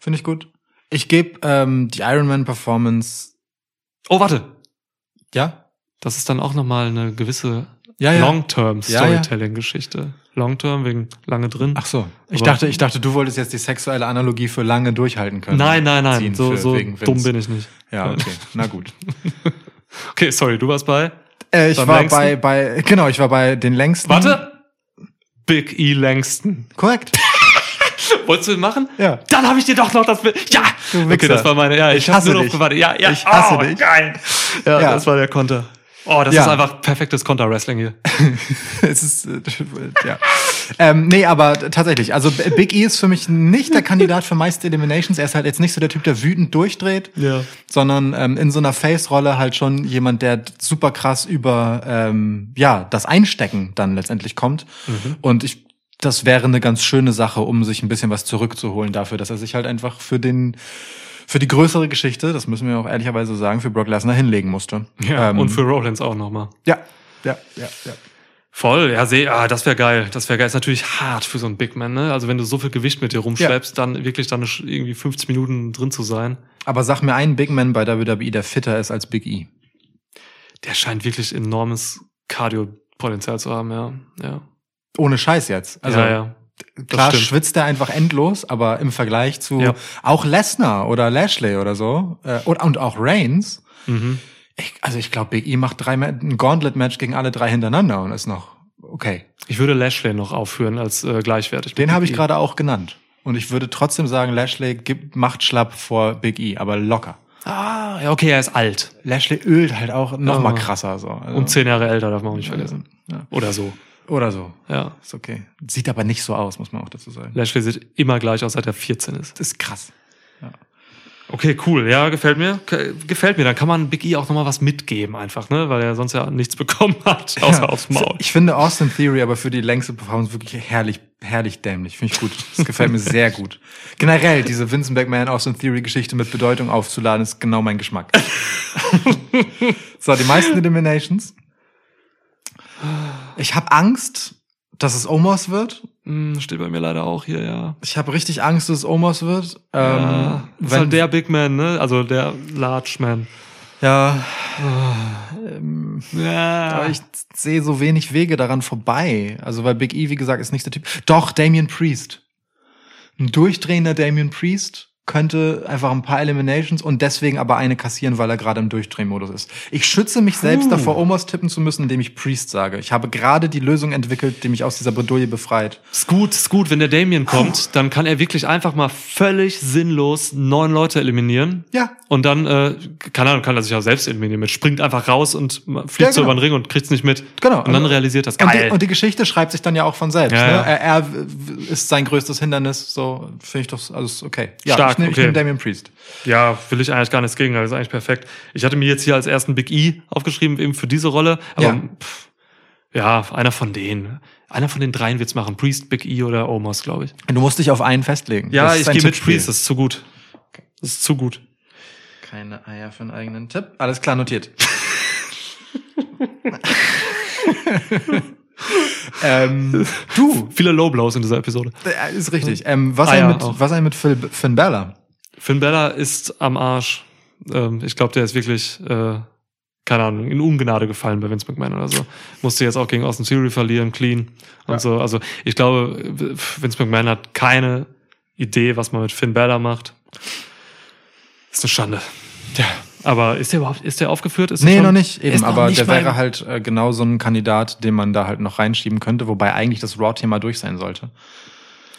Finde ich gut. Ich gebe ähm, die Iron Man Performance.
Oh, warte.
Ja?
Das ist dann auch nochmal eine gewisse
Ja, ja.
Long-Term
Ja, ja.
Storytelling-Geschichte. Long-Term wegen lange drin.
Ach so. Ich
Aber-
dachte, ich dachte, du wolltest jetzt die sexuelle Analogie für lange durchhalten können.
nein, nein, nein. So,
für-
so dumm
Vince.
bin ich nicht.
Ja, okay. Na gut.
Okay, sorry, du warst bei.
Äh, ich
Beim
war
längsten?
bei, bei, genau, ich war bei den längsten.
Warte! Big E Langston.
Korrekt.
Wolltest du ihn machen?
Ja.
Dann habe ich dir doch noch das Bild. Ja!
Du
okay, das war meine. Ja, ich,
Ich
habe
hasse
nur drauf
dich.
gewartet. Ja, ja.
Ich hasse
oh,
dich.
Geil. Ja,
Ja.
das war der Konter. Oh, das
Ja.
ist einfach perfektes Konter-Wrestling hier.
es ist, äh, ja. ähm, nee, aber tatsächlich, also Big E ist für mich nicht der Kandidat für meiste Eliminations. Er ist halt jetzt nicht so der Typ, der wütend durchdreht,
Ja.
sondern ähm, in so einer Face-Rolle halt schon jemand, der super krass über ähm, ja das Einstecken dann letztendlich kommt. Und ich, das wäre eine ganz schöne Sache, um sich ein bisschen was zurückzuholen dafür, dass er sich halt einfach für den für die größere Geschichte, das müssen wir auch ehrlicherweise sagen, für Brock Lesnar hinlegen musste.
Ja,
Ähm,
und für Rollins auch nochmal.
ja, ja, ja, ja.
Voll, ja, seh, ah, das wäre geil. Das wäre geil. Ist natürlich hart für so einen Big Man, ne? Also wenn du so viel Gewicht mit dir rumschleppst, dann wirklich dann irgendwie 50 Minuten drin zu sein.
Aber sag mir einen Big Man bei WWE, der fitter ist als Big E.
Der scheint wirklich enormes Cardio-Potenzial zu haben, ja. Ja.
Ohne Scheiß jetzt. Also
ja, ja.
Klar
stimmt.
schwitzt er einfach endlos, aber im Vergleich zu
Ja.
auch Lesnar oder Lashley oder so äh, und, und auch Reigns,
Mhm.
ich, also ich glaube, Big E macht drei, ein Gauntlet-Match gegen alle drei hintereinander und ist noch okay.
Ich würde Lashley noch aufführen als äh, gleichwertig.
Den habe ich
E.
gerade auch genannt. Und ich würde trotzdem sagen, Lashley gibt, macht schlapp vor Big E, aber locker.
Ah, ja, okay, er ist alt.
Lashley ölt halt auch noch
Ja.
mal krasser so. Also,
Und zehn Jahre älter, darf man auch nicht vergessen.
Ja.
Oder so.
Oder so.
Ja.
Ist okay. Sieht aber nicht so aus, muss man auch dazu sagen.
Lashley sieht immer gleich aus, seit er 14 ist.
Das ist krass.
Okay, cool. Ja, gefällt mir. Ge- Gefällt mir. Dann kann man Big E auch nochmal was mitgeben einfach, ne? Weil er sonst ja nichts bekommen hat, außer
Ja.
aufs Maul.
Ich finde Austin Theory aber für die längste Performance wirklich herrlich, herrlich dämlich. Finde ich gut. Das gefällt mir sehr gut. Generell, diese Vincent McMahon Austin Theory Geschichte mit Bedeutung aufzuladen, ist genau mein Geschmack. so, die meisten Eliminations. Ich habe Angst, dass es Omos wird.
Hm, steht bei mir leider auch hier, ja.
Ich habe richtig Angst, dass es Omos wird.
ja
Ähm,
ist halt der Big Man, ne? Also der Large Man.
ja,
Ja.
Aber ich sehe so wenig Wege daran vorbei. Also, weil Big E, wie gesagt, ist nicht der Typ. Doch, Damien Priest. Ein durchdrehender Damien Priest könnte einfach ein paar Eliminations und deswegen aber eine kassieren, weil er gerade im Durchdrehmodus ist. Ich schütze mich selbst davor, Omos tippen zu müssen, indem ich Priest sage. Ich habe gerade die Lösung entwickelt, die mich aus dieser Bredouille befreit.
Ist gut, ist gut. Wenn der Damien kommt, dann kann er wirklich einfach mal völlig sinnlos neun Leute eliminieren.
Ja.
Und dann, äh, keine Ahnung, kann er sich auch selbst eliminieren. mit. Springt einfach raus und fliegt
Ja,
so
genau.
über den Ring und kriegt's nicht mit.
Genau.
Und dann realisiert das.
Und
Geil.
die, und die Geschichte schreibt sich dann ja auch von selbst.
Ja,
ne?
ja.
Er, er ist sein größtes Hindernis. So finde ich doch alles okay. Ja,
Stark,
ich nehme
okay.
ich nehm Damien Priest.
Ja, will ich eigentlich gar nichts gegen, das ist eigentlich perfekt. Ich hatte mir jetzt hier als ersten Big E aufgeschrieben, eben für diese Rolle. Aber
Ja.
pff, ja, einer von denen. Einer von den dreien wird's machen. Priest, Big E oder Omos, glaube ich.
Du musst dich auf einen festlegen.
Ja, ich gehe mit. Priest, das ist zu gut. Das ist zu gut.
Keine Eier für einen eigenen Tipp. Alles klar notiert. ähm, du,
Viele Low Blows in dieser Episode.
äh, ist richtig. Ähm, was,
Eier
ein mit,
auch.
was ein mit Phil, Finn Bella?
Finn Bella ist am Arsch. Ähm, ich glaube, der ist wirklich, äh, keine Ahnung, in Ungnade gefallen bei Vince McMahon oder so. Musste jetzt auch gegen Austin Theory verlieren, clean und
Ja.
so. Also ich glaube, Vince McMahon hat keine Idee, was man mit Finn Bella macht. Ist eine Schande.
Ja.
Aber ist der überhaupt, ist der aufgeführt? Ist
Nee, noch nicht. Eben,
noch
aber
nicht
der wäre halt äh, genau so ein Kandidat, den man da halt noch reinschieben könnte, wobei eigentlich das Raw-Thema durch sein sollte.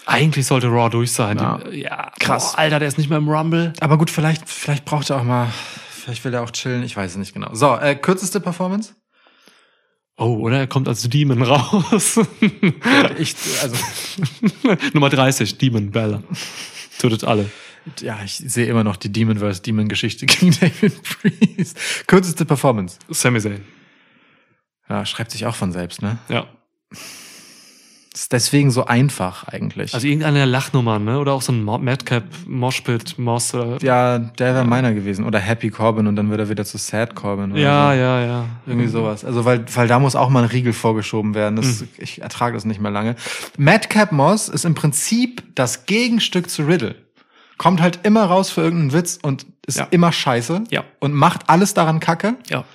Eigentlich sollte Raw durch sein.
Ja.
Ja
Krass.
Boah, Alter, der ist nicht mehr im Rumble.
Aber gut, vielleicht, vielleicht braucht er auch mal, vielleicht will er auch chillen, ich weiß es nicht genau. So, äh, kürzeste Performance?
Oh, oder er kommt als Demon raus.
Ich, also,
Nummer 30, Demon Bella. Tötet alle.
Ja, ich sehe immer noch die Demon vs. Demon Geschichte gegen David Priest. Kürzeste Performance.
Sami Zayn.
Ja, schreibt sich auch von selbst, ne?
Ja.
Ist deswegen so einfach eigentlich.
Also irgendeine der Lachnummern, ne? Oder auch so ein Madcap, Moshpit, Moss oder.
ja, der wäre meiner gewesen. Oder Happy Corbin und dann wird er wieder zu Sad Corbin.
Ja,
so.
ja, ja.
Irgendwie sowas. Also, weil, weil da muss auch mal ein Riegel vorgeschoben werden. Das,
Mhm.
Ich ertrage das nicht mehr lange. Madcap Moss ist im Prinzip das Gegenstück zu Riddle. Kommt halt immer raus für irgendeinen Witz und ist
Ja.
immer scheiße.
Ja.
Und macht alles daran kacke.
Ja.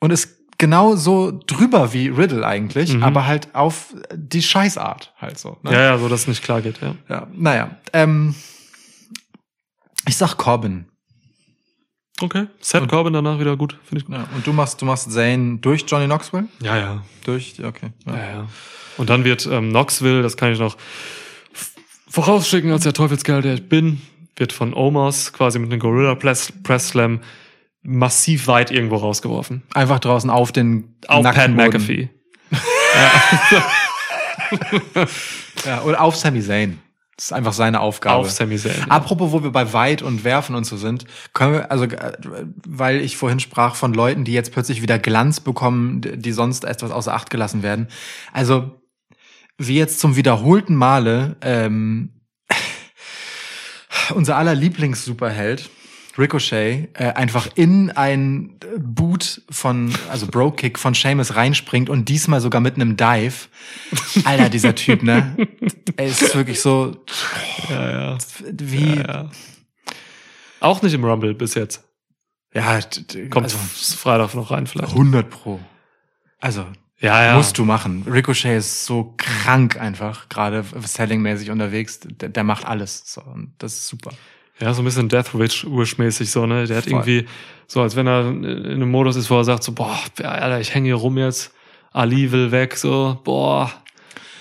Und ist genau so drüber wie Riddle eigentlich,
Mhm.
aber halt auf die Scheißart halt so. Ne?
Ja, ja, so dass es nicht klar geht, ja.
ja. Naja. Ähm, ich sag Corbin.
Okay. Seth Corbin danach wieder gut, finde ich gut.
Ja. Und du machst, du machst Zane durch Johnny Knoxville?
Ja, ja.
Durch, okay. Ja.
Ja, ja. Und dann wird ähm, Knoxville, das kann ich noch vorausschicken als der Teufelskerl, der ich bin, wird von Omos quasi mit einem Gorilla Press, Press Slam massiv weit irgendwo rausgeworfen.
Einfach draußen auf den
Auf Pat. McAfee.
Ja, oder auf Sami Zayn. Das ist einfach seine Aufgabe.
Auf Sami Zayn.
Apropos, wo wir bei Weit und Werfen und so sind, können wir, also, weil ich vorhin sprach von Leuten, die jetzt plötzlich wieder Glanz bekommen, die sonst etwas außer Acht gelassen werden. Also, wie jetzt zum wiederholten Male, ähm, unser aller Lieblings-Superheld, Ricochet äh, einfach in ein Boot von, also Bro-Kick von Seamus reinspringt und diesmal sogar mit einem Dive. Alter, dieser Typ, ne? Er ist wirklich so,
Ja, ja.
wie,
ja. Auch nicht im Rumble bis jetzt.
ja,
Kommt
also
Freitag noch rein vielleicht.
100 pro. Also,
Ja, ja.
musst du machen. Ricochet ist so krank einfach, gerade selling-mäßig unterwegs. Der, der macht alles. So, und das ist super.
Ja, so ein bisschen Death Wish Wish mäßig so, ne? Der hat
Voll.
irgendwie so, als wenn er in einem Modus ist, wo er sagt so, boah, Alter, ich hänge hier rum jetzt. Ali will weg, so, boah.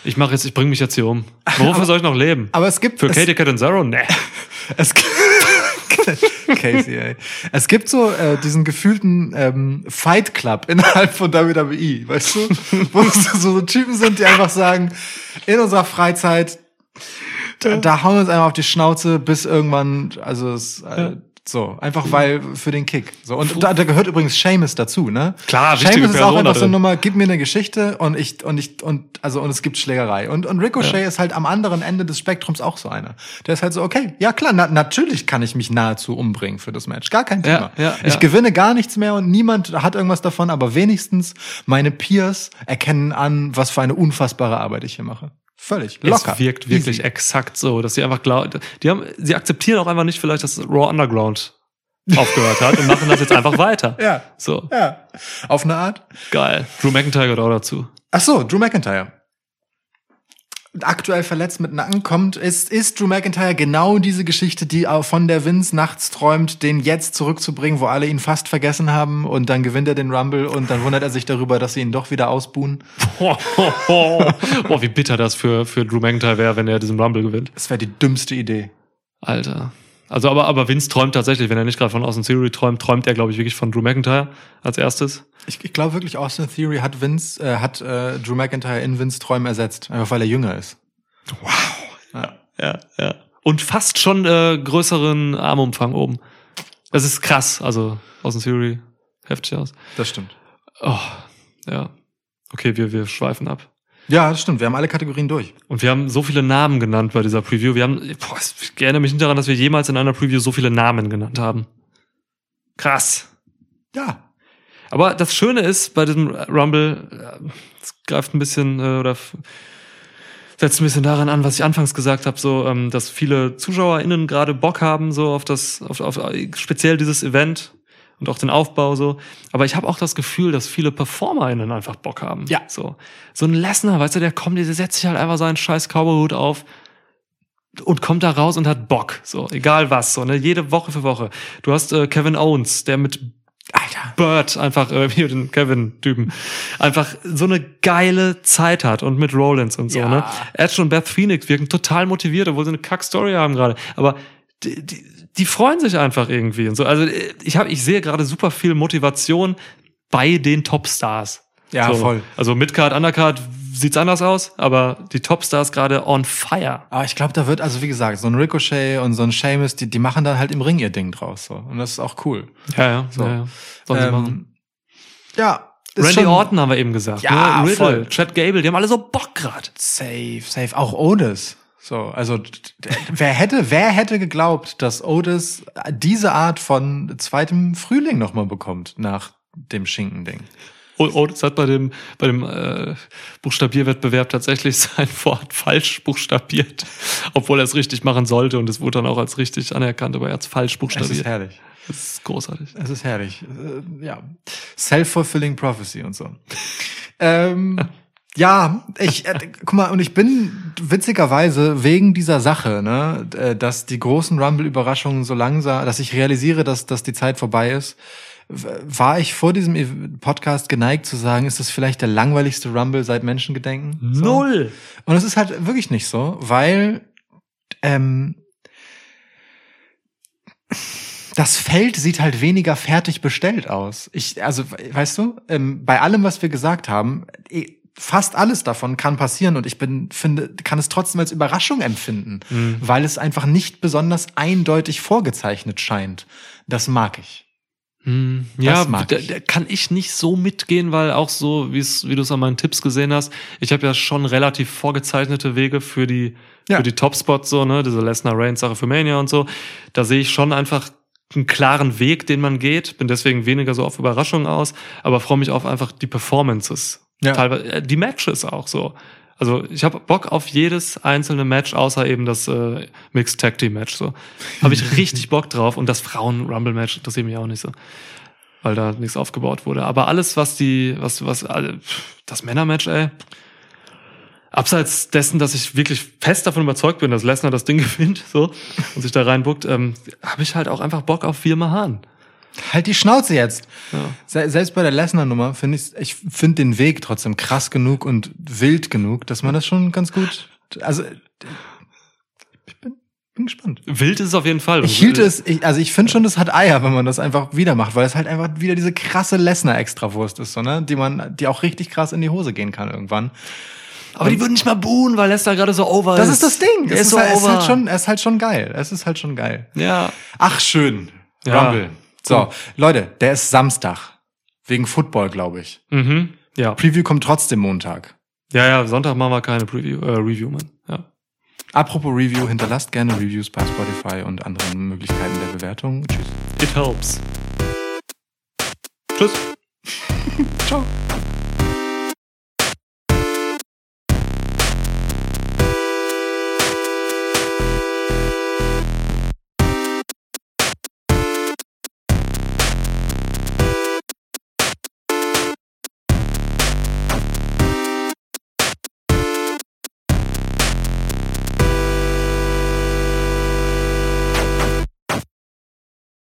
Ich mache jetzt, ich bringe mich jetzt hier um. Wofür soll ich noch leben?
Aber es gibt
Für Katie Catanzaro? Nee.
Es gibt Casey, ey. Es gibt so äh, diesen gefühlten ähm, Fight Club innerhalb von WWE, weißt du? Wo es so, so Typen sind, die einfach sagen, in unserer Freizeit, da, da hauen wir uns einfach auf die Schnauze, bis irgendwann, also es, äh, so, einfach weil für den Kick. So und da, da gehört übrigens Seamus dazu, ne?
Klar,
Seamus ist auch einfach so eine
drin.
Nummer, gib mir eine Geschichte und ich und ich und also und es gibt Schlägerei und und Ricochet ist halt am anderen Ende des Spektrums auch so einer. Der ist halt so okay, ja klar, na, natürlich kann ich mich nahezu umbringen für das Match, gar kein
Ja,
Thema.
ja,
ich
ja.
gewinne gar nichts mehr und niemand hat irgendwas davon, aber wenigstens meine Peers erkennen an, was für eine unfassbare Arbeit ich hier mache. Völlig locker.
Es wirkt wirklich
Easy.
exakt so, dass sie einfach glauben, die haben, sie akzeptieren auch einfach nicht vielleicht, dass Raw Underground aufgehört hat und machen das jetzt einfach weiter.
Ja,
So,
ja, auf eine Art.
geil. Drew McIntyre gehört auch dazu.
Ach so, Drew McIntyre. Aktuell verletzt mit Nacken kommt, ist, ist Drew McIntyre genau diese Geschichte, die auch von der Vince nachts träumt, den jetzt zurückzubringen, wo alle ihn fast vergessen haben und dann gewinnt er den Rumble und dann wundert er sich darüber, dass sie ihn doch wieder ausbuhen.
Boah, wie bitter das für, für Drew McIntyre wäre, wenn er diesen Rumble gewinnt.
Das wäre die dümmste Idee.
Alter. Also, aber, aber Vince träumt tatsächlich, wenn er nicht gerade von Austin Theory träumt, träumt er, glaube ich, wirklich von Drew McIntyre als erstes.
Ich, ich glaube wirklich, Austin Theory hat Vince, äh, hat äh, Drew McIntyre in Vince Träumen ersetzt, einfach weil er jünger ist.
Ja, ja. Und fast schon äh, größeren Armumfang oben. Das ist krass. Also, Austin Theory, heftig aus.
Das stimmt.
Oh, ja. Okay, wir, wir schweifen ab.
Ja, das stimmt. Wir haben alle Kategorien durch.
Und wir haben so viele Namen genannt bei dieser Preview. Wir haben, boah, ich erinnere mich nicht daran, dass wir jemals in einer Preview so viele Namen genannt haben. Krass.
Ja.
Aber das Schöne ist bei diesem Rumble, äh, es greift ein bisschen äh, oder setzt ein bisschen daran an, was ich anfangs gesagt habe, so, ähm, dass viele ZuschauerInnen gerade Bock haben, so auf das, auf, auf speziell dieses Event und auch den Aufbau so. Aber ich habe auch das Gefühl, dass viele PerformerInnen einfach Bock haben.
Ja.
So, so ein Lesnar, weißt du, der kommt, der setzt sich halt einfach seinen scheiß Cowboyhut auf und kommt da raus und hat Bock. So, egal was, so, ne, jede Woche für Woche. Du hast äh, Kevin Owens, der mit
Alter.
Bird einfach, äh, hier den Kevin-Typen, einfach so eine geile Zeit hat und mit Rollins und so,
Ja.
ne? Edge und Beth Phoenix wirken total motiviert, obwohl sie eine Kack-Story haben gerade. Aber die, die, die freuen sich einfach irgendwie und so. Also äh, ich habe, ich sehe gerade super viel Motivation bei den Topstars.
Ja,
so.
voll.
Also Midcard, Undercard sieht's anders aus, aber die Topstars gerade on fire.
Aber ich glaube, da wird, also wie gesagt, so ein Ricochet und so ein Seamus, die, die machen dann halt im Ring ihr Ding draus. So. Und das ist auch cool.
Ja, ja.
So.
ja, ja.
Ähm, ja.
Randy Orton haben wir eben gesagt.
Ja,
ne? Riddle,
voll.
Chad Gable, die haben alle so Bock grad.
Safe, safe. Auch Otis. So, also wer hätte, wer hätte geglaubt, dass Otis diese Art von zweitem Frühling nochmal bekommt nach dem Schinken-Ding?
Otis hat bei dem, bei dem äh, Buchstabierwettbewerb tatsächlich sein Wort falsch buchstabiert, obwohl er es richtig machen sollte und es wurde dann auch als richtig anerkannt, aber er hat es falsch
Es ist
buchstabiert.
herrlich.
Das ist großartig.
Es ist herrlich. Äh, ja. Self-fulfilling prophecy und so. ähm, ja, ich, äh, guck mal, und ich bin witzigerweise wegen dieser Sache, ne, äh, dass die großen Rumble-Überraschungen so langsam, dass ich realisiere, dass, dass die Zeit vorbei ist, war ich vor diesem Ev- Podcast geneigt zu sagen, ist das vielleicht der langweiligste Rumble seit Menschengedenken? So.
Null!
Und es ist halt wirklich nicht so, weil ähm, das Feld sieht halt weniger fertig bestellt aus. Ich, also, weißt du, ähm, bei allem, was wir gesagt haben, eh, fast alles davon kann passieren und ich bin, finde, kann es trotzdem als Überraschung empfinden, weil es einfach nicht besonders eindeutig vorgezeichnet scheint. Das mag ich.
Hm, ja,
mag
da,
ich.
da kann ich nicht so mitgehen, weil auch so, wie es, wie du es an meinen Tipps gesehen hast, ich habe ja schon relativ vorgezeichnete Wege für die,
Ja.
für die Topspots, so, ne, diese Lesnar Reigns Sache für Mania und so. Da sehe ich schon einfach einen klaren Weg, den man geht. Bin deswegen weniger so auf Überraschungen aus, aber freue mich auf einfach die Performances.
Ja.
Teilweise äh, die Matches auch so. Also ich habe Bock auf jedes einzelne Match, außer eben das äh, Mixed Tag Team Match. So habe ich richtig Bock drauf und das Frauen Rumble Match interessiert mich auch nicht so, weil da nichts aufgebaut wurde. Aber alles, was die, was was das Männermatch, ey. Abseits dessen, dass ich wirklich fest davon überzeugt bin, dass Lesnar das Ding gewinnt, so und sich da reinbuckt, ähm, habe ich halt auch einfach Bock auf vier Mahan.
Halt die Schnauze jetzt.
Ja.
Se selbst bei der Lesnar-Nummer finde ich, ich finde den Weg trotzdem krass genug und wild genug, dass man das schon ganz gut, also, ich bin, bin gespannt.
Wild ist es auf jeden Fall.
Ich hielt es, ich, also ich finde schon, das hat Eier, wenn man das einfach wieder macht, weil es halt einfach wieder diese krasse Lesnar-Extrawurst ist, so, ne? die man, die auch richtig krass in die Hose gehen kann irgendwann.
Aber die würden nicht mal buhen, weil Lesnar gerade so over
Das
ist.
ist das Ding.
Er
Es
ist
ist,
so
halt, es ist
over.
halt schon, es ist halt schon geil. Es ist halt schon geil.
Ja.
Ach, schön.
Ja.
Rumble. So, Leute, der ist Samstag. Wegen Football, glaube ich.
Mhm. Ja.
Preview kommt trotzdem Montag.
Ja, ja, Sonntag machen wir keine Preview, äh, Review, Mann. Ja.
Apropos Review, hinterlasst gerne Reviews bei Spotify und anderen Möglichkeiten der Bewertung. Tschüss.
It helps. Tschüss.
Ciao.